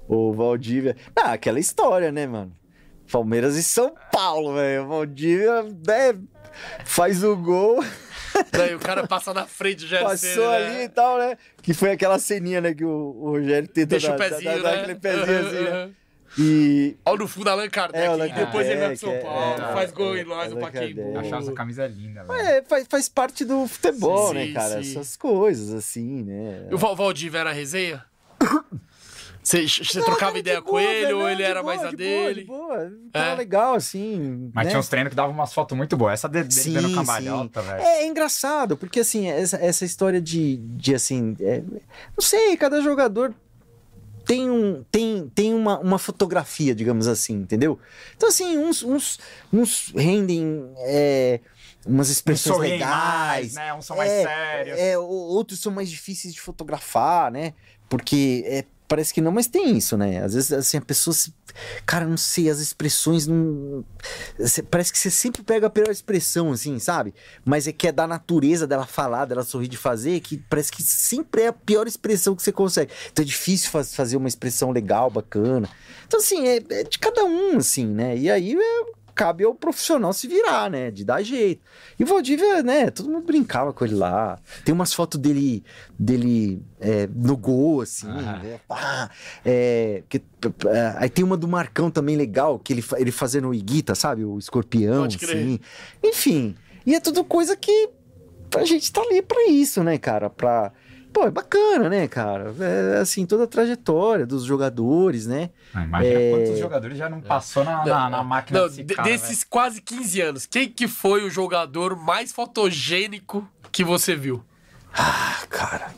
O Valdívia. Ah, aquela história, né, mano? Palmeiras e São Paulo, velho. O Valdívia, né, faz o gol, Daí o cara passa na frente do Jair passou Ceni, ali né? e tal, né? Que foi aquela ceninha, né, que o, o Rogério tenta Deixa o dar- pezinho, dar- dar né? aquele pezinho assim, né? E. Olha no fundo Allan Kardec. É, Allan e depois ele vai pro São é, Paulo, é, faz gol é, em nós, Allan Paquimbu. Achar essa camisa linda, velho. É, faz, faz parte do futebol, Sim, né, cara? sim. Essas coisas, assim, né? E o Val- Valdívia era resenha? Você, você Não, trocava ideia de com boa, ele velho, ou não, ele era boa, mais a de dele? Boa, de boa. Tava É. legal, assim. Mas né? tinha uns treinos que davam umas fotos muito boas. Essa dele, dele dando cambalhota, velho. É, é engraçado, porque assim, essa, essa história de, de assim, é, não sei, cada jogador tem, um, tem, tem uma, uma fotografia, digamos assim, entendeu? Então, assim, uns, uns, uns rendem é, umas expressões sorriem legais, mais, né? Uns são mais é, sérios. é, outros são mais difíceis de fotografar, né? Porque é, parece que não, mas tem isso, né? Às vezes, assim, a pessoa se. Cara, não sei, as expressões não. parece que você sempre pega a pior expressão, assim, sabe? Mas é que é da natureza dela falar, dela sorrir de fazer, que parece que sempre é a pior expressão que você consegue. Então é difícil faz- fazer uma expressão legal, bacana. Então, assim, é, é de cada um, assim, né? E aí é, cabe ao profissional se virar, né? De dar jeito. E o Valdívia, né? Todo mundo brincava com ele lá. Tem umas fotos dele, dele é, no gol, assim. Ah. né? Pá, é, que- é, aí tem uma do Marcão também legal, que ele, ele fazendo o Iguita, sabe? O escorpião, assim. Enfim. E é tudo coisa que a gente tá ali pra isso, né, cara? Pra. Pô, é bacana, né, cara? É, assim, toda a trajetória dos jogadores, né? Ah, Imagina É. quantos jogadores já não passou na, na, na máquina Não, desse de- cara, desses quase 15 anos, quem que foi o jogador mais fotogênico que você viu? Ah, cara.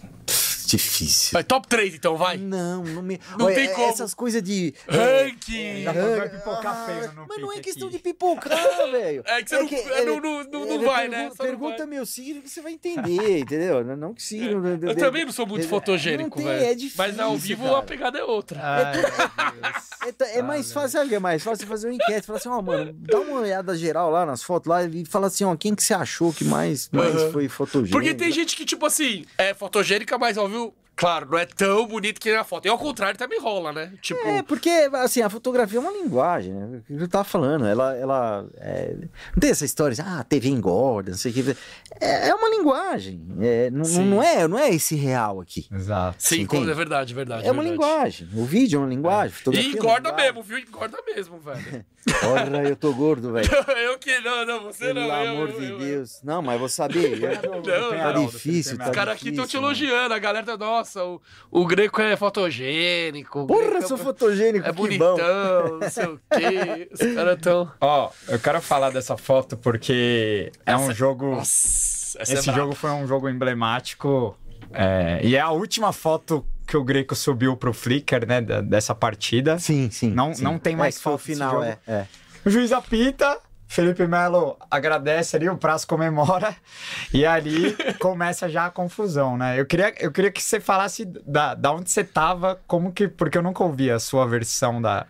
Difícil. Vai, top 3 então, vai. Não, não me. Não Olha, tem é- como. Essas coisas de. Ranking. Já é, vai pipocar feio no Mas não é questão aqui. de pipocar, velho. É que você não- é, não- não- não- não vai, né? Só Pergunta vai. meu signo que você vai entender, entendeu? Não- Não que signo. Eu também não sou muito fotogênico, velho. É difícil. Mas ao vivo cara. a pegada é outra. Ai, meu Deus. É, é mais fácil, sabe o que é mais fácil? Você fazer uma enquete, falar assim, ó, mano, dá uma olhada geral lá nas fotos lá e fala assim, ó, quem que você achou que mais, mais foi fotogênico? Porque tem gente que, tipo assim, é fotogênica, mas ao vivo, claro, não é tão bonito que nem a foto. E ao contrário também rola, né? Tipo, É, porque, assim, a fotografia é uma linguagem, né? O que eu tava falando, ela, ela é, não tem essa história, assim, ah, a TV engorda, não sei o que. É, é uma linguagem, é, não, não, é, não é esse real aqui. Exato. sim, é verdade, verdade. É uma verdade. linguagem, o vídeo é uma linguagem, E fotografia é engorda linguagem. mesmo, viu? Engorda mesmo, velho. Olha, eu tô gordo, velho. eu que não, não, você Pelo não. eu- amor eu- de eu- Deus. Não, mas vou saber. eu- Não, tá não. difícil, tá Os caras aqui estão te mano. elogiando, a galera tá, nossa, o, o Greco é fotogênico. Porra, Greco sou é- fotogênico, É que bom. bonitão, não sei o quê. Os caras tão. Ó, eu quero falar dessa foto porque é um jogo. Nossa, essa Esse é jogo foi um jogo emblemático. é, e é a última foto que o Greco subiu pro Flickr, né? dessa partida. Sim, sim. Não- sim. não tem mais é, que foi o foto desse final, jogo. é, é. O juiz apita, Felipe Melo agradece ali, o prazo comemora, e ali começa já a confusão, né? Eu queria, eu queria que você falasse da, da onde você tava, como que. Porque eu nunca ouvi a sua versão da.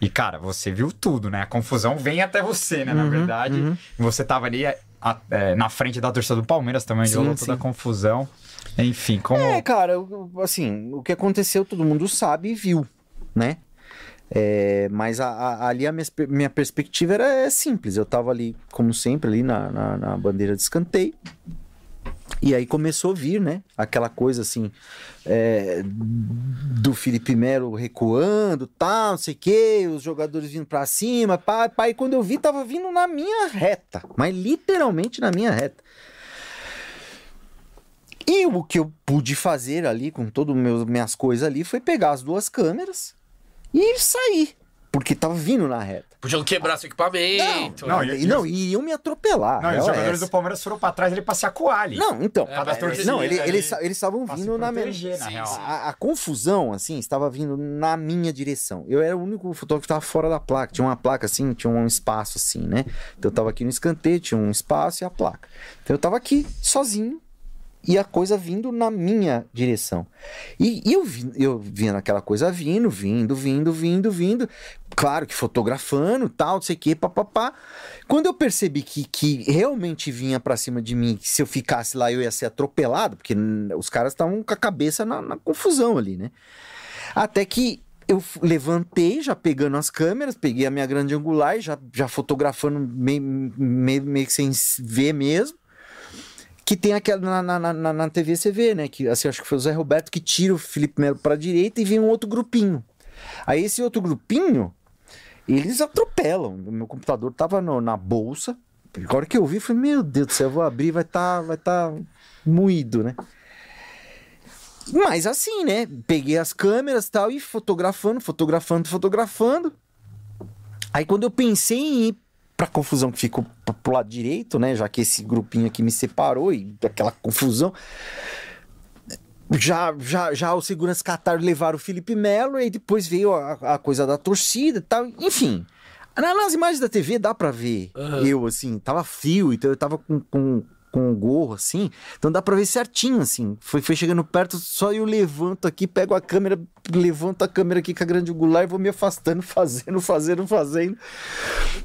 E, cara, você viu tudo, né? A confusão vem até você, né? Na Uhum, verdade. Você tava ali a- é, na frente da torcida do Palmeiras também, Sim, rolou toda a confusão. Enfim, como. É, cara, assim, o que aconteceu todo mundo sabe e viu, né? É, mas a- a- ali a minha, minha perspectiva era é simples. Eu tava ali, como sempre, ali na, na, na bandeira de escanteio. E aí começou a vir, né? Aquela coisa assim, é, do Felipe Melo recuando, tal, não sei o quê, os jogadores vindo pra cima, pá. E quando eu vi, tava vindo na minha reta, mas literalmente na minha reta. E o que eu pude fazer ali com todas as minhas coisas ali foi pegar as duas câmeras e sair. Porque tava vindo na reta. Podiam quebrar seu equipamento. Não, né? e- E, não, e iam me atropelar. Não, e os é jogadores essa. do Palmeiras foram pra trás ele pra se acuar ali. Não, então. É, pra é, torcida, não, ele- né? eles eles estavam vindo na minha. proteger, na Sim, real. sim. A, a confusão, assim, estava vindo na minha direção. Eu era o único fotógrafo que estava fora da placa. Tinha uma placa assim, tinha um espaço assim, né? Então eu tava aqui no escanteio, tinha um espaço e a placa. Então eu tava aqui, sozinho, e a coisa vindo na minha direção. E, e eu, eu via aquela coisa vindo, vindo, vindo, vindo, vindo. Claro que fotografando, tal, não sei o que, papapá. Quando eu percebi que, que realmente vinha pra cima de mim, que se eu ficasse lá eu ia ser atropelado, porque os caras estavam com a cabeça na, na confusão ali, né? Até que eu levantei, já pegando as câmeras, peguei a minha grande angular, já, já fotografando meio, meio, meio que sem ver mesmo. Que tem aquela na, na, na, na TV você vê, né? Que assim, acho que foi o Zé Roberto que tira o Felipe Melo pra direita e vem um outro grupinho. Aí esse outro grupinho, eles atropelam. O meu computador tava no- na bolsa. A hora que eu vi, falei, meu Deus do céu, eu vou abrir, vai estar vai tá moído, né? Mas assim, né? Peguei as câmeras tal e fotografando, fotografando, fotografando. Aí quando eu pensei em ir pra confusão que ficou pro lado direito, né? Já que esse grupinho aqui me separou e aquela confusão. Já, já, já o segurança Qatar levaram o Felipe Melo e depois veio a, a coisa da torcida e tal. Enfim, na- nas imagens da TV dá pra ver Aham. eu, assim, tava frio, então eu tava com, com, com o gorro, assim, então dá pra ver certinho, assim. Foi, foi chegando perto, só eu levanto aqui, pego a câmera, levanto a câmera aqui com a grande angular e vou me afastando, fazendo, fazendo, fazendo.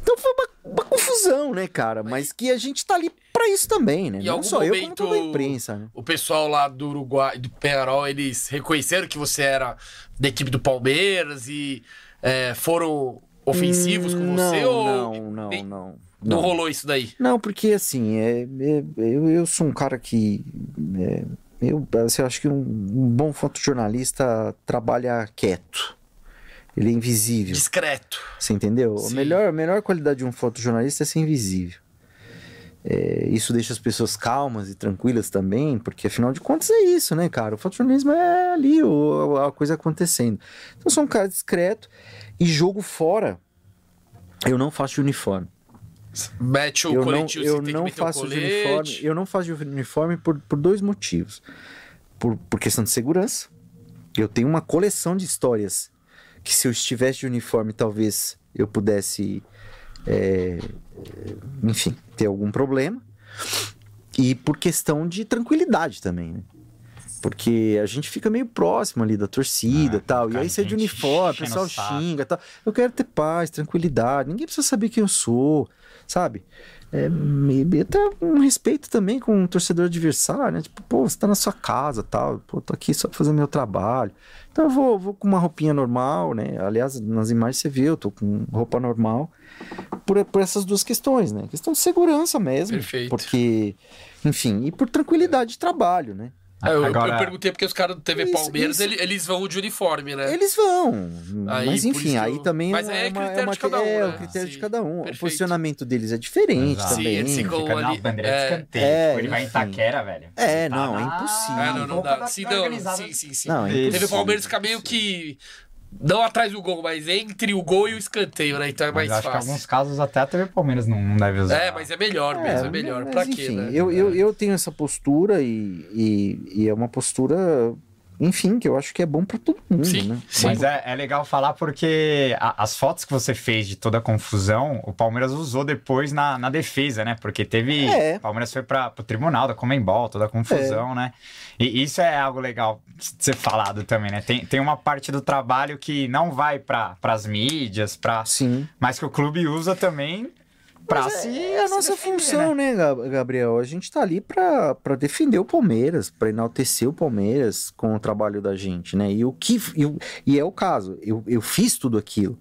Então foi uma, uma confusão, né, cara? Mas que a gente tá ali pra isso também, né? Em Não só eu, como momento- toda a imprensa, né? O pessoal lá do Uruguai, do Penarol, eles reconheceram que você era da equipe do Palmeiras e é, foram ofensivos com você não, ou Não, não, não. não rolou isso daí? Não, porque assim, é, é- eu, eu sou um cara que. é, eu, assim, eu acho que um, um bom fotojornalista trabalha quieto. Ele é invisível. Discreto. Você entendeu? A melhor, a melhor qualidade de um fotojornalista é ser invisível. É, isso deixa as pessoas calmas e tranquilas também, porque afinal de contas é isso, né, cara? O fotojornalismo é ali o- a coisa acontecendo. Então eu sou um cara discreto e jogo fora. Eu não faço de uniforme. Mete o eu não, coletivo, eu não que meter o faço de uniforme. Eu não faço de uniforme por, por dois motivos. por, por questão de segurança. Eu tenho uma coleção de histórias que se eu estivesse de uniforme, talvez eu pudesse, é, enfim, ter algum problema. E por questão de tranquilidade também, né? Porque a gente fica meio próximo ali da torcida e Ah, tal. E aí você é de uniforme, o pessoal xinga e tal. Eu quero ter paz, tranquilidade. Ninguém precisa saber quem eu sou, sabe? É, até um respeito também com o torcedor adversário, né? Tipo, pô, você tá na sua casa tal. Pô, tô aqui só pra fazer meu trabalho. Então eu vou, vou com uma roupinha normal, né? Aliás, nas imagens você vê, eu tô com roupa normal. Por, por essas duas questões, né? Questão de segurança mesmo. Perfeito. Porque, enfim, e por tranquilidade de trabalho, né? É, eu, eu Agora- perguntei porque os caras do TV Isso, Palmeiras, isso. ele- eles vão de uniforme, né? Eles vão. Aí, mas enfim, aí também Mas é, é uma, critério uma, de cada um, é né? o critério de Sim, cada um. perfeito. O posicionamento deles é diferente Exato. também. Sim, eles ficam- Fica ali- bandeira é. de escanteio. É, tipo, ele vai em. Itaquera, velho. É, tá não, é na- impossível. Ah, não, não dá. Sim, não, sim, sim, sim. Não, é TV. Palmeiras fica meio que. Não atrás do gol, mas entre o gol e o escanteio, né? Então é mais Mas acho que em fácil. alguns casos até a TV Palmeiras não, não deve usar. É, mas é melhor mesmo, é, melhor. mas Pra quê, enfim, né? eu, eu, eu tenho essa postura e, e, e é uma postura, enfim, que eu acho que é bom pra todo mundo, Sim, né? sim. Mas é, é legal falar porque a- as fotos que você fez de toda a confusão, o Palmeiras usou depois na, na defesa, né? Porque teve. É. O Palmeiras foi para o tribunal da Comembol, toda a confusão, né? E isso é algo legal de ser falado também, né? Tem, tem uma parte do trabalho que não vai para as mídias, pra, Sim. mas que o clube usa também Mas se. é, é a se nossa defender, função, né, Gab- Gabriel? A gente tá ali pra, pra defender o Palmeiras, pra enaltecer o Palmeiras com o trabalho da gente, né? E o que e é o caso, eu, eu fiz tudo aquilo.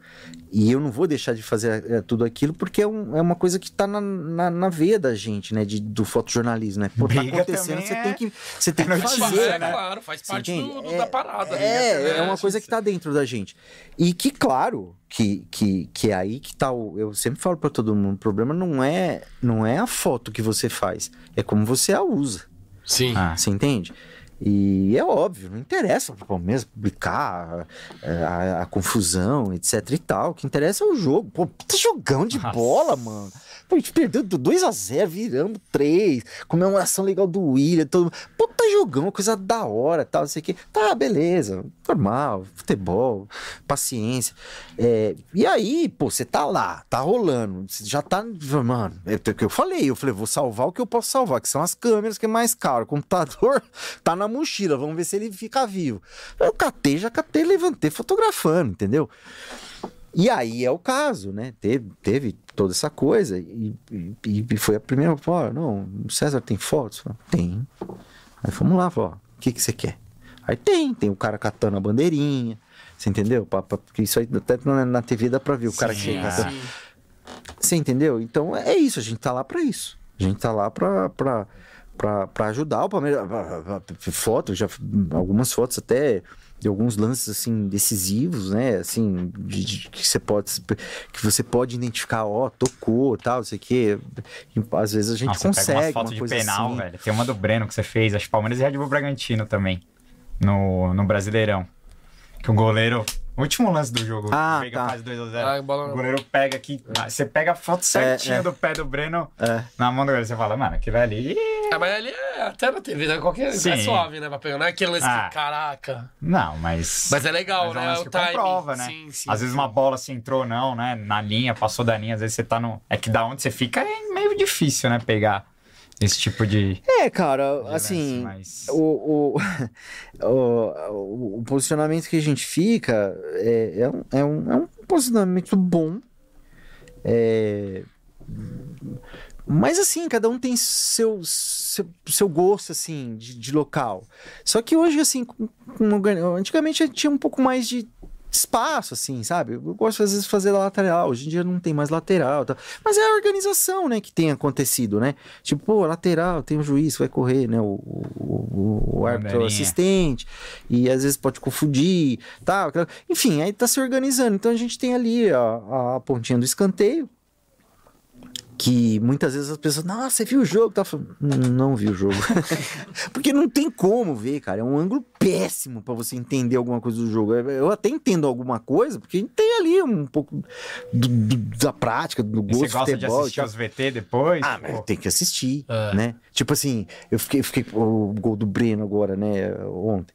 E eu não vou deixar de fazer é, tudo aquilo porque é, um- é uma coisa que tá na, na, na veia da gente, né? De, do fotojornalismo, né? Pô, tá acontecendo, você é- tem que, você tem é que fazer, é, né? claro, faz Você parte do, do- É- da parada. né? É, é uma É, coisa que tá dentro da gente. E que, claro, que, que, que é aí que tá o. Eu sempre falo pra todo mundo: o problema não é, não é a foto que você faz, é como você a usa. Sim. Ah, Você entende? E é óbvio, não interessa pro Palmeiras publicar a, a- a confusão, etc e tal. O que interessa é o jogo. Pô, puta jogão de Nossa. bola, mano. Pô, a gente perdeu do 2x0, viramos 3. Comemoração legal do William. Todo... Puta jogão, coisa da hora, tal, não sei o quê. Tá, beleza. Normal, futebol, paciência. É, e aí, pô, você tá lá, tá rolando. Você já tá. Mano, é o que eu falei. Eu falei, vou salvar o que eu posso salvar, que são as câmeras, que é mais caro. O computador tá na mochila, vamos ver se ele fica vivo. Eu catei, já catei, levantei fotografando, entendeu? E aí é o caso, né? Teve, teve toda essa coisa. E, e- e foi a primeira. Pô, não, o César tem fotos? Falei, Tem. Aí fomos lá, falou, o que, que você quer? Aí tem, tem o cara catando a bandeirinha. Você entendeu? Porque isso aí até na, na TV dá pra ver o cara que Sim, chega. ah. catando. Você entendeu? Então é isso, a gente tá lá pra isso. A gente tá lá pra, pra, pra, pra ajudar o Palmeiras. Fotos, já, algumas fotos até de alguns lances assim decisivos, né? Assim, de, de- que você pode que você pode identificar, ó, tocou, tal, não sei o quê. Às vezes a gente Nossa, consegue pega umas uma fotos de coisa penal, assim. velho. Tem uma do Breno que você fez, acho que Palmeiras e Red Bull Bragantino também. No, no Brasileirão. Que o goleiro. O último lance do jogo. Ah, o Veiga tá. faz 2x0. Ah, bola- O goleiro pega aqui. Você pega a foto certinha é. do pé do Breno É. na mão do goleiro. Você fala, mano, aquilo ali. É, mas ali é até na TV, né? Qualquer Sim. é suave, né? Pra pegar. Não é aquele lance Ah. que, caraca. Não, mas. Mas é legal, mas é um né? lance o comprova, né? Sim, sim. às vezes uma bola se entrou ou não, né? Na linha, passou da linha, às vezes você tá no. É que da onde você fica é meio difícil, né? Pegar esse tipo de. É, cara, lance, assim, mas- o, o, o, o posicionamento que a gente fica é, é, um, é, um, é um posicionamento bom. É, mas assim, cada um tem seu, seu, seu gosto, assim, de, de local. Só que hoje, assim, antigamente tinha um pouco mais de espaço, assim, sabe? Eu gosto às vezes de fazer lateral, hoje em dia não tem mais lateral, tá? mas é a organização, né, que tem acontecido, né? Tipo, pô, lateral, tem o juiz vai correr, né, o, o, o, árbitro assistente, e às vezes pode confundir, tal, aquela- enfim, aí tá se organizando, então a gente tem ali a, a pontinha do escanteio, que muitas vezes as pessoas, nossa, você viu o jogo? Tá falando, não, vi o jogo. Porque não tem como ver, cara. É um ângulo péssimo para você entender alguma coisa do jogo. Eu até entendo alguma coisa, porque tem ali um pouco do, do, da prática, do gosto e você gosta de assistir os VT depois? Ah, mas tem que assistir, é. né? Tipo assim, eu fiquei, fiquei o gol do Breno agora, né, ontem.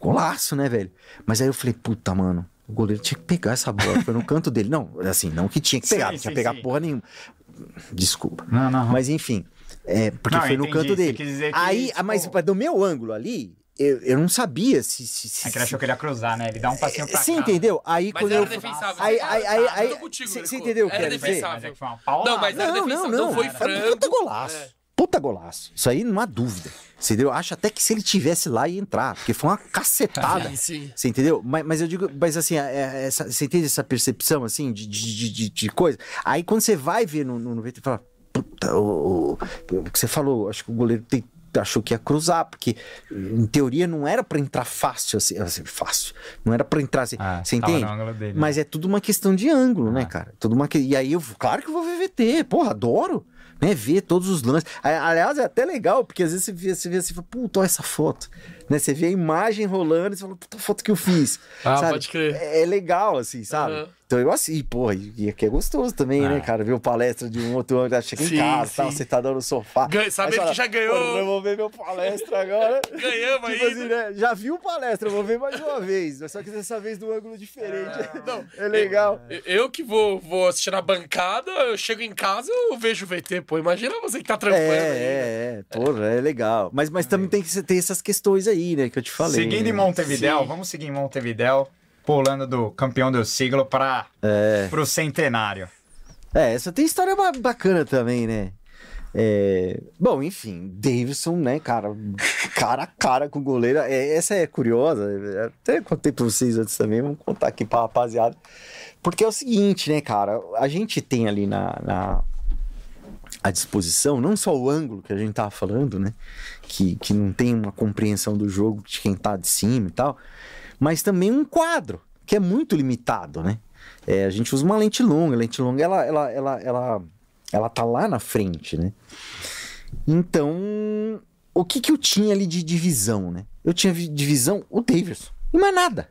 Golaço, né, velho? Mas aí eu falei, puta, mano, o goleiro tinha que pegar essa bola. Foi no canto dele. Não, assim, não que tinha que pegar, sim, não tinha que pegar sim. porra nenhuma. Desculpa. Não, não. Mas enfim, é, porque não, foi no canto dele. Aí, que, tipo... mas do meu ângulo ali, eu, eu não sabia se. se, se é que ele achou que ele ia cruzar, né? Ele dá um passinho pra Você entendeu? Aí mas quando era eu. Defensável, aí, aí, aí, aí, Você entendeu o que era defensável. Não, mas era não, defensável. Não, não, não foi franco. Puta golaço. É. Puta golaço. Isso aí não há dúvida. Você entendeu? Acho até que se ele tivesse lá ia entrar, porque foi uma cacetada. sim, sim. Você entendeu? Mas, mas eu digo, mas assim, é, é, essa, você entende essa percepção assim de, de, de, de, coisa? Aí quando você vai ver no, no, no VT, fala, puta, o, o, o que você falou, acho que o goleiro tem, achou que ia cruzar, porque em teoria não era para entrar fácil, assim, assim, fácil. Não era para entrar assim. Ah, você entende? Dele, Mas né? é tudo uma questão de ângulo, né, ah. né, cara? Tudo uma E aí eu, claro que eu vou ver VT, porra, adoro né? Ver todos os lances. Aliás, é até legal, porque às vezes você vê, você vê assim, puta, olha essa foto. Né? Você vê a imagem rolando e você fala, puta, foto que eu fiz. Ah, sabe? pode crer. É, é legal, assim, sabe? Uhum. Então eu assim, porra, e aqui é gostoso também, né, ah. né, cara? Ver o palestra de um outro ângulo, chega sim, em casa, tá dando no sofá. Ganha, sabe que já ganhou. Eu vou ver meu palestra agora. Ganhamos tipo aí. Assim, né? Já viu palestra, eu vou ver mais uma vez. Só que dessa vez do ângulo diferente. É, não, é legal. Eu, eu, que vou, vou assistir na bancada, eu chego em casa, eu vejo o VT, pô. Imagina você que tá trampando é, aí. É, é, porra, é legal. Mas, mas também tem que ter essas questões aí, né, que eu te falei. Seguindo né? em Montevidéu, Sim. vamos seguir em Montevidéu pulando do campeão do siglo para é. o centenário. É, essa tem história bacana também, né? É... Bom, enfim, Davidson, né, cara, cara a cara com o goleiro. É, essa é curiosa, até contei pra vocês antes também, vamos contar aqui pra rapaziada. Porque é o seguinte, né, cara, a gente tem ali na, na à disposição, não só o ângulo que a gente tava falando, né, que, que não tem uma compreensão do jogo de quem tá de cima e tal, mas também um quadro, que é muito limitado, né? É, a gente usa uma lente longa, a lente longa ela, ela, ela, ela, ela tá lá na frente, né? Então, o que que eu tinha ali de divisão, né? Eu tinha divisão o Davidson, e mais nada.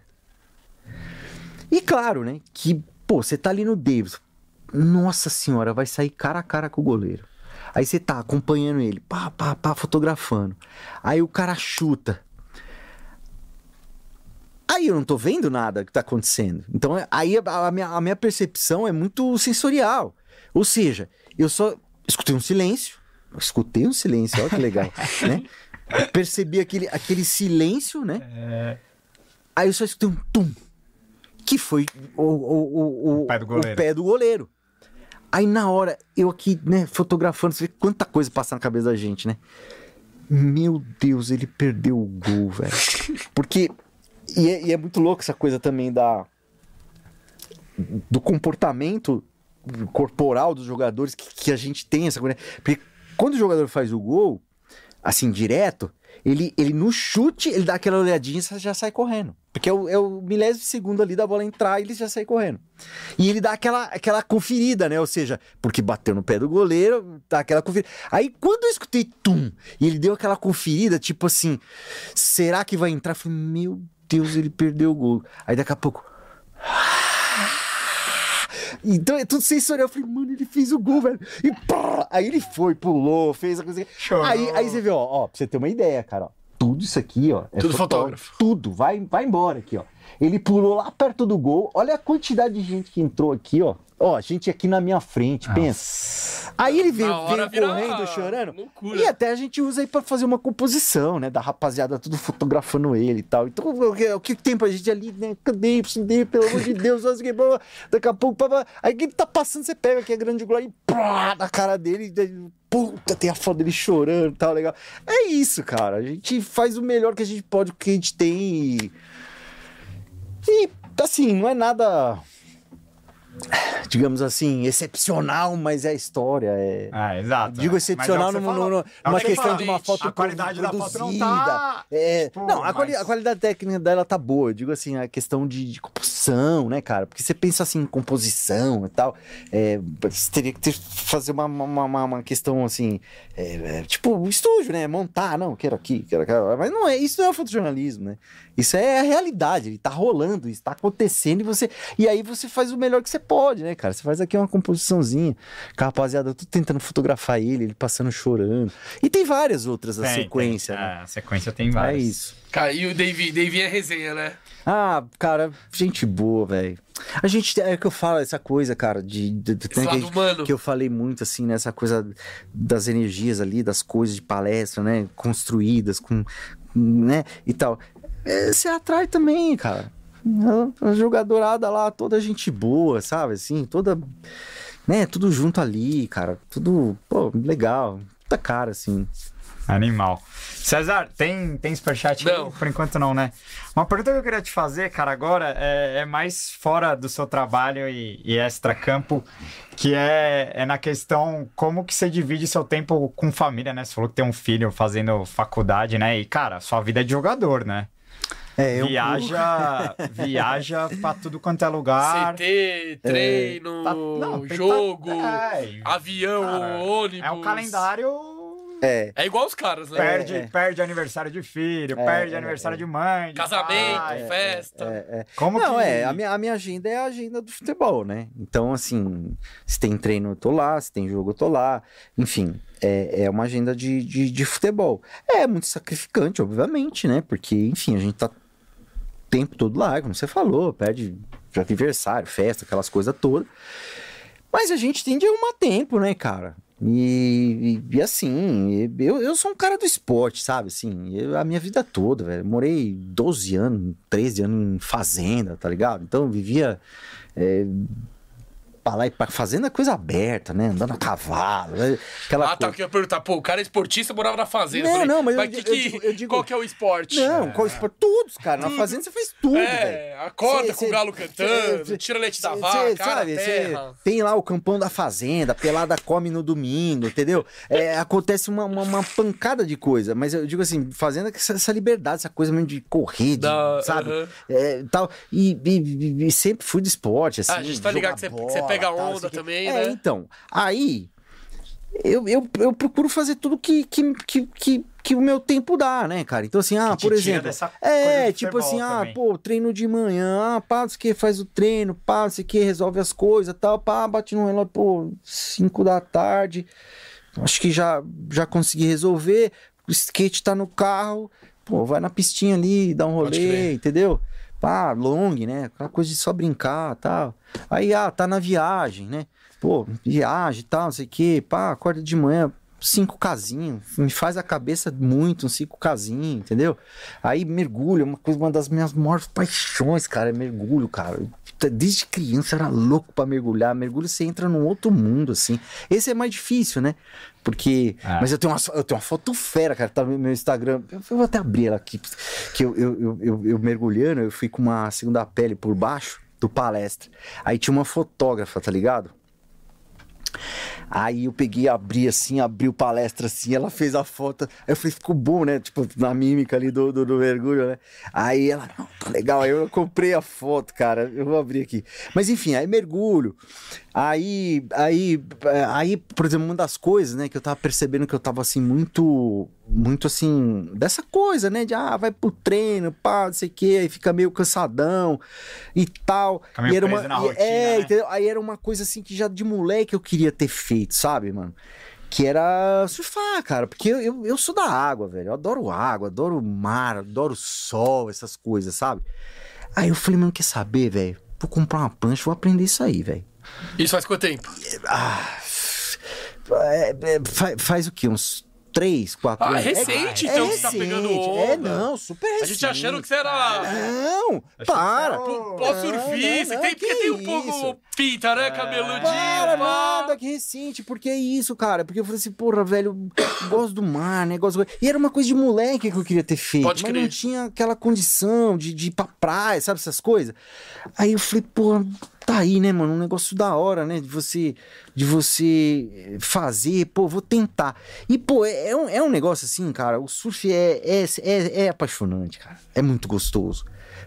E claro, né, que, pô, você tá ali no Davidson, nossa senhora, vai sair cara a cara com o goleiro. Aí você tá acompanhando ele, pá, pá, pá, fotografando. Aí o cara chuta. Aí eu não tô vendo nada que tá acontecendo. Então, aí a minha, a minha percepção é muito sensorial. Ou seja, eu só escutei um silêncio. Escutei um silêncio, olha que legal, né? Percebi aquele, aquele silêncio, né? É... Aí eu só escutei um tum. Que foi o, o, o, o, o pé do goleiro. Aí na hora, eu aqui, né, fotografando, você vê quanta coisa passa na cabeça da gente, né? Meu Deus, ele perdeu o gol, velho. Porque e é, e é muito louco essa coisa também da do comportamento corporal dos jogadores que, que a gente tem essa coisa. Porque quando o jogador faz o gol, assim, direto, ele, ele no chute, ele dá aquela olhadinha e já sai correndo. Porque é o, é o milésimo segundo ali da bola entrar e ele já sai correndo. E ele dá aquela, aquela conferida, né? Ou seja, porque bateu no pé do goleiro, dá aquela conferida. Aí quando eu escutei tum, e ele deu aquela conferida, tipo assim, será que vai entrar? Eu falei, meu Deus, ele perdeu o gol. Aí daqui a pouco. Então é tudo sensorial. Eu falei, mano, ele fez o gol, velho. E pá, aí ele foi, pulou, fez a coisa. Aí, aí você vê, ó, ó, pra você ter uma ideia, cara, ó. Tudo isso aqui, ó. É tudo fotógrafo. fotógrafo. Tudo, vai, vai embora aqui, ó. Ele pulou lá perto do gol. Olha a quantidade de gente que entrou aqui, ó. Ó, a gente aqui na minha frente, Nossa. pensa. Aí ele veio, veio correndo, chorando. Loucura. E até a gente usa aí pra fazer uma composição, né? Da rapaziada tudo fotografando ele e tal. Então, o que tem pra gente ali, né? Cadê, cadê, pelo amor de Deus, que. Daqui a pouco, pá, aí que ele tá passando, você pega aqui a grande glória e pá, na cara dele. Puta, tem a foto dele chorando e tal, legal. É isso, cara. A gente faz o melhor que a gente pode, o que a gente tem e. E, assim, não é nada digamos assim, excepcional, mas é a história. É... Ah, exato. Digo é. excepcional é o que numa, É questão fala. de uma foto A qualidade da foto produzida. não tá... É, tipo, não, a, quali- mas- a qualidade técnica dela tá boa. Eu digo assim, a questão de, de composição, né, cara? Porque você pensa assim em composição e tal. É, você teria que ter, fazer uma, uma, uma, uma questão assim, é, é, tipo, um estúdio, né? Montar, não, quero aqui, quero aqui. Mas não é, isso não é fotojornalismo, né? Isso é a realidade, ele tá rolando, isso tá acontecendo e você. E aí você faz o melhor que você pode, né, cara? Você faz aqui uma composiçãozinha. Com a rapaziada, eu tô tentando fotografar ele, ele passando chorando. E tem várias outras a Tem, sequência, tem. né? É, a sequência tem É várias. isso. Cara, e o Davi, Davi é resenha, né? Ah, cara, gente boa, velho. A gente é que eu falo essa coisa, cara, de, de, de- que, humano. que eu falei muito assim nessa coisa das energias ali, das coisas de palestra, né, construídas com, né, e tal. É, você atrai também, cara. A, a jogadorada lá, toda gente boa, sabe, assim, toda, né, tudo junto ali, cara, tudo, pô, legal, puta cara, assim. Animal. César, tem, tem superchat? Não. Por enquanto não, né? Uma pergunta que eu queria te fazer, cara, agora é, é mais fora do seu trabalho e, e extra-campo, que é, é na questão como que você divide seu tempo com família, né? Você falou que tem um filho fazendo faculdade, né? E, cara, sua vida é de jogador, né? É, eu- Viaja, viaja pra tudo quanto é lugar. CT, treino, Tá- não, tem jogo, tá- é, avião, cara, ônibus. É um calendário É, É igual os caras, né? Perde, É. perde aniversário de filho, É, perde é, aniversário é. de mãe. de Casamento, pai. festa. é, é. Como Não, que... é, a minha, a minha agenda é a agenda do futebol, né? Então, assim, se tem treino, eu tô lá, se tem jogo, eu tô lá. Enfim, é, é uma agenda de, de, de futebol. É muito sacrificante, obviamente, né? Porque, enfim, a gente tá tempo todo lá, como você falou, perde aniversário, festa, aquelas coisas todas. Mas a gente tem de arrumar tempo, né, cara? E, e- e assim, eu, eu sou um cara do esporte, sabe? Assim, eu- a minha vida toda, velho. Morei 12 anos, 13 anos em fazenda, tá ligado? Então vivia. É, pra lá e pra fazenda coisa aberta, né? Andando a cavalo, né? aquela Ah, tá, coisa. que eu ia perguntar, pô, o cara é esportista, morava na fazenda. Não, falei, não, mas eu que digo- eu que- digo- eu digo- qual que é o esporte? Não, qual esporte? Todos, cara. Na fazenda você faz tudo, velho. É, acorda Cê- com cê- o galo cantando, cê- tira leite da vaca, sabe, tem lá o campão da fazenda, pelada come no domingo, entendeu? É, acontece uma, uma, uma pancada de coisa, mas eu digo assim, fazenda com essa, essa liberdade, essa coisa mesmo de correr, de, Da- sabe? aham. É, tal, e, e- e- sempre fui do esporte, assim. Ah, a gente tá ligado que você- que você pega tal, onda também, é, né? então, aí eu, eu, eu procuro fazer tudo que, que, que, que, que o meu tempo dá, né, cara? Então, assim, ah, por exemplo. É, tipo assim, ah, também. pô, treino de manhã, ah, pá, não sei o que, faz o treino, pá, não sei o que, resolve as coisas tal, pá, bate no relógio, pô, 5 da tarde, acho que já, já consegui resolver, o skate tá no carro, pô, vai na pistinha ali, dá um rolê, entendeu? Pá, long, né? Aquela coisa de só brincar tal. Aí, ah, tá na viagem, né? Pô, viagem tal, não sei o que, pá, acorda de manhã, cinco casinhos, me faz a cabeça muito, um cinco casinhos, entendeu? Aí mergulho, é uma coisa, uma das minhas maiores paixões, cara, é mergulho, cara. Desde criança era louco pra mergulhar. Mergulho você entra num outro mundo, assim. Esse é mais difícil, né? Porque. É. Mas eu tenho, uma, eu tenho uma foto fera, cara, tá no meu Instagram. Eu, eu vou até abrir ela aqui. Que eu, eu, eu, eu, eu mergulhando, eu fui com uma segunda pele por baixo do palestra. Aí tinha uma fotógrafa, tá ligado? Aí eu peguei, abri assim, abri o palestra assim, ela fez a foto. Aí eu falei, ficou bom, né? Tipo, na mímica ali do, do, do mergulho, né? Aí ela, não, tá legal. Aí eu comprei a foto, cara. Eu vou abrir aqui. Mas enfim, aí mergulho. Aí, aí, eh, aí, por exemplo, uma das coisas, né, que eu tava percebendo que eu tava assim, muito, muito assim, dessa coisa, né? De ah, vai pro treino, pá, não sei o quê, aí fica meio cansadão e tal. Fica meio e era preso uma, na e- rotina, é, né? entendeu? Aí era uma coisa assim que já de moleque eu queria ter feito, sabe, mano? Que era surfar, cara. Porque eu, eu, eu sou da água, velho. Eu adoro água, adoro mar, adoro sol, essas coisas, sabe? Aí eu falei, mano, quer saber, velho? Vou comprar uma prancha, vou aprender isso aí, velho. Isso faz quanto tempo? Ah, é, é, fa- faz o quê? Uns três, quatro Ah, é anos? recente, é, então, é você tá pegando recente. onda. É, não, super recente. A gente achando que você era Não, para. você era o- pó surfista, não, tem, que tem um pouco pinta, né? Cabeludinho, Para, pá. nada, que recente, porque é isso, cara. Porque eu falei assim, porra, velho, gosto do mar, né? Gosto. E era uma coisa de moleque que eu queria ter feito, Pode mas crer. não tinha aquela condição de, de ir pra praia, sabe essas coisas? Aí eu falei, porra, tá aí, né, mano? Um negócio da hora, né? De você, de você fazer, pô, vou tentar. E, pô, é, é um, é um negócio assim, cara. O surf é, é, é, é apaixonante, cara. É muito gostoso.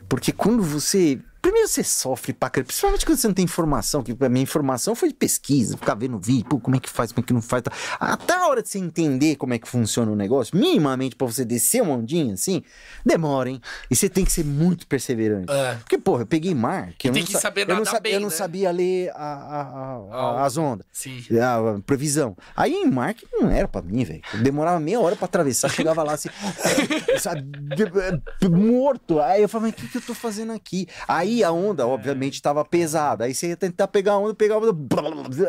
Porque quando você Primeiro você sofre pra caramba, principalmente quando você não tem informação, que a minha informação foi de pesquisa, ficar vendo vídeo, pô, como é que faz, como é que não faz. Tá. Até a hora de você entender como é que funciona o negócio, minimamente pra você descer uma ondinha assim, demora, hein? E você tem que ser muito perseverante. É. Porque, porra, eu peguei mar, que eu tem não, que sa- saber eu não, nadar sa- bem, eu não né? sabia ler a, a- a- Ah, as ondas. Sim. A previsão. Aí em mar que não era pra mim, velho. Demorava meia hora pra atravessar, chegava lá assim, sabe, morto. Aí eu falava, mas o que, que eu tô fazendo aqui? Aí a onda, obviamente, tava pesada. Aí você ia tentar pegar a onda, pegava.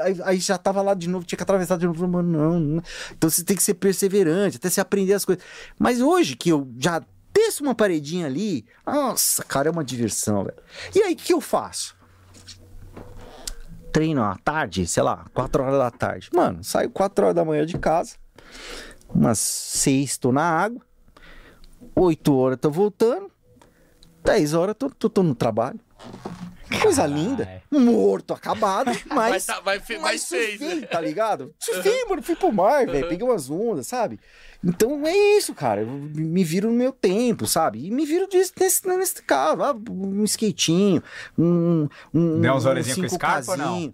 Aí, aí já tava lá de novo, tinha que atravessar de novo. Mano, não, não. Então você tem que ser perseverante, até você aprender as coisas. Mas hoje que eu já desço uma paredinha ali, nossa, cara, é uma diversão, velho. E aí o que eu faço? treino à tarde, sei lá, 4 horas da tarde. Mano, saio 4 horas da manhã de casa, umas 6 tô na água, 8 horas tô voltando, 10 horas tô, tô, tô no trabalho. Coisa linda, morto, acabado, mas. tá, vai Mas seis, surfei, né? tá ligado? Surfei, mano, fui pro mar, velho, peguei umas ondas, sabe? Então é isso, cara. Eu me viro no meu tempo, sabe? E me viro disso, nesse, nesse carro, ah, um skatinho, um. um Deu uns um rolezinhos com Scarpa ou não?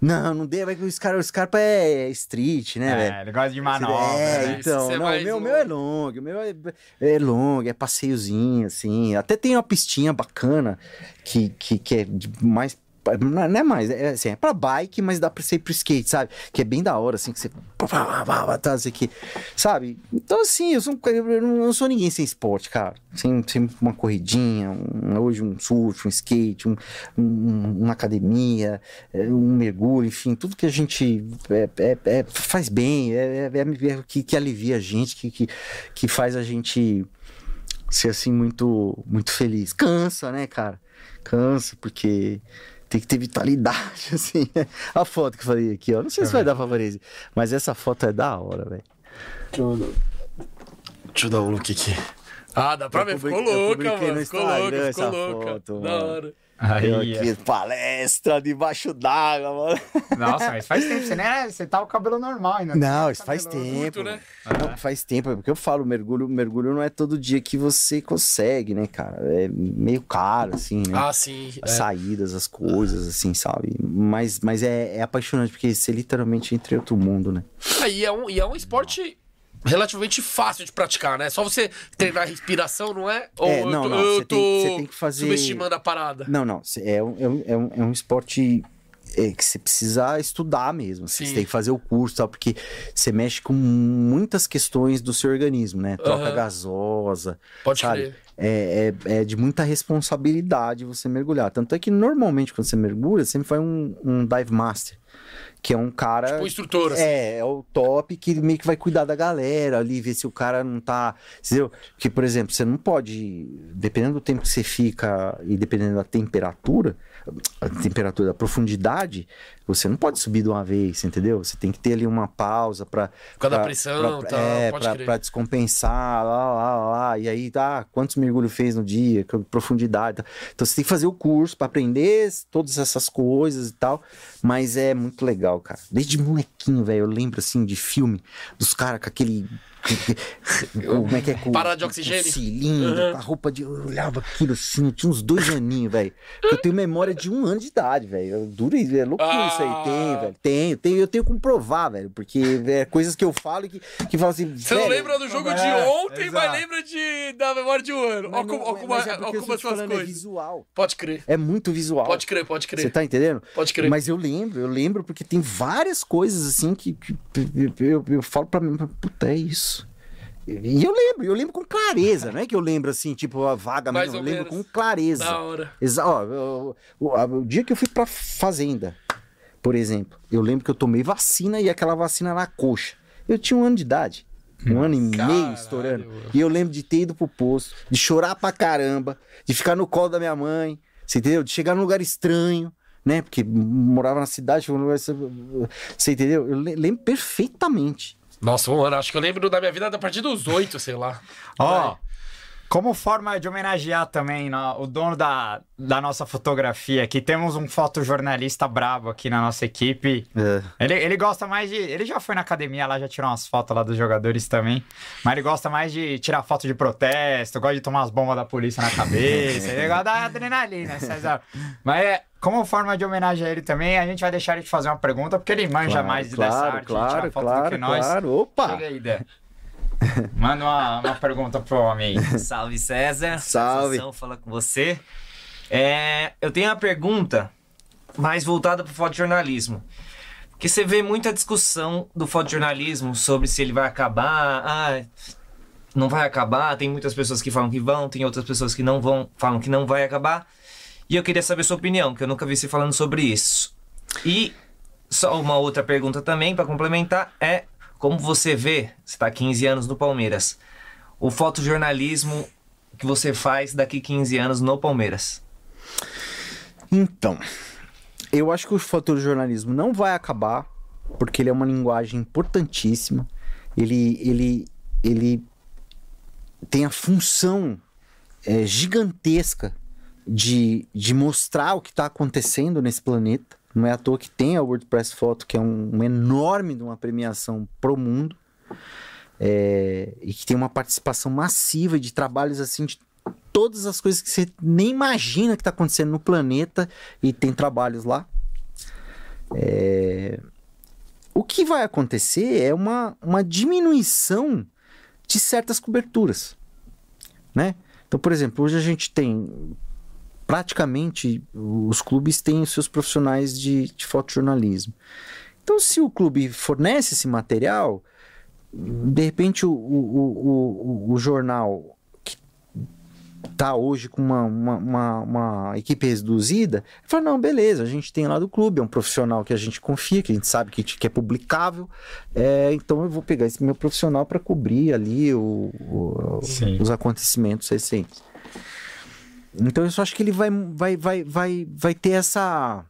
Não, não deu, é que o Scarpa, o Scarpa é street, né, velho? É, ele gosta de manobra. É, né? Então, é não, o meu, meu é longo, o meu é, é longo, é passeiozinho, assim. Até tem uma pistinha bacana que, que, que é mais. Não é mais, é, assim, é pra bike, mas dá pra ser pro skate, sabe? Que é bem da hora, assim, que você. Tá, assim, que, sabe? Então, assim, eu, sou, eu não sou ninguém sem esporte, cara. Sem, sem uma corridinha, um- hoje um surf, um skate, um, um- uma academia, é, um mergulho, enfim, tudo que a gente é, é- é- faz bem, é, é- é que, que alivia a gente, que, que, que faz a gente ser assim muito, muito feliz. Cansa, né, cara? Cansa, porque tem que ter vitalidade, assim. A foto que eu falei aqui, ó. Não sei se vai dar pra aparecer, mas essa foto é da hora, velho. Deixa eu dar um look aqui. Ah, dá pra Eu ver. Ficou publiquei- eu louca, publiquei mano. no Ficou louca, Instagram ficou essa louca. foto, da mano. hora. Eu Aí, aqui, palestra debaixo d'água, mano. Nossa, mas faz tempo. Você, nem, você tá com o cabelo normal ainda. Não, Tá isso faz tempo. Curto, né? Não, faz tempo, é porque eu falo, mergulho, mergulho não é todo dia que você consegue, né, cara? É meio caro, assim, né? Ah, sim. As é. saídas, as coisas, assim, sabe? Mas, mas é, é apaixonante, porque você literalmente entra em outro mundo, né? Ah, e, é um, e é um esporte relativamente fácil de praticar, né? Só você treinar a respiração, não é? Ou É, não, não, eu você tem- você tem que fazer- subestimando a parada. Não, não, é um, é um, é um, é um esporte é, que você precisa estudar mesmo. Sim. Você tem que fazer o curso, tal, porque você mexe com muitas questões do seu organismo, né? Troca Aham. gasosa, Pode sabe? crer. É, é, é de muita responsabilidade você mergulhar. Tanto é que normalmente quando você mergulha, sempre vai um, um dive master, que é um cara. Tipo, instrutor, assim. É, é o top que meio que vai cuidar da galera ali, ver se o cara não tá. Entendeu? Porque, por exemplo, você não pode, dependendo do tempo que você fica e dependendo da temperatura, a temperatura, da profundidade, você não pode subir de uma vez, entendeu? Você tem que ter ali uma pausa para Por causa da pressão, é, pra, crer. pra descompensar, lá, lá, lá. E aí, tá, quantos mergulhos fez no dia, que profundidade. tá. Então você tem que fazer o curso para aprender todas essas coisas e tal. Mas é muito legal, cara. Desde molequinho, velho, eu lembro assim de filme dos caras com aquele. Como é que é? Com, Parada de com oxigênio. cilindro, Uhum. a roupa de. Eu olhava aquilo assim, eu tinha uns dois aninhos, velho. Eu tenho memória de um ano de idade, velho. Duro, é loucura isso aí. Ah. Tem, velho. Tenho, tenho, eu tenho como provar, velho. Porque é coisas que eu falo e que, que falam assim. Você não lembra do jogo é, de ontem, mas exato. lembra de, da memória de um ano. Mas não- como, mas é olha porque eu como tô as te suas é coisas. visual. Pode crer. É muito visual. Pode crer, pode Você crer. tá entendendo? Pode crer. Mas eu lembro, eu lembro porque tem várias coisas assim que, que eu, eu, eu falo pra mim, puta, é isso. E eu lembro, eu lembro com clareza, não é que eu lembro assim, tipo, a vaga, Mais mas eu lembro com clareza. Da hora. Exa ó, o, dia que eu fui pra fazenda, por exemplo, eu lembro que eu tomei vacina e aquela vacina na coxa. Eu tinha um ano de idade. Um ano e meio Caralho. estourando. E eu lembro de ter ido pro posto, de chorar pra caramba, de ficar no colo da minha mãe, você entendeu? De chegar num lugar estranho, né? Porque morava na cidade, lugar. Você entendeu? Eu le- lembro perfeitamente. Nossa, um ano. Acho que eu lembro da minha vida a partir dos oito, sei lá. Ó, Como forma de homenagear também no- o dono da, da nossa fotografia aqui, temos um fotojornalista brabo aqui na nossa equipe. É. Ele, ele gosta mais de. Ele já foi na academia lá, já tirou umas fotos lá dos jogadores também. Mas ele gosta mais de tirar foto de protesto, gosta de tomar as bombas da polícia na cabeça. ele gosta da adrenalina, César. Mas é, como forma de homenagear ele também, a gente vai deixar ele te fazer uma pergunta, porque ele manja Claro, mais dessa claro, arte de tirar claro, foto do claro, que nós. claro. Opa! Chega aí, Dé. Manda uma, uma pergunta pro homem aí. Salve César. Salve. Satisfação falar com você. É, eu tenho uma pergunta mais voltada para o fotojornalismo. Porque você vê muita discussão do fotojornalismo sobre se ele vai acabar, ah, não vai acabar. Tem muitas pessoas que falam que vão, tem outras pessoas que não vão, falam que não vai acabar. E eu queria saber sua opinião, que eu nunca vi você falando sobre isso. E só uma outra pergunta também para complementar é como você vê, você está 15 anos no Palmeiras, o fotojornalismo que você faz daqui 15 anos no Palmeiras? Então, eu acho que o fotojornalismo não vai acabar, porque ele é uma linguagem importantíssima. Ele, ele, ele tem a função é, gigantesca de, de mostrar o que está acontecendo nesse planeta. Não é à toa que tem a WordPress Photo, que é um, um enorme de uma premiação pro mundo. é, e que tem uma participação massiva de trabalhos assim de todas as coisas que você nem imagina que está acontecendo no planeta e tem trabalhos lá. É, O que vai acontecer é uma, uma diminuição de certas coberturas, né? Então, por exemplo, hoje a gente tem praticamente os clubes têm os seus profissionais de, de fotojornalismo. Então, se o clube fornece esse material, de repente o, o, o, o, jornal que tá hoje com uma, uma, uma, uma equipe reduzida, fala, não, beleza, a gente tem lá do clube, é um profissional que a gente confia, que a gente sabe que, que é publicável, é, então eu vou pegar esse meu profissional para cobrir ali os acontecimentos recentes. Então eu só acho que ele vai, vai, vai, vai, vai ter essa.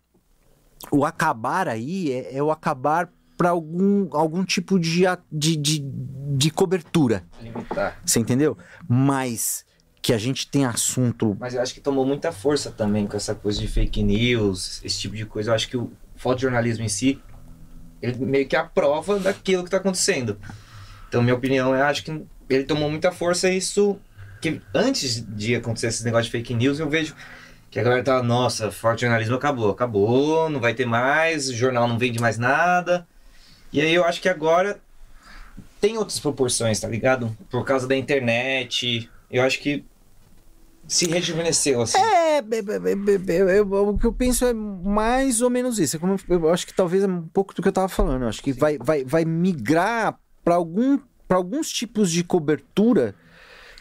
O acabar aí é, é o acabar para algum, algum tipo de, de, de, de cobertura. Limitar. Você entendeu? Mas que a gente tem assunto. Mas eu acho que tomou muita força também com essa coisa de fake news, esse tipo de coisa. Eu acho que o fotojornalismo em si, ele meio que é a prova daquilo que está acontecendo. Então, minha opinião, eu acho que ele tomou muita força e isso... Que antes de acontecer esse negócio de fake news, eu vejo que a galera tá, nossa, fotojornalismo acabou, acabou, não vai ter mais, o jornal não vende mais nada. E aí eu acho que agora tem outras proporções, tá ligado? Por causa da internet, eu acho que se rejuvenesceu, assim. É, o que eu penso é mais ou menos isso. É como eu acho que talvez é um pouco do que eu tava falando. Eu acho que vai, vai, vai migrar para algum, alguns tipos de cobertura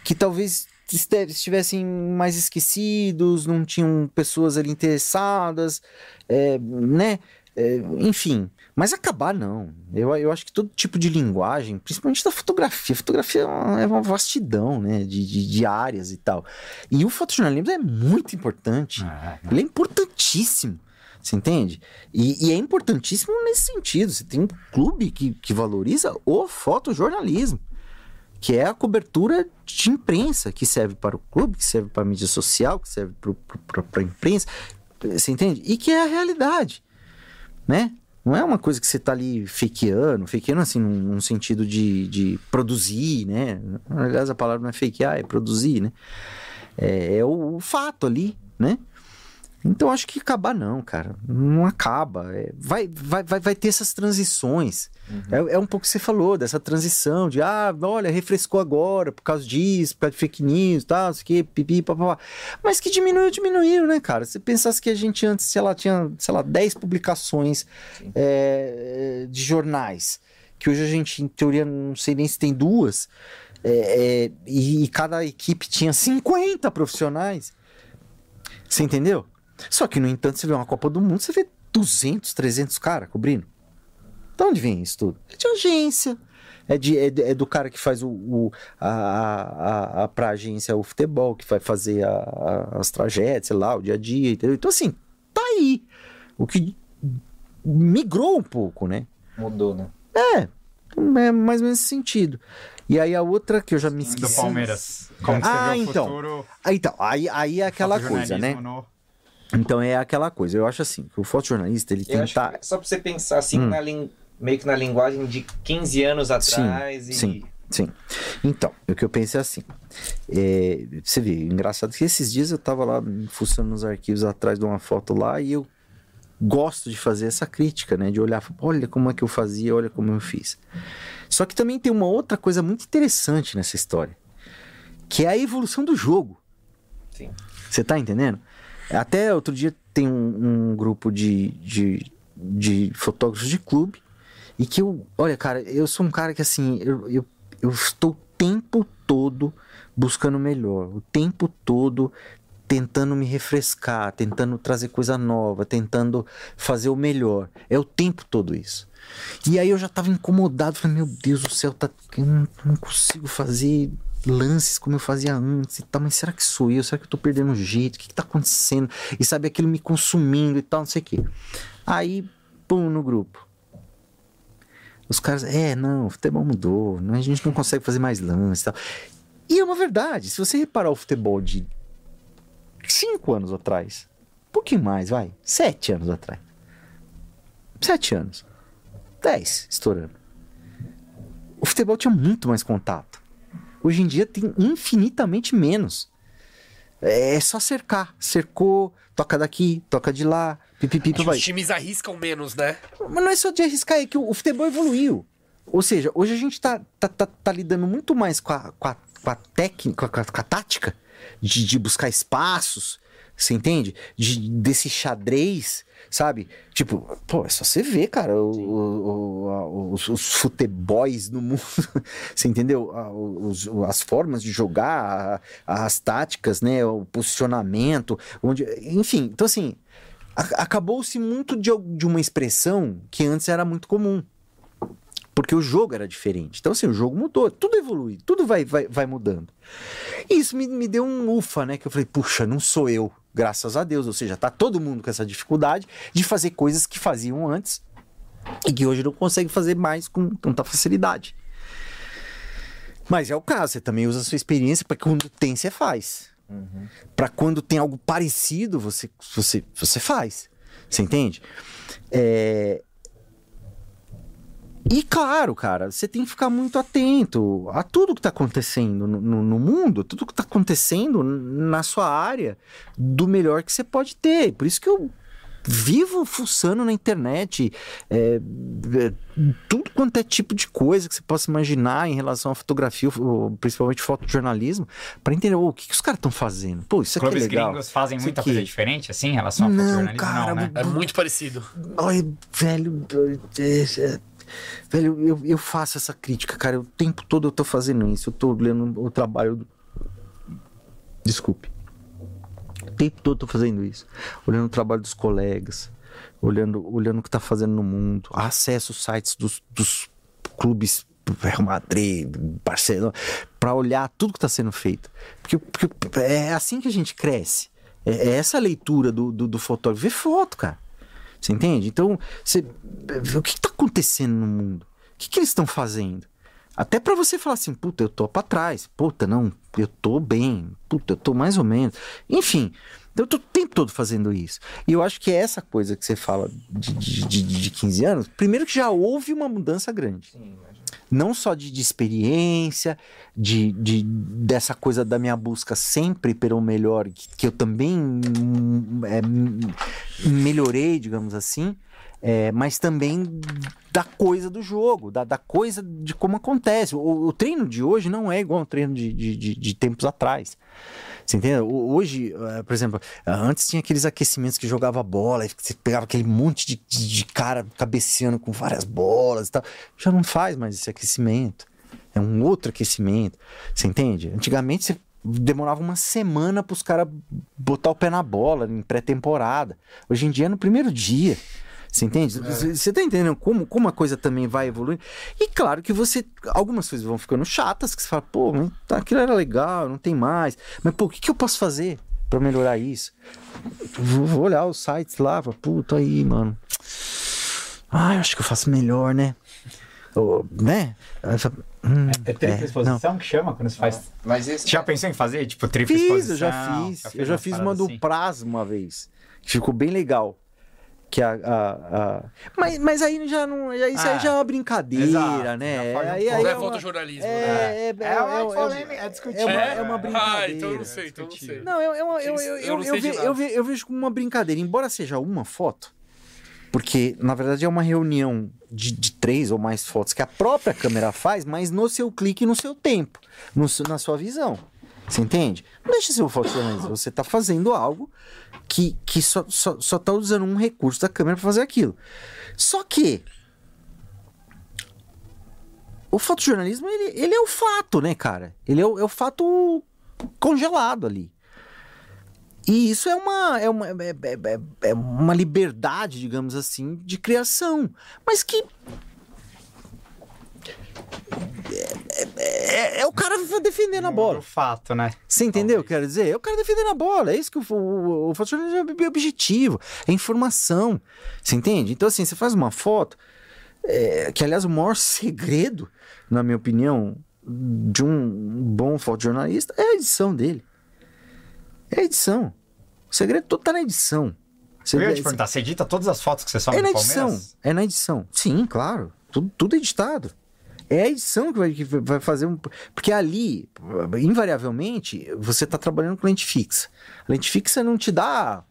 que talvez estivessem mais esquecidos, não tinham pessoas ali interessadas, é, né? É, enfim, mas acabar não. Eu, eu acho que todo tipo de linguagem, principalmente da fotografia, fotografia é uma, é uma vastidão, né? De, de, de áreas e tal. E o fotojornalismo é muito importante. Ele é importantíssimo. Você entende? E, e é importantíssimo nesse sentido. Você tem um clube que, que valoriza o fotojornalismo, que é a cobertura de imprensa, que serve para o clube, que serve para a mídia social, que serve para a imprensa. Você entende? E que é a realidade, né? Não é uma coisa que você tá ali fakeando, fakeando assim, num, num sentido de, de produzir, né? Aliás, a palavra não é fakear, é produzir, né? É, é o, o fato ali, né? Então acho que acabar não, cara. Não acaba. É, vai, vai, vai, vai ter essas transições. É, é um pouco que você falou, dessa transição de ah, olha, refrescou agora por causa disso, por causa de fake news, tal, isso aqui, pipi, papapá. Mas que diminuiu, diminuiu, né, cara? Se pensasse que a gente antes, sei lá, tinha, sei lá, 10 publicações é, de jornais, que hoje a gente, em teoria, não sei nem se tem duas, é, é, e, e cada equipe tinha 50 profissionais. Você entendeu? Só que, no entanto, você vê uma Copa do Mundo, você vê 200, 300 caras cobrindo. De onde vem isso tudo? É de agência. É, de, é, de- é do cara que faz o, o- a, a, a, a pra agência o futebol, que vai fazer a- a- as tragédias, sei lá, o dia a dia, entendeu? Então, assim, tá aí. O que migrou um pouco, né? Mudou, né? É, é mais ou menos esse sentido. E aí a outra que eu já me Do esqueci. Palmeiras. Como que Ah, você vê o então. futuro? Ah, Então, aí, aí é aquela coisa, né? no- Então é aquela coisa. Eu acho assim, que o fotojornalista, ele tem Eu que é só pra você pensar assim, na lin- meio que na linguagem de 15 anos atrás e. Sim, sim. Então, o que eu pensei é assim. é, você vê, engraçado que esses dias eu tava lá fuçando nos arquivos atrás de uma foto lá e eu gosto de fazer essa crítica, né? De olhar, olha como é que eu fazia, olha como eu fiz. Só que também tem uma outra coisa muito interessante nessa história, que é a evolução do jogo. Sim. Você tá entendendo? Até outro dia tem um, um grupo de, de, de fotógrafos de clube e que eu, olha, cara, eu sou um cara que assim, eu, eu, eu estou o tempo todo buscando melhor, o tempo todo tentando me refrescar, tentando trazer coisa nova, tentando fazer o melhor. É o tempo todo isso. E aí eu já tava incomodado, falei, meu Deus do céu, tá, eu não, não consigo fazer lances como eu fazia antes e tal, mas será que sou eu? Será que eu tô perdendo o jeito? O que, que tá acontecendo? E sabe, aquilo me consumindo e tal, não sei o quê. Aí, pum, no grupo. Os caras, é, não, o futebol mudou, a gente não consegue fazer mais lances e tal. E é uma verdade, se você reparar o futebol de cinco anos atrás, um pouquinho mais, vai, sete anos atrás. Sete anos. Dez, estourando. O futebol tinha muito mais contato. Hoje em dia tem infinitamente menos. É só cercar. Cercou, toca daqui, toca de lá, pipipi, os times arriscam menos, né? Mas não é só de arriscar, é que o, futebol evoluiu. Ou seja, hoje a gente tá, tá, tá, tá lidando muito mais com a, com a, com a técnica, com a, com a tática de, de buscar espaços, você entende? De, desse xadrez, sabe? Tipo, pô, é só você ver, cara, o, o- a- os, os no mundo, você entendeu? Os- as formas de jogar, as táticas, né? O posicionamento, onde, enfim, então assim, acabou-se muito de, de uma expressão que antes era muito comum. Porque o jogo era diferente. Então, assim, o jogo mudou, tudo evolui, tudo vai, vai, vai mudando. E isso me, me deu um ufa, né? Que eu falei, puxa, não sou eu, graças a Deus. Ou seja, tá todo mundo com essa dificuldade de fazer coisas que faziam antes e que hoje não consegue fazer mais com tanta facilidade. Mas é o caso, você também usa a sua experiência para quando tem, você faz. Para quando tem algo parecido, você, você, você faz. Você entende? É, E claro, cara, você tem que ficar muito atento a tudo que tá acontecendo no, no- no mundo, tudo que tá acontecendo na sua área, do melhor que você pode ter. Por isso que eu vivo fuçando na internet é, é, tudo quanto é tipo de coisa que você possa imaginar em relação à fotografia, principalmente fotojornalismo, para entender ô, o que, que os caras estão fazendo. Pô, isso aqui é Clubes legal. gringos fazem Isso muita aqui. coisa diferente, assim, em relação ao Não, fotojornalismo? cara, não, né? É muito parecido. Ai, velho. Velho, eu, eu faço essa crítica, cara. O tempo todo eu tô fazendo isso. Eu tô lendo o trabalho. do- Desculpe. O tempo todo eu tô fazendo isso. Olhando o trabalho dos colegas. Olhando, olhando o que tá fazendo no mundo. Acesso sites dos, dos clubes. Real Madrid, Barcelona, para olhar tudo que está sendo feito. Porque, porque é assim que a gente cresce. É, é essa leitura do, do, do fotógrafo. Ver foto, cara. Você entende? Então, você, o que está acontecendo no mundo? O que, que eles estão fazendo? Até para você falar assim, puta, eu tô para trás. Puta, não, eu tô bem. Puta, eu tô mais ou menos. Enfim, eu tô o tempo todo fazendo isso. E eu acho que é essa coisa que você fala de, de, de, de 15 anos. Primeiro que já houve uma mudança grande não só de, de experiência, de, de- dessa coisa da minha busca sempre pelo melhor, que, que eu também hum, é, melhorei, digamos assim, é, mas também da coisa do jogo, da, da coisa de como acontece. O, o treino de hoje não é igual ao treino de, de- de tempos atrás. Você entendeu? O- Hoje, eh, por exemplo, antes tinha aqueles aquecimentos que jogava bola, e você pegava aquele monte de, de, de cara cabeceando com várias bolas e tal. Já não faz mais esse aquecimento. É um outro aquecimento. Você entende? Antigamente você demorava uma semana para os caras botar o pé na bola em pré-temporada. Hoje em dia é no primeiro dia. Você entende? Você tá entendendo como, como a coisa também vai evoluindo? E claro que você. Algumas coisas vão ficando chatas, que você fala, pô, mas tá, aquilo era legal, não tem mais. Mas, pô, o que, que eu posso fazer para melhorar isso? Vou, vou olhar os sites lá, falo, puta aí, mano. Ah, eu acho que eu faço melhor, né? Né? Fala, hum, É tripla é, exposição que chama quando você faz. Mas já pensou em fazer, tipo, tripla Fiz, exposição? eu já fiz. eu fez já fiz uma do assim? Praz uma vez. Ficou bem legal. Que a. a- a- Mas, mas aí já não. já- Isso Ah, aí já é uma brincadeira, exato, né? já Aí, aí é é uma- fotojornalismo, né? É, é, É uma é, polêmica, é é, é uma, É? é uma Ah, brincadeira. então eu não sei, então eu não sei. Não, eu, eu, eu, eu, Eu eu, eu, ve- eu, ve- eu vejo como uma brincadeira, embora seja uma foto, porque na verdade é uma reunião de, de três ou mais fotos que a própria câmera faz, mas no seu clique e no seu tempo, no seu- na sua visão. Você entende? Não deixa um fotojornalismo. Você está fazendo algo que, que só, só, só tá usando um recurso da câmera para fazer aquilo. Só que o fotojornalismo, ele, ele é o fato, né, cara? Ele é o, é o fato congelado ali. E isso é uma, é, uma, é, é- é- é uma liberdade, digamos assim, de criação. Mas que. É, é- é o cara defendendo a bola. Do fato, né? Você entendeu o que eu quero dizer? É o cara defendendo a bola. É isso que o, o, o é objetivo. É informação. Você entende? Então, assim, você faz uma foto. é, que, aliás, o maior segredo, na minha opinião, de um bom fotojornalista é a edição dele. É a edição. O segredo todo tá na edição. Você Eu ia te perguntar, você edita todas as fotos que você sobe é na edição. Palmeiras? É na edição. Sim, claro. Tudo, tudo editado. É a edição que vai, que vai fazer um. Porque ali, invariavelmente, você está trabalhando com lente fixa. A lente fixa não te dá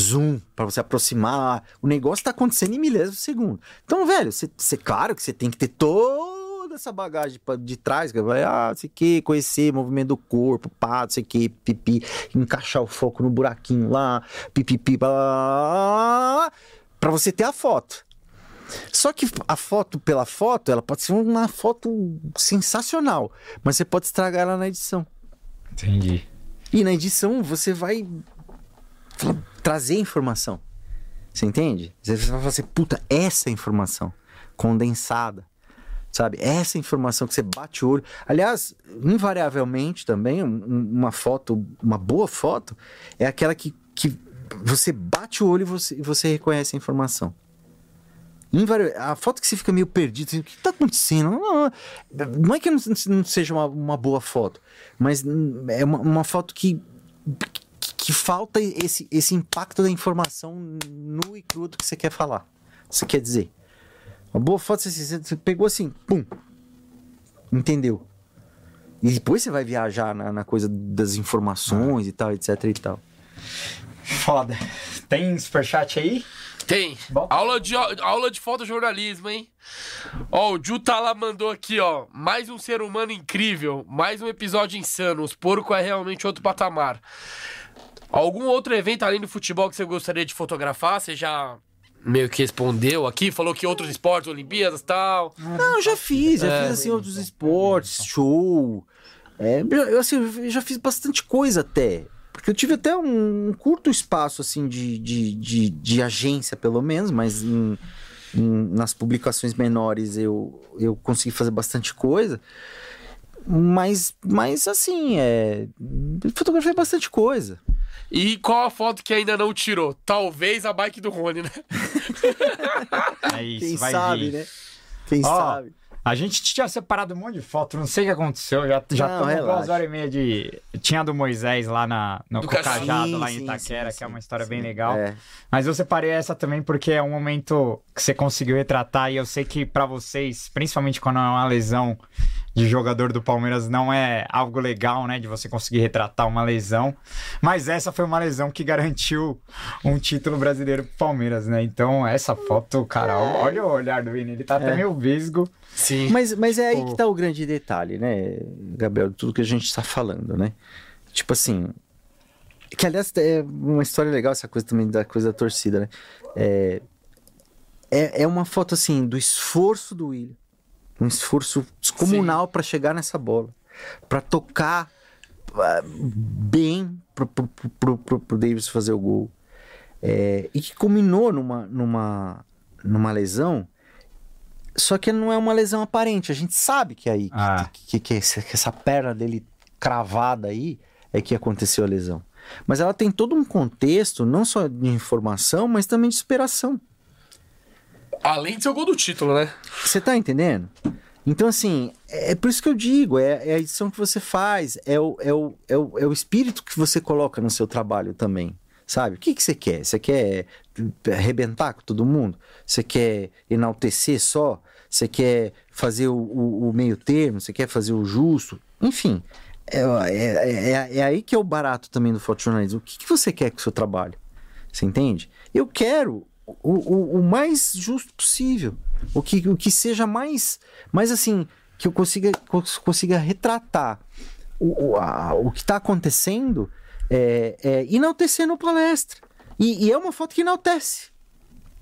zoom para você aproximar. O negócio está acontecendo em milésimos de segundo. Então, velho, você, claro que você tem que ter toda essa bagagem de trás, que vai, ah, sei que, conhecer movimento do corpo, pá, sei que, pipi, encaixar o foco no buraquinho lá, pipipi, para você ter a foto. Só que a foto pela foto, ela pode ser uma foto sensacional, mas você pode estragar ela na edição. Entendi. E na edição você vai trazer informação. Você entende? Você vai falar assim, puta, essa informação condensada. Sabe? Essa informação que você bate o olho. Aliás, invariavelmente também, um- um- uma foto, uma boa foto, é aquela que, que você bate o olho e você, e você reconhece a informação. A foto que você fica meio perdido, assim, o que está acontecendo? Não, não é que não, não seja uma, uma boa foto, mas é uma, uma foto que, que, falta esse, esse impacto da informação nu e crudo que você quer falar. Você quer dizer. Uma boa foto, você, você- você pegou assim, pum, entendeu? E depois você vai viajar na, na coisa das informações e tal, etc e tal. Foda. Tem superchat aí? Tem. Aula de, aula de fotojornalismo, hein? Ó, o Jutala mandou aqui, ó. Mais um ser humano incrível. Mais um episódio insano. Os porco é realmente outro patamar. Algum outro evento além do futebol que você gostaria de fotografar? Você já meio que respondeu aqui, falou que outros esportes, Olimpíadas e tal. Não, eu já fiz, já fiz assim outros esportes, show. É, eu, assim, eu já fiz bastante coisa até. Porque eu tive até um, curto espaço assim de, de, de, de agência, pelo menos, mas em- em- nas publicações menores eu, eu consegui fazer bastante coisa. Mas, mas assim, é, fotografei bastante coisa. E qual a foto que ainda não tirou? Talvez a bike do Rony, né? É isso, Quem vai sabe, vir. né? Quem Ó, sabe. A gente tinha separado um monte de foto, não sei o que aconteceu. Já, já Não, relaxa. duas horas e meia de. Tinha a do Moisés lá na, no Do Cajado, lá em Sim, Itaquera, sim, que é uma sim, história bem sim. legal. É. Mas eu separei essa também porque é um momento que você conseguiu retratar e eu sei que pra vocês, principalmente quando é uma lesão de jogador do Palmeiras, não é algo legal, né, de você conseguir retratar uma lesão. Mas essa foi uma lesão que garantiu um título brasileiro pro Palmeiras, né? Então essa foto, cara, olha o olhar do Vini, ele tá até É. meio visgo. Sim. Mas, mas é aí Tipo- que tá o grande detalhe, né, Gabriel? Tudo que a gente tá falando, né? Tipo assim. Que aliás é uma história legal essa coisa também da coisa da torcida, né? É, é, é uma foto assim do esforço do William. Um esforço descomunal para chegar nessa bola. para tocar ah, bem pro, pro, pro, pro, pro Davis fazer o gol. É, e que culminou numa, numa, numa lesão. Só que não é uma lesão aparente. A gente sabe que é aí, que- Ah. que, que, essa, que essa perna dele cravada aí é que aconteceu a lesão. Mas ela tem todo um contexto, não só de informação, mas também de superação. Além de ser o gol do título, né? Você tá entendendo? Então, assim, é, é por isso que eu digo, é, é a edição que você faz, é o, é, o, é, o, é o espírito que você coloca no seu trabalho também, sabe? O que, que você quer? Você quer arrebentar com todo mundo? Você quer enaltecer só? Você quer fazer o, o, o meio termo? Você quer fazer o justo? Enfim, é, é, é, é aí que é o barato também do fotojornalismo. O que, que você quer com o seu trabalho? Você entende? Eu quero o, o, o mais justo possível. O que, o que seja mais, mais assim, que eu consiga, consiga retratar o, o, a, o que está acontecendo é, é, enaltecendo a palestra. E, e, é uma foto que enaltece.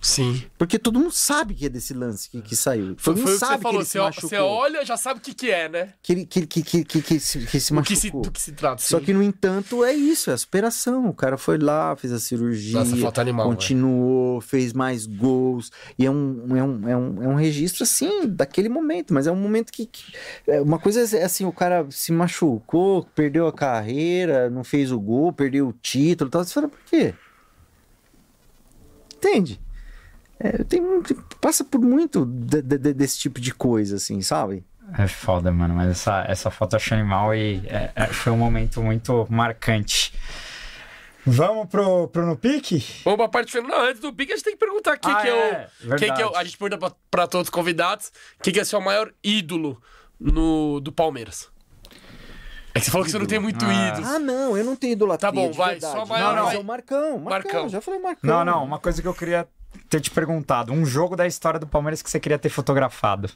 Sim. Porque todo mundo sabe que é desse lance que, que saiu. Todo foi mundo o que você sabe que falou. se Você, machucou. você olha, já sabe o que, que é, né? Que ele, que, que, que, que, que, se, que se que se, machucou. do que se trata. Só sim. que, no entanto, é isso, é a superação. O cara foi lá, fez a cirurgia, Nossa, animal, continuou, fez mais gols. E é um, é, um, é, um, é um registro, assim, daquele momento. Mas é um momento que... que- é uma coisa é assim, o cara se machucou, perdeu a carreira, não fez o gol, perdeu o título e tal. Você fala, por quê? Entende? É, tem, passa por muito de- de- de- desse tipo de coisa, assim, sabe? É foda, mano, mas essa, essa foto eu achei animal e é, é, foi um momento muito marcante. Vamos pro, pro No Pique? Vamos pra parte final. Não, antes do pique, a gente tem que perguntar quem Ah, que é, é, o. Quem que é o. A gente pergunta pra, pra todos os convidados quem que é seu maior ídolo no, do Palmeiras. É que você falou que você não tem muito Ah. ídolo. Ah, não, eu não tenho idolatria. Tá bom, vai, verdade. só maior, Não, vai. é o Marcão, Marcão, Marcão. já falei Marcão. Não, não, uma coisa que eu queria ter te perguntado. Um jogo da história do Palmeiras que você queria ter fotografado.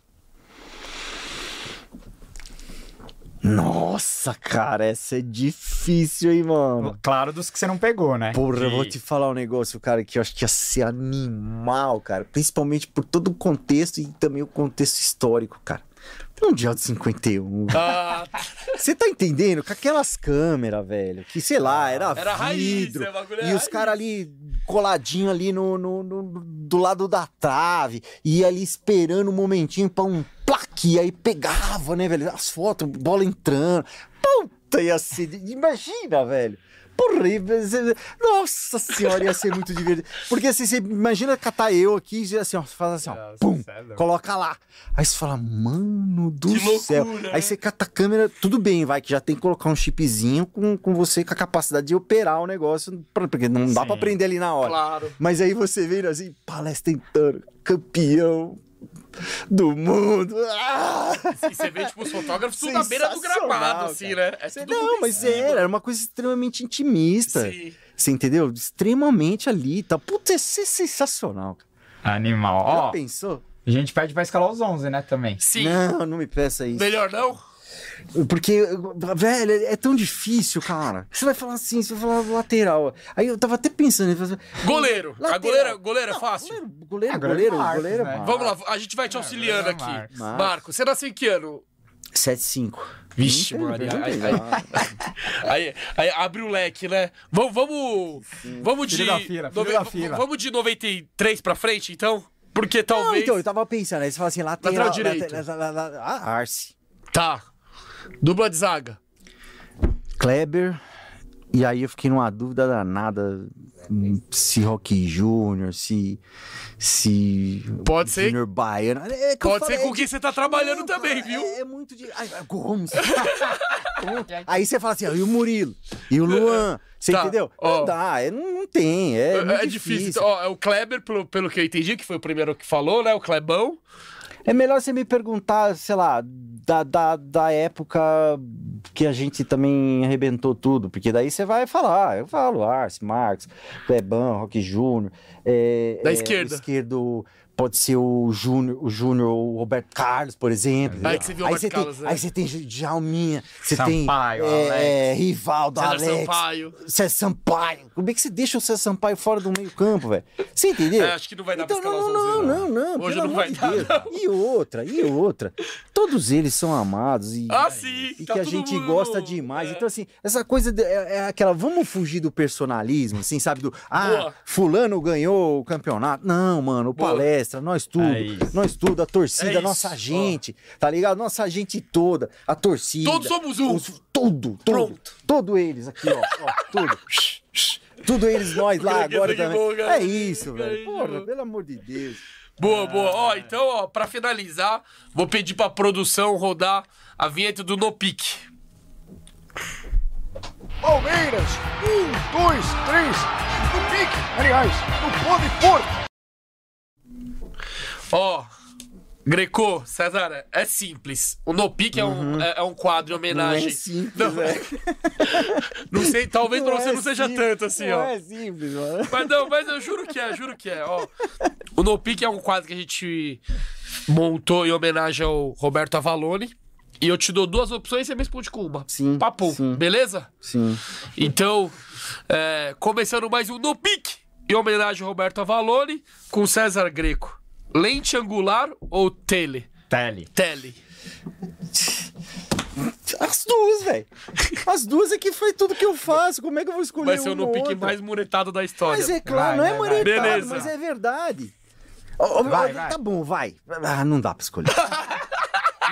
Nossa, cara, essa é difícil, hein, mano. Claro, dos que você não pegou, né? Porra, eu Que- vou te falar um negócio, cara, que eu acho que ia ser animal, cara. Principalmente por todo o contexto e também o contexto histórico, cara. Mundial de 51. Ah, Você tá entendendo? Com aquelas câmeras, velho. Que, sei lá, era, Era raiz, vidro. né? O bagulho é e os raiz. caras ali coladinho ali no, no- no- do lado da trave. E ali esperando um momentinho pra um plaque. Aí pegava, né, velho? As fotos, bola entrando. Puta, ia ser... Imagina, velho. Porra, nossa senhora, ia ser muito divertido. Porque assim, você imagina catar eu aqui e assim, ó, você faz assim, ó, Nossa, pum, é coloca lá. Aí você fala, mano do Que céu. loucura, Aí né? você cata a câmera, tudo bem, vai, que já tem que colocar um chipzinho com, com você com a capacidade de operar o negócio, porque não dá Sim. pra aprender ali na hora. claro. Mas aí você vendo assim, palestra entrando, campeão do mundo. Ah! E você vê, tipo, os fotógrafos tudo na beira do gramado, assim, né? É Você- tudo não, mas era, era uma coisa extremamente intimista. Sim. Você entendeu? Extremamente ali, tá? Puta, isso é sensacional. cara. Animal. Já Ó, pensou? a gente pede pra escalar os 11, né, também. Sim. Não, não me peça isso. Melhor não? Porque, velho, é tão difícil, cara. Você vai falar assim, você vai falar lateral. Aí eu tava até pensando. falei, Goleiro. A Lateral. goleira, goleira é Não, fácil? Goleiro, goleiro, Ah, goleiro, goleiro goleiro, Marcos, né? Vamos lá, a gente vai te auxiliando É, aqui. Marcos. Marco, você nasceu em que ano? 7-5. Vixe, Não Maria. Aí, não tem. aí, aí abre o leque, né? Vamos, vamos, vamos de. Filho da fila, filho nove- da fila. Vamos de 93 pra frente, então? Porque Não, talvez. então, eu tava pensando, aí você fala assim, lateral, Lateral direito. lateral- la- la- la- ah, Arce. Tá. Dupla de zaga. Kleber. E aí eu fiquei numa dúvida danada hum, se Rock Júnior, se. Se. Pode ser. Júnior Baiano. É eu Pode ser falei, com quem você tá trabalhando Não, também, viu? É, é muito de. Ai, ai, Gomes. Aí você fala assim, ó, e o Murilo? E o Luan? Você Tá, entendeu? ó. Não dá, é, não, não tem. É, É, é difícil. Ó, é o Kleber, pelo, pelo que eu entendi, que foi o primeiro que falou, né? O Klebão. É melhor você me perguntar, sei lá, da, da, da época que a gente também arrebentou tudo, porque daí você vai falar. Eu falo, Arce, Marcos, Clebão, Rock Júnior. é, Da é, esquerda. Esquerdo pode ser o Júnior, o Júnior, o Roberto Carlos, por exemplo. Aí que você viu o aí Roberto você Carlos, tem, né? Aí você tem Djalminha, você Sampaio, tem é, Alex. é, Rivaldo, César Alex. Sampaio. César Sampaio. Como é que você deixa o César Sampaio fora do meio campo, velho? Você entendeu? É, acho que não vai dar pra então, escalar não, não, 11, não, não, Hoje não vai de dar, não. E outra, e outra. Todos eles são amados e, Ah, sim, e tá que a gente mundo- gosta demais. é. Então, assim, essa coisa de- é, é aquela. Vamos fugir do personalismo, assim, sabe? Do. Ah, Boa. Fulano ganhou o campeonato. Não, mano, o Boa. palestra, nós tudo. É nós tudo, a torcida, É nossa gente, tá ligado? Nossa gente toda, a torcida. Todos somos um. os- tudo, tudo. Pronto. Todo eles aqui, ó. ó tudo. Tudo eles, nós lá agora também. bom, é isso, velho. Porra, pelo amor de Deus. Boa, boa. Ó, então, ó, pra finalizar, vou pedir pra produção rodar a vinheta do No Pique. Palmeiras, um, dois, três, no pique, aliás, no pó de porco. Ó, Greco, César, é simples. O No Pique é, um, é, é um quadro em homenagem. Não é simples, Não, é. não sei, talvez pra Não você é não seja simples, tanto assim, não ó. é simples, mano. Mas não, mas eu juro que é, juro que é. Ó, o No Pique é um quadro que a gente montou em homenagem ao Roberto Avalone. E eu te dou duas opções e você me responde com uma. Sim, Papo, sim. beleza? Sim. Então, é, começando mais um No Pique, em homenagem ao Roberto Avalone, com César Greco. Lente angular ou tele? Tele. Tele. As duas, velho. As duas é que foi tudo que eu faço. Como é que eu vou escolher Vai ser o uma No Pique mais muretado da história. Mas é claro, Vai, não é vai, vai. maretado, Beleza. mas é verdade. Vai. Tá bom, vai. Ah, não dá pra escolher.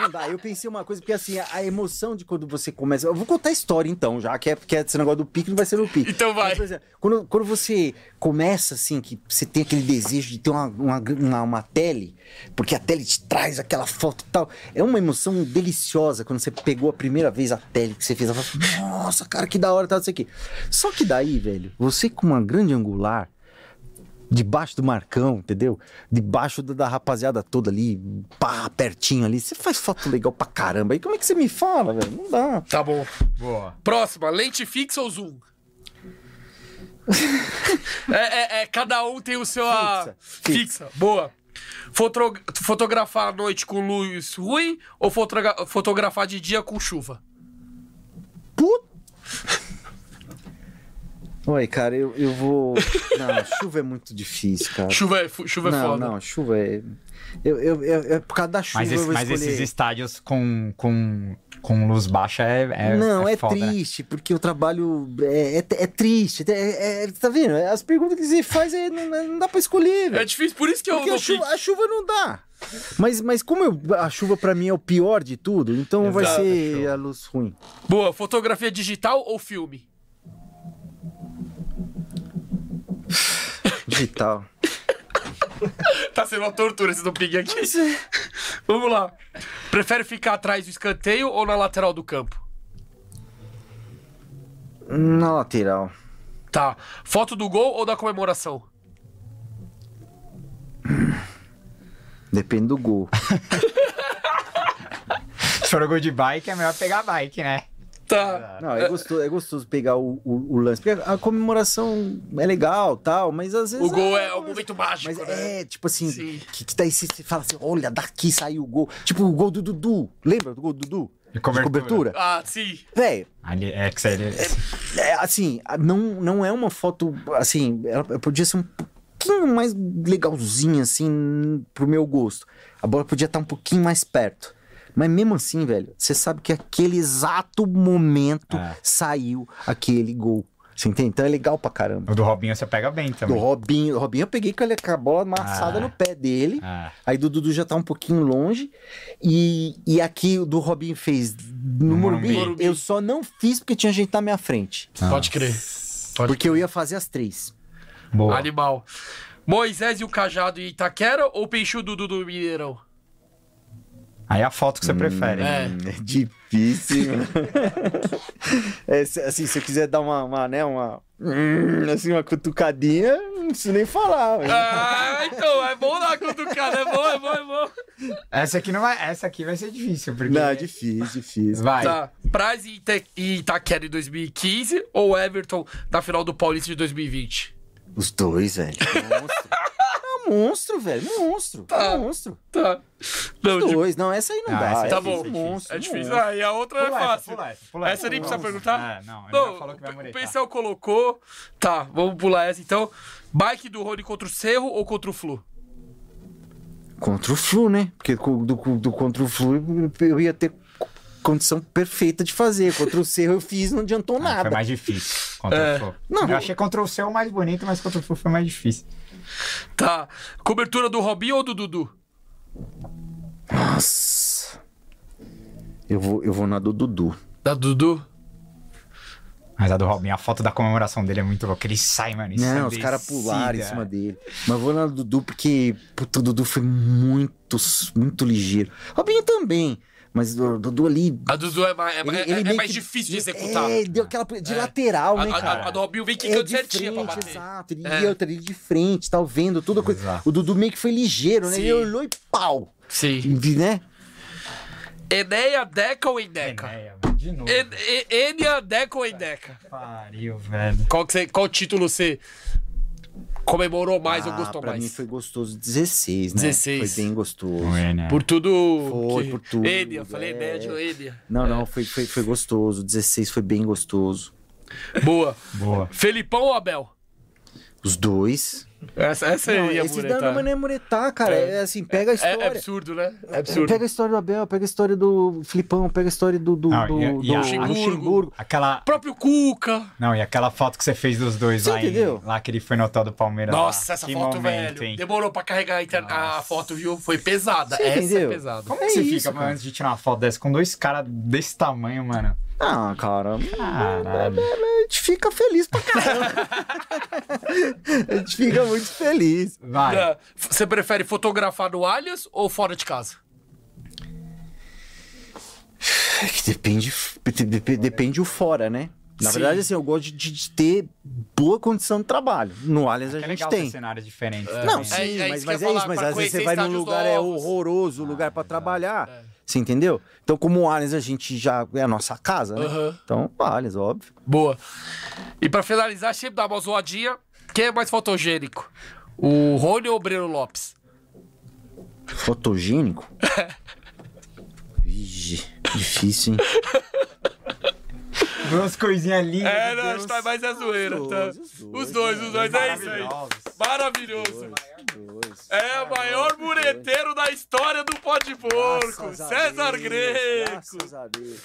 Não dá, eu pensei uma coisa, porque assim, a, emoção de quando você começa. Eu vou contar a história então, já que é porque esse negócio do pique não vai ser no pique. Então vai. Mas, exemplo, quando, quando você começa assim, que você tem aquele desejo de ter uma, uma, uma, uma tele, porque a tele te traz aquela foto e tal. É uma emoção deliciosa quando você pegou a primeira vez a tele que você fez. Ela fala, nossa, cara, que da hora, tal, isso aqui. Só que daí, velho, você com uma grande angular debaixo do Marcão, entendeu? Debaixo da, da rapaziada toda ali, pá, pertinho ali. Você faz foto legal pra caramba. E como é que você me fala, velho? Não dá. Tá bom. Boa. Próxima, lente fixa ou zoom? é, é- é, cada um tem o seu. a- Fixa, Fixa. Boa. Foto- fotografar à noite com luz ruim ou fotogra- fotografar de dia com chuva? Puta. Oi, cara, eu, eu vou. Não, chuva é muito difícil, cara. Chuva é, chuva é não, foda. não, chuva é. Eu, eu, eu, eu- por causa da chuva Mas, eu esse- mas escolher. esses estádios com, com, com luz baixa é, é não, é, foda, né? triste, porque o trabalho é, é, é triste. É, é- tá vendo? As perguntas que você faz é, não, não dá pra escolher, É velho. difícil, por isso que eu Porque não a chuva, a chuva não dá. Mas, mas como eu- a chuva pra mim é o pior de tudo, então vai Exato, ser a luz ruim. Boa, fotografia digital ou filme? Digital. Tá sendo uma tortura esse do ping aqui. Vamos lá. Prefere ficar atrás do escanteio ou na lateral do campo? Na lateral. Tá. Foto do gol ou da comemoração? Depende do gol. Se for gol de bike, é melhor pegar bike, né? Tá. Não, é gostoso, é gostoso pegar o, o, o lance. Porque a comemoração é legal tal, mas às vezes. O gol é o momento mágico, Mas né? é, tipo assim, Sim. que, que daí você, você fala assim: olha, daqui saiu o gol. Tipo o gol do Dudu. Lembra do gol do Dudu? De cobertura. Ah, sim. Véi, é que seria... é, assim, não, não é uma foto. Assim, ela podia ser um pouquinho mais legalzinha, assim, pro meu gosto. A bola podia estar um pouquinho mais perto. Mas mesmo assim, velho, você sabe que aquele exato momento É. saiu aquele gol. Você entende? Então é legal pra caramba. O do Robinho você pega bem Do também. Robinho, do Robinho eu peguei com a bola amassada Ah. no pé dele. Ah. Aí do Dudu já tá um pouquinho longe. E, e aqui o do Robinho fez no, No Morumbi, Morumbi. Eu só não fiz porque tinha gente na minha frente. Pode crer. Pode Porque eu ia fazer as três. Boa. Animal. Moisés e o Cajado em Itaquera ou Peixudo do do Mineirão? Aí é a foto que você prefere. É. É difícil. É, se- assim, se eu quiser dar uma, uma, né, uma. hum, Assim, uma cutucadinha, não preciso nem falar. velho. Ah, então, é bom dar cutucada, é bom, é bom, é bom. Essa aqui não vai. Essa aqui vai ser difícil, porque. Não, é difícil, difícil. Vai. Tá. Praz e Ita- Itaquera em 2015 ou Everton na final do Paulista de 2020? Os dois, velho. Monstro. É um monstro, velho. Monstro. É um monstro. Tá. Não, Os de- dois. Não, essa aí não Ah, dá. essa é tá difícil, bom. é monstro. É difícil. monstro. Ah, e a outra Pula é essa, fácil. pula essa, pula essa nem precisa perguntar? É, não, ele Não, falou que vai o muretar. Pensel colocou. Tá, vamos pular essa então. Bike do Rony contra o Cerro ou contra o Flu? Contra o Flu, né? Porque co- do, do contra o Flu eu ia ter condição perfeita de fazer. Contra o Cerro eu fiz, não adiantou Ah, nada. Foi mais difícil. Contra É. o Flu. Não. Eu achei contra o seu mais bonito, mas contra o Flu foi mais difícil. Tá. Cobertura do Robinho ou do Dudu? Nossa. Eu vou, eu vou na do Dudu. Da Dudu? Mas a do Robinho, a foto da comemoração dele é muito louca. Ele sai, mano. e Não, os caras pularam em cima dele. Mas vou na do Dudu porque puta, o Dudu foi muito, muito ligeiro. Robinho também. Mas o Dudu ali. A Dudu é mais, é, Ele, é- ele é mais que- difícil de executar. É, deu aquela de É. lateral, A, né, a- cara? a do Robinho vem é quicando de certinho pra frente, bater. exato. Ele, É. E outra, ele de frente, tal, vendo toda coisa. Exato. O Dudu meio que foi ligeiro, né? Sim. Ele olhou e pau. Sim. Né? Eneia, Deca ou? Enéia, mano, de novo. En- En- Enia, Deca ou Endeca? Pariu, velho. Qual, que você, qual título você comemorou mais ou Ah, gostou pra mais? mim foi gostoso. 16, né? 16. Foi bem gostoso. Foi, né? Por tudo. Foi, que... por tudo, Enia, falei é. médio, Enia. Não, não, foi, foi, foi gostoso. 16 foi bem gostoso. Boa. Boa. Felipão ou Abel? Os dois. Essa, essa Não, ia esse muretar. não, mas não é muretar, cara. É. É, assim, pega a É, história. é absurdo, né? É absurdo. Pega a história do Abel, pega a história do Filipão, pega a história do, do, Não, do, e do e a- Luxemburgo. Aquela. O próprio Cuca. Não, e aquela foto que você fez dos dois Você lá, em- entendeu? lá que ele foi no hotel do Palmeiras. Nossa, lá. essa Que foto, momento, velho. hein? Demorou pra carregar a, inter- a foto, viu? Foi pesada. Você essa entendeu? é pesada. Como É que você isso, fica, mano, cara. antes de tirar uma foto dessa com dois caras desse tamanho, mano? Ah, cara, Caralho. a gente fica feliz pra caramba. a gente fica muito feliz. Vai. É, Você prefere fotografar no Allianz ou fora de casa? É que depende, dep- depende o fora, né? Na Sim. verdade, assim, eu gosto de, de ter boa condição de trabalho. No Allianz a É gente legal tem. ter cenários diferentes. Não, também, né? sim, É- é mas, mas é isso. Mas às vezes você vai num lugar é novos. horroroso, o lugar pra trabalhar. Você entendeu? Então, como o Allianz a gente já é a nossa casa, né? Aham. Então, o Allianz, óbvio. Boa. E pra finalizar, sempre dar uma zoadinha. Quem é mais fotogênico? O Rony ou o Breno Lopes? Fotogênico? Vixe, difícil, hein? Duas coisinhas lindas. É, não, Deus. tá mais a zoeira. Os tá? dois, os dois, Os dois, os dois, é isso aí. Maravilhosos. Maravilhoso. É o maior mureteiro da história do pó de porco. César Deus, Greco. Graças a Deus.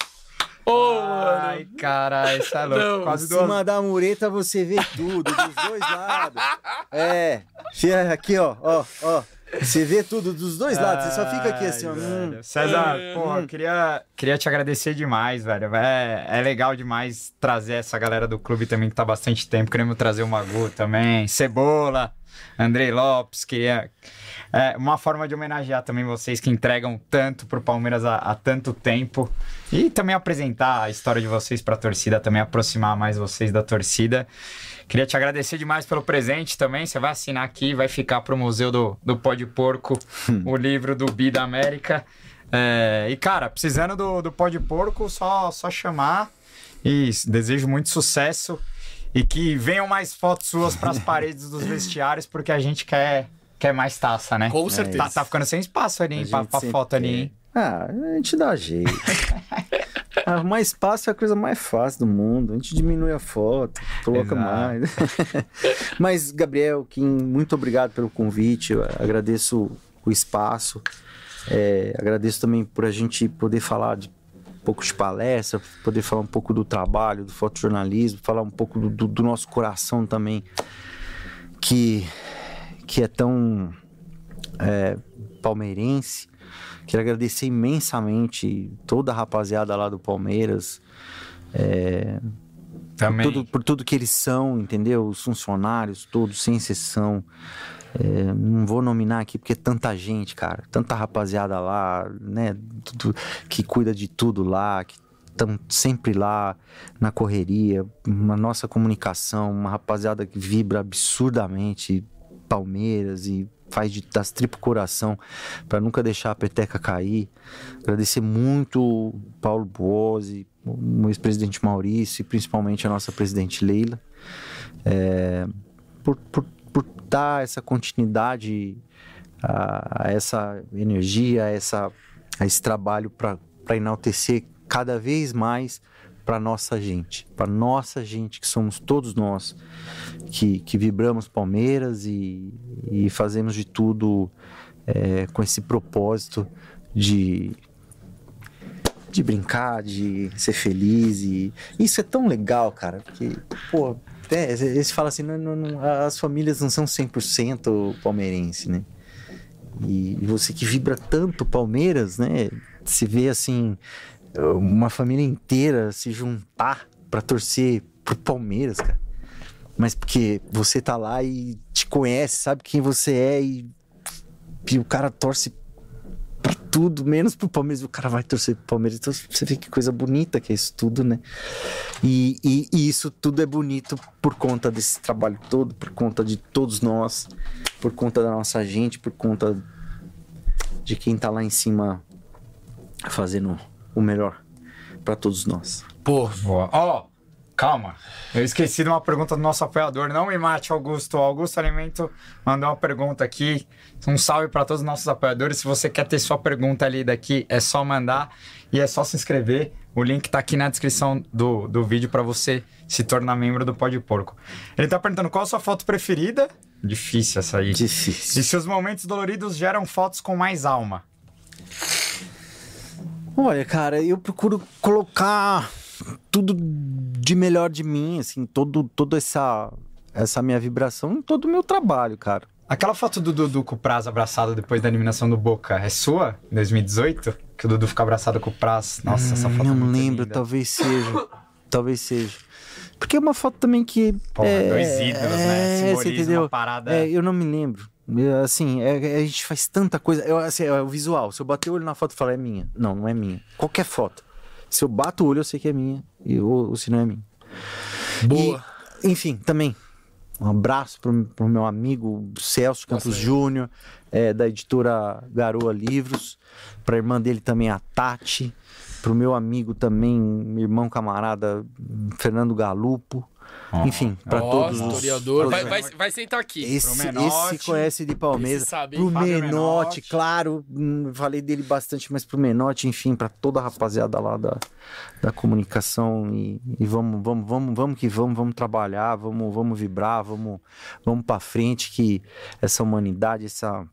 Ô, Ai, mano. caralho, isso é louco. Não, Quase Em duas cima da mureta você vê tudo, dos dois lados. É. Fia- Aqui, ó, ó, ó. Você vê tudo dos dois lados. Você só fica aqui assim, ó. Hum. César, É, porra, eu queria, queria te agradecer demais, velho. É, é legal demais trazer essa galera do clube também que tá há bastante tempo. Queremos trazer o Magu também, Cebola, Andrei Lopes. Queria. É uma forma de homenagear também vocês que entregam tanto pro Palmeiras há, há tanto tempo. E também apresentar a história de vocês pra torcida, também aproximar mais vocês da torcida. Queria te agradecer demais pelo presente também. Você vai assinar aqui, vai ficar pro Museu do, do Pó de Porco, o livro do Bi da América. É, e, cara, precisando do, do Pó de Porco, só, só chamar. E desejo muito sucesso. E que venham mais fotos suas pras paredes dos vestiários, porque a gente quer, quer mais taça, né? Com certeza. Tá, tá ficando sem espaço ali, hein, pra, foto ali, hein? Ah, a gente dá jeito. Arrumar espaço é a coisa mais fácil do mundo. A gente diminui a foto, coloca Exato. mais. Mas, Gabriel, Kim, muito obrigado pelo convite. Eu agradeço o espaço. É, agradeço também por a gente poder falar de pouco de palestra, poder falar um pouco do trabalho, do fotojornalismo, falar um pouco do, do- do nosso coração também, que, que é tão é, palmeirense. Quero agradecer imensamente toda a rapaziada lá do Palmeiras. é, Também. tudo- por tudo que eles são, entendeu? Os funcionários todos, sem exceção. É, não vou nominar aqui porque é tanta gente, cara. Tanta rapaziada lá, né? Tudo- que cuida de tudo lá, que estão sempre lá na correria. Uma nossa comunicação, uma rapaziada que vibra absurdamente Palmeiras e faz de, das tripas coração para nunca deixar a peteca cair. Agradecer muito Paulo Boazzi, o ex-presidente Maurício e principalmente a nossa presidente Leila, é, por, por, por dar essa continuidade a, a essa energia, a, essa, a esse trabalho para enaltecer cada vez mais para nossa gente, para nossa gente que somos todos nós que, que vibramos Palmeiras e, e fazemos de tudo é, com esse propósito de de brincar, de ser feliz e isso é tão legal, cara, porque pô, até, eles falam assim, não, não, as famílias não são 100% palmeirense, né? E, e você que vibra tanto Palmeiras, né? Se vê assim uma família inteira se juntar para torcer pro Palmeiras, cara. Mas porque você tá lá e te conhece, sabe quem você é e, e o cara torce pra tudo, menos pro Palmeiras. O cara vai torcer pro Palmeiras. Então você vê que coisa bonita que é isso tudo, né? E, e- e isso tudo é bonito por conta desse trabalho todo, por conta de todos nós, por conta da nossa gente, por conta de quem tá lá em cima fazendo o melhor pra todos nós. Pô. Ó, calma. Eu esqueci de uma pergunta do nosso apoiador. Não me mate, Augusto. Augusto Alimento mandou uma pergunta aqui. Um salve para todos os nossos apoiadores. Se você quer ter sua pergunta ali daqui, é só mandar e é só se inscrever. O link tá aqui na descrição do, do vídeo para você se tornar membro do Pode Porco. Ele tá perguntando qual a sua foto preferida. Difícil essa aí. Difícil. E se os momentos doloridos geram fotos com mais alma. Olha, cara, eu procuro colocar tudo de melhor de mim, assim, todo, toda essa, essa minha vibração em todo o meu trabalho, cara. Aquela foto do Dudu com o Praz abraçado depois da eliminação do Boca é sua? Em 2018? Que o Dudu fica abraçado com o Praz. Nossa, essa foto é Não muito lembro, linda. talvez seja. talvez seja. Porque é uma foto também que. Pô, é, dois ídolos, né? é, você entendeu? uma parada... É, eu não me lembro. É, Assim, é- é- a gente faz tanta coisa. Eu, assim, é o visual. Se eu bater o olho na foto e falar é minha. Não, não é minha. Qualquer foto. Se eu bato o olho, eu sei que é minha. E, ou, ou se não é minha. boa. E, enfim, também. Um abraço pro, pro meu amigo Celso Campos Júnior, é, da editora Garoa Livros. Pra irmã dele também, a Tati. Pro meu amigo também, meu irmão camarada Fernando Galupo. Enfim, pra Ó, todos os. historiador. todos Vai, os- vai, vai sentar aqui. esse, Menotti. esse conhece de Palmeiras. Sabe, pro Menotti, Menotti. claro. hum, Falei dele bastante, mas pro Menotti, enfim, pra toda a rapaziada lá da, da comunicação. E, e vamos, vamos, vamos, vamos que vamos, vamos trabalhar, vamos, vamos vibrar, vamos, vamos pra frente. Que essa humanidade, essa,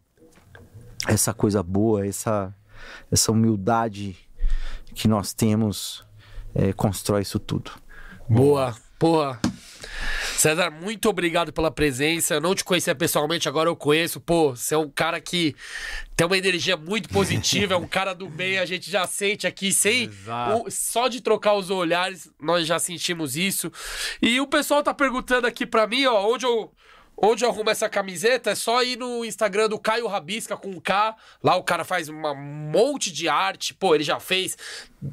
essa coisa boa, essa, essa humildade que nós temos, é, constrói isso tudo. Boa, porra. César, muito obrigado pela presença. Eu não te conhecia pessoalmente, agora eu conheço. Pô, você é um cara que tem uma energia muito positiva, é um cara do bem, a gente já sente aqui, sem. Exato. o- só de trocar os olhares, nós já sentimos isso. E o pessoal tá perguntando aqui pra mim, ó, onde eu. Onde eu arrumo essa camiseta é só ir no Instagram do Caio Rabisca com K. Lá o cara faz um monte de arte. Pô, ele já fez.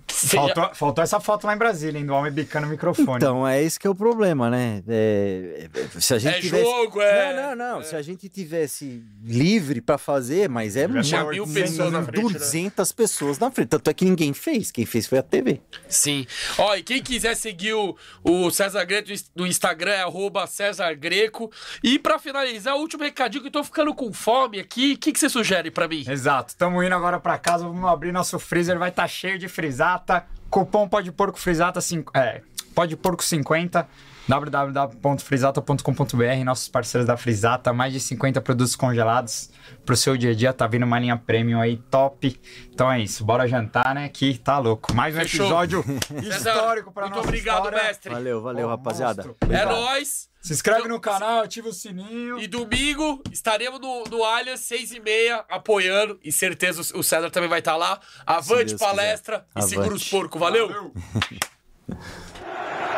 Faltou, faltou essa foto lá em Brasília, hein? Do homem bicando o microfone. Então, é esse que é o problema, né? É, é, se a gente É tivesse... jogo, é. Não, não, não. Se a gente tivesse livre pra fazer, mas é Tinha uma- mil pessoas na frente, né? 200 pessoas na frente. Tanto é que ninguém fez. Quem fez foi a TV. Sim. Ó, e quem quiser seguir o, o César Greco no Instagram é arroba César Greco. E pra finalizar, o último recadinho que eu tô ficando com fome aqui. O que, que você sugere pra mim? Exato. Estamos indo agora pra casa, vamos abrir nosso freezer, vai estar cheio de frisata. Cupom pode porco frisata, cinco- é, pode porco 50 www.frisata.com.br, nossos parceiros da Frisata, mais de 50 produtos congelados pro seu dia a dia, tá vindo uma linha premium aí top. Então é isso, bora jantar, né? Que tá louco. Mais um Fechou. episódio histórico pra Muito nossa obrigado, história. mestre. Valeu, valeu, Ô, rapaziada. monstro. É nóis. Se inscreve no canal, ativa o sininho. E domingo estaremos no, no Allianz, seis e meia, apoiando. E certeza o César também vai estar lá. Avante palestra e quiser. segura os Avante. porcos. Valeu.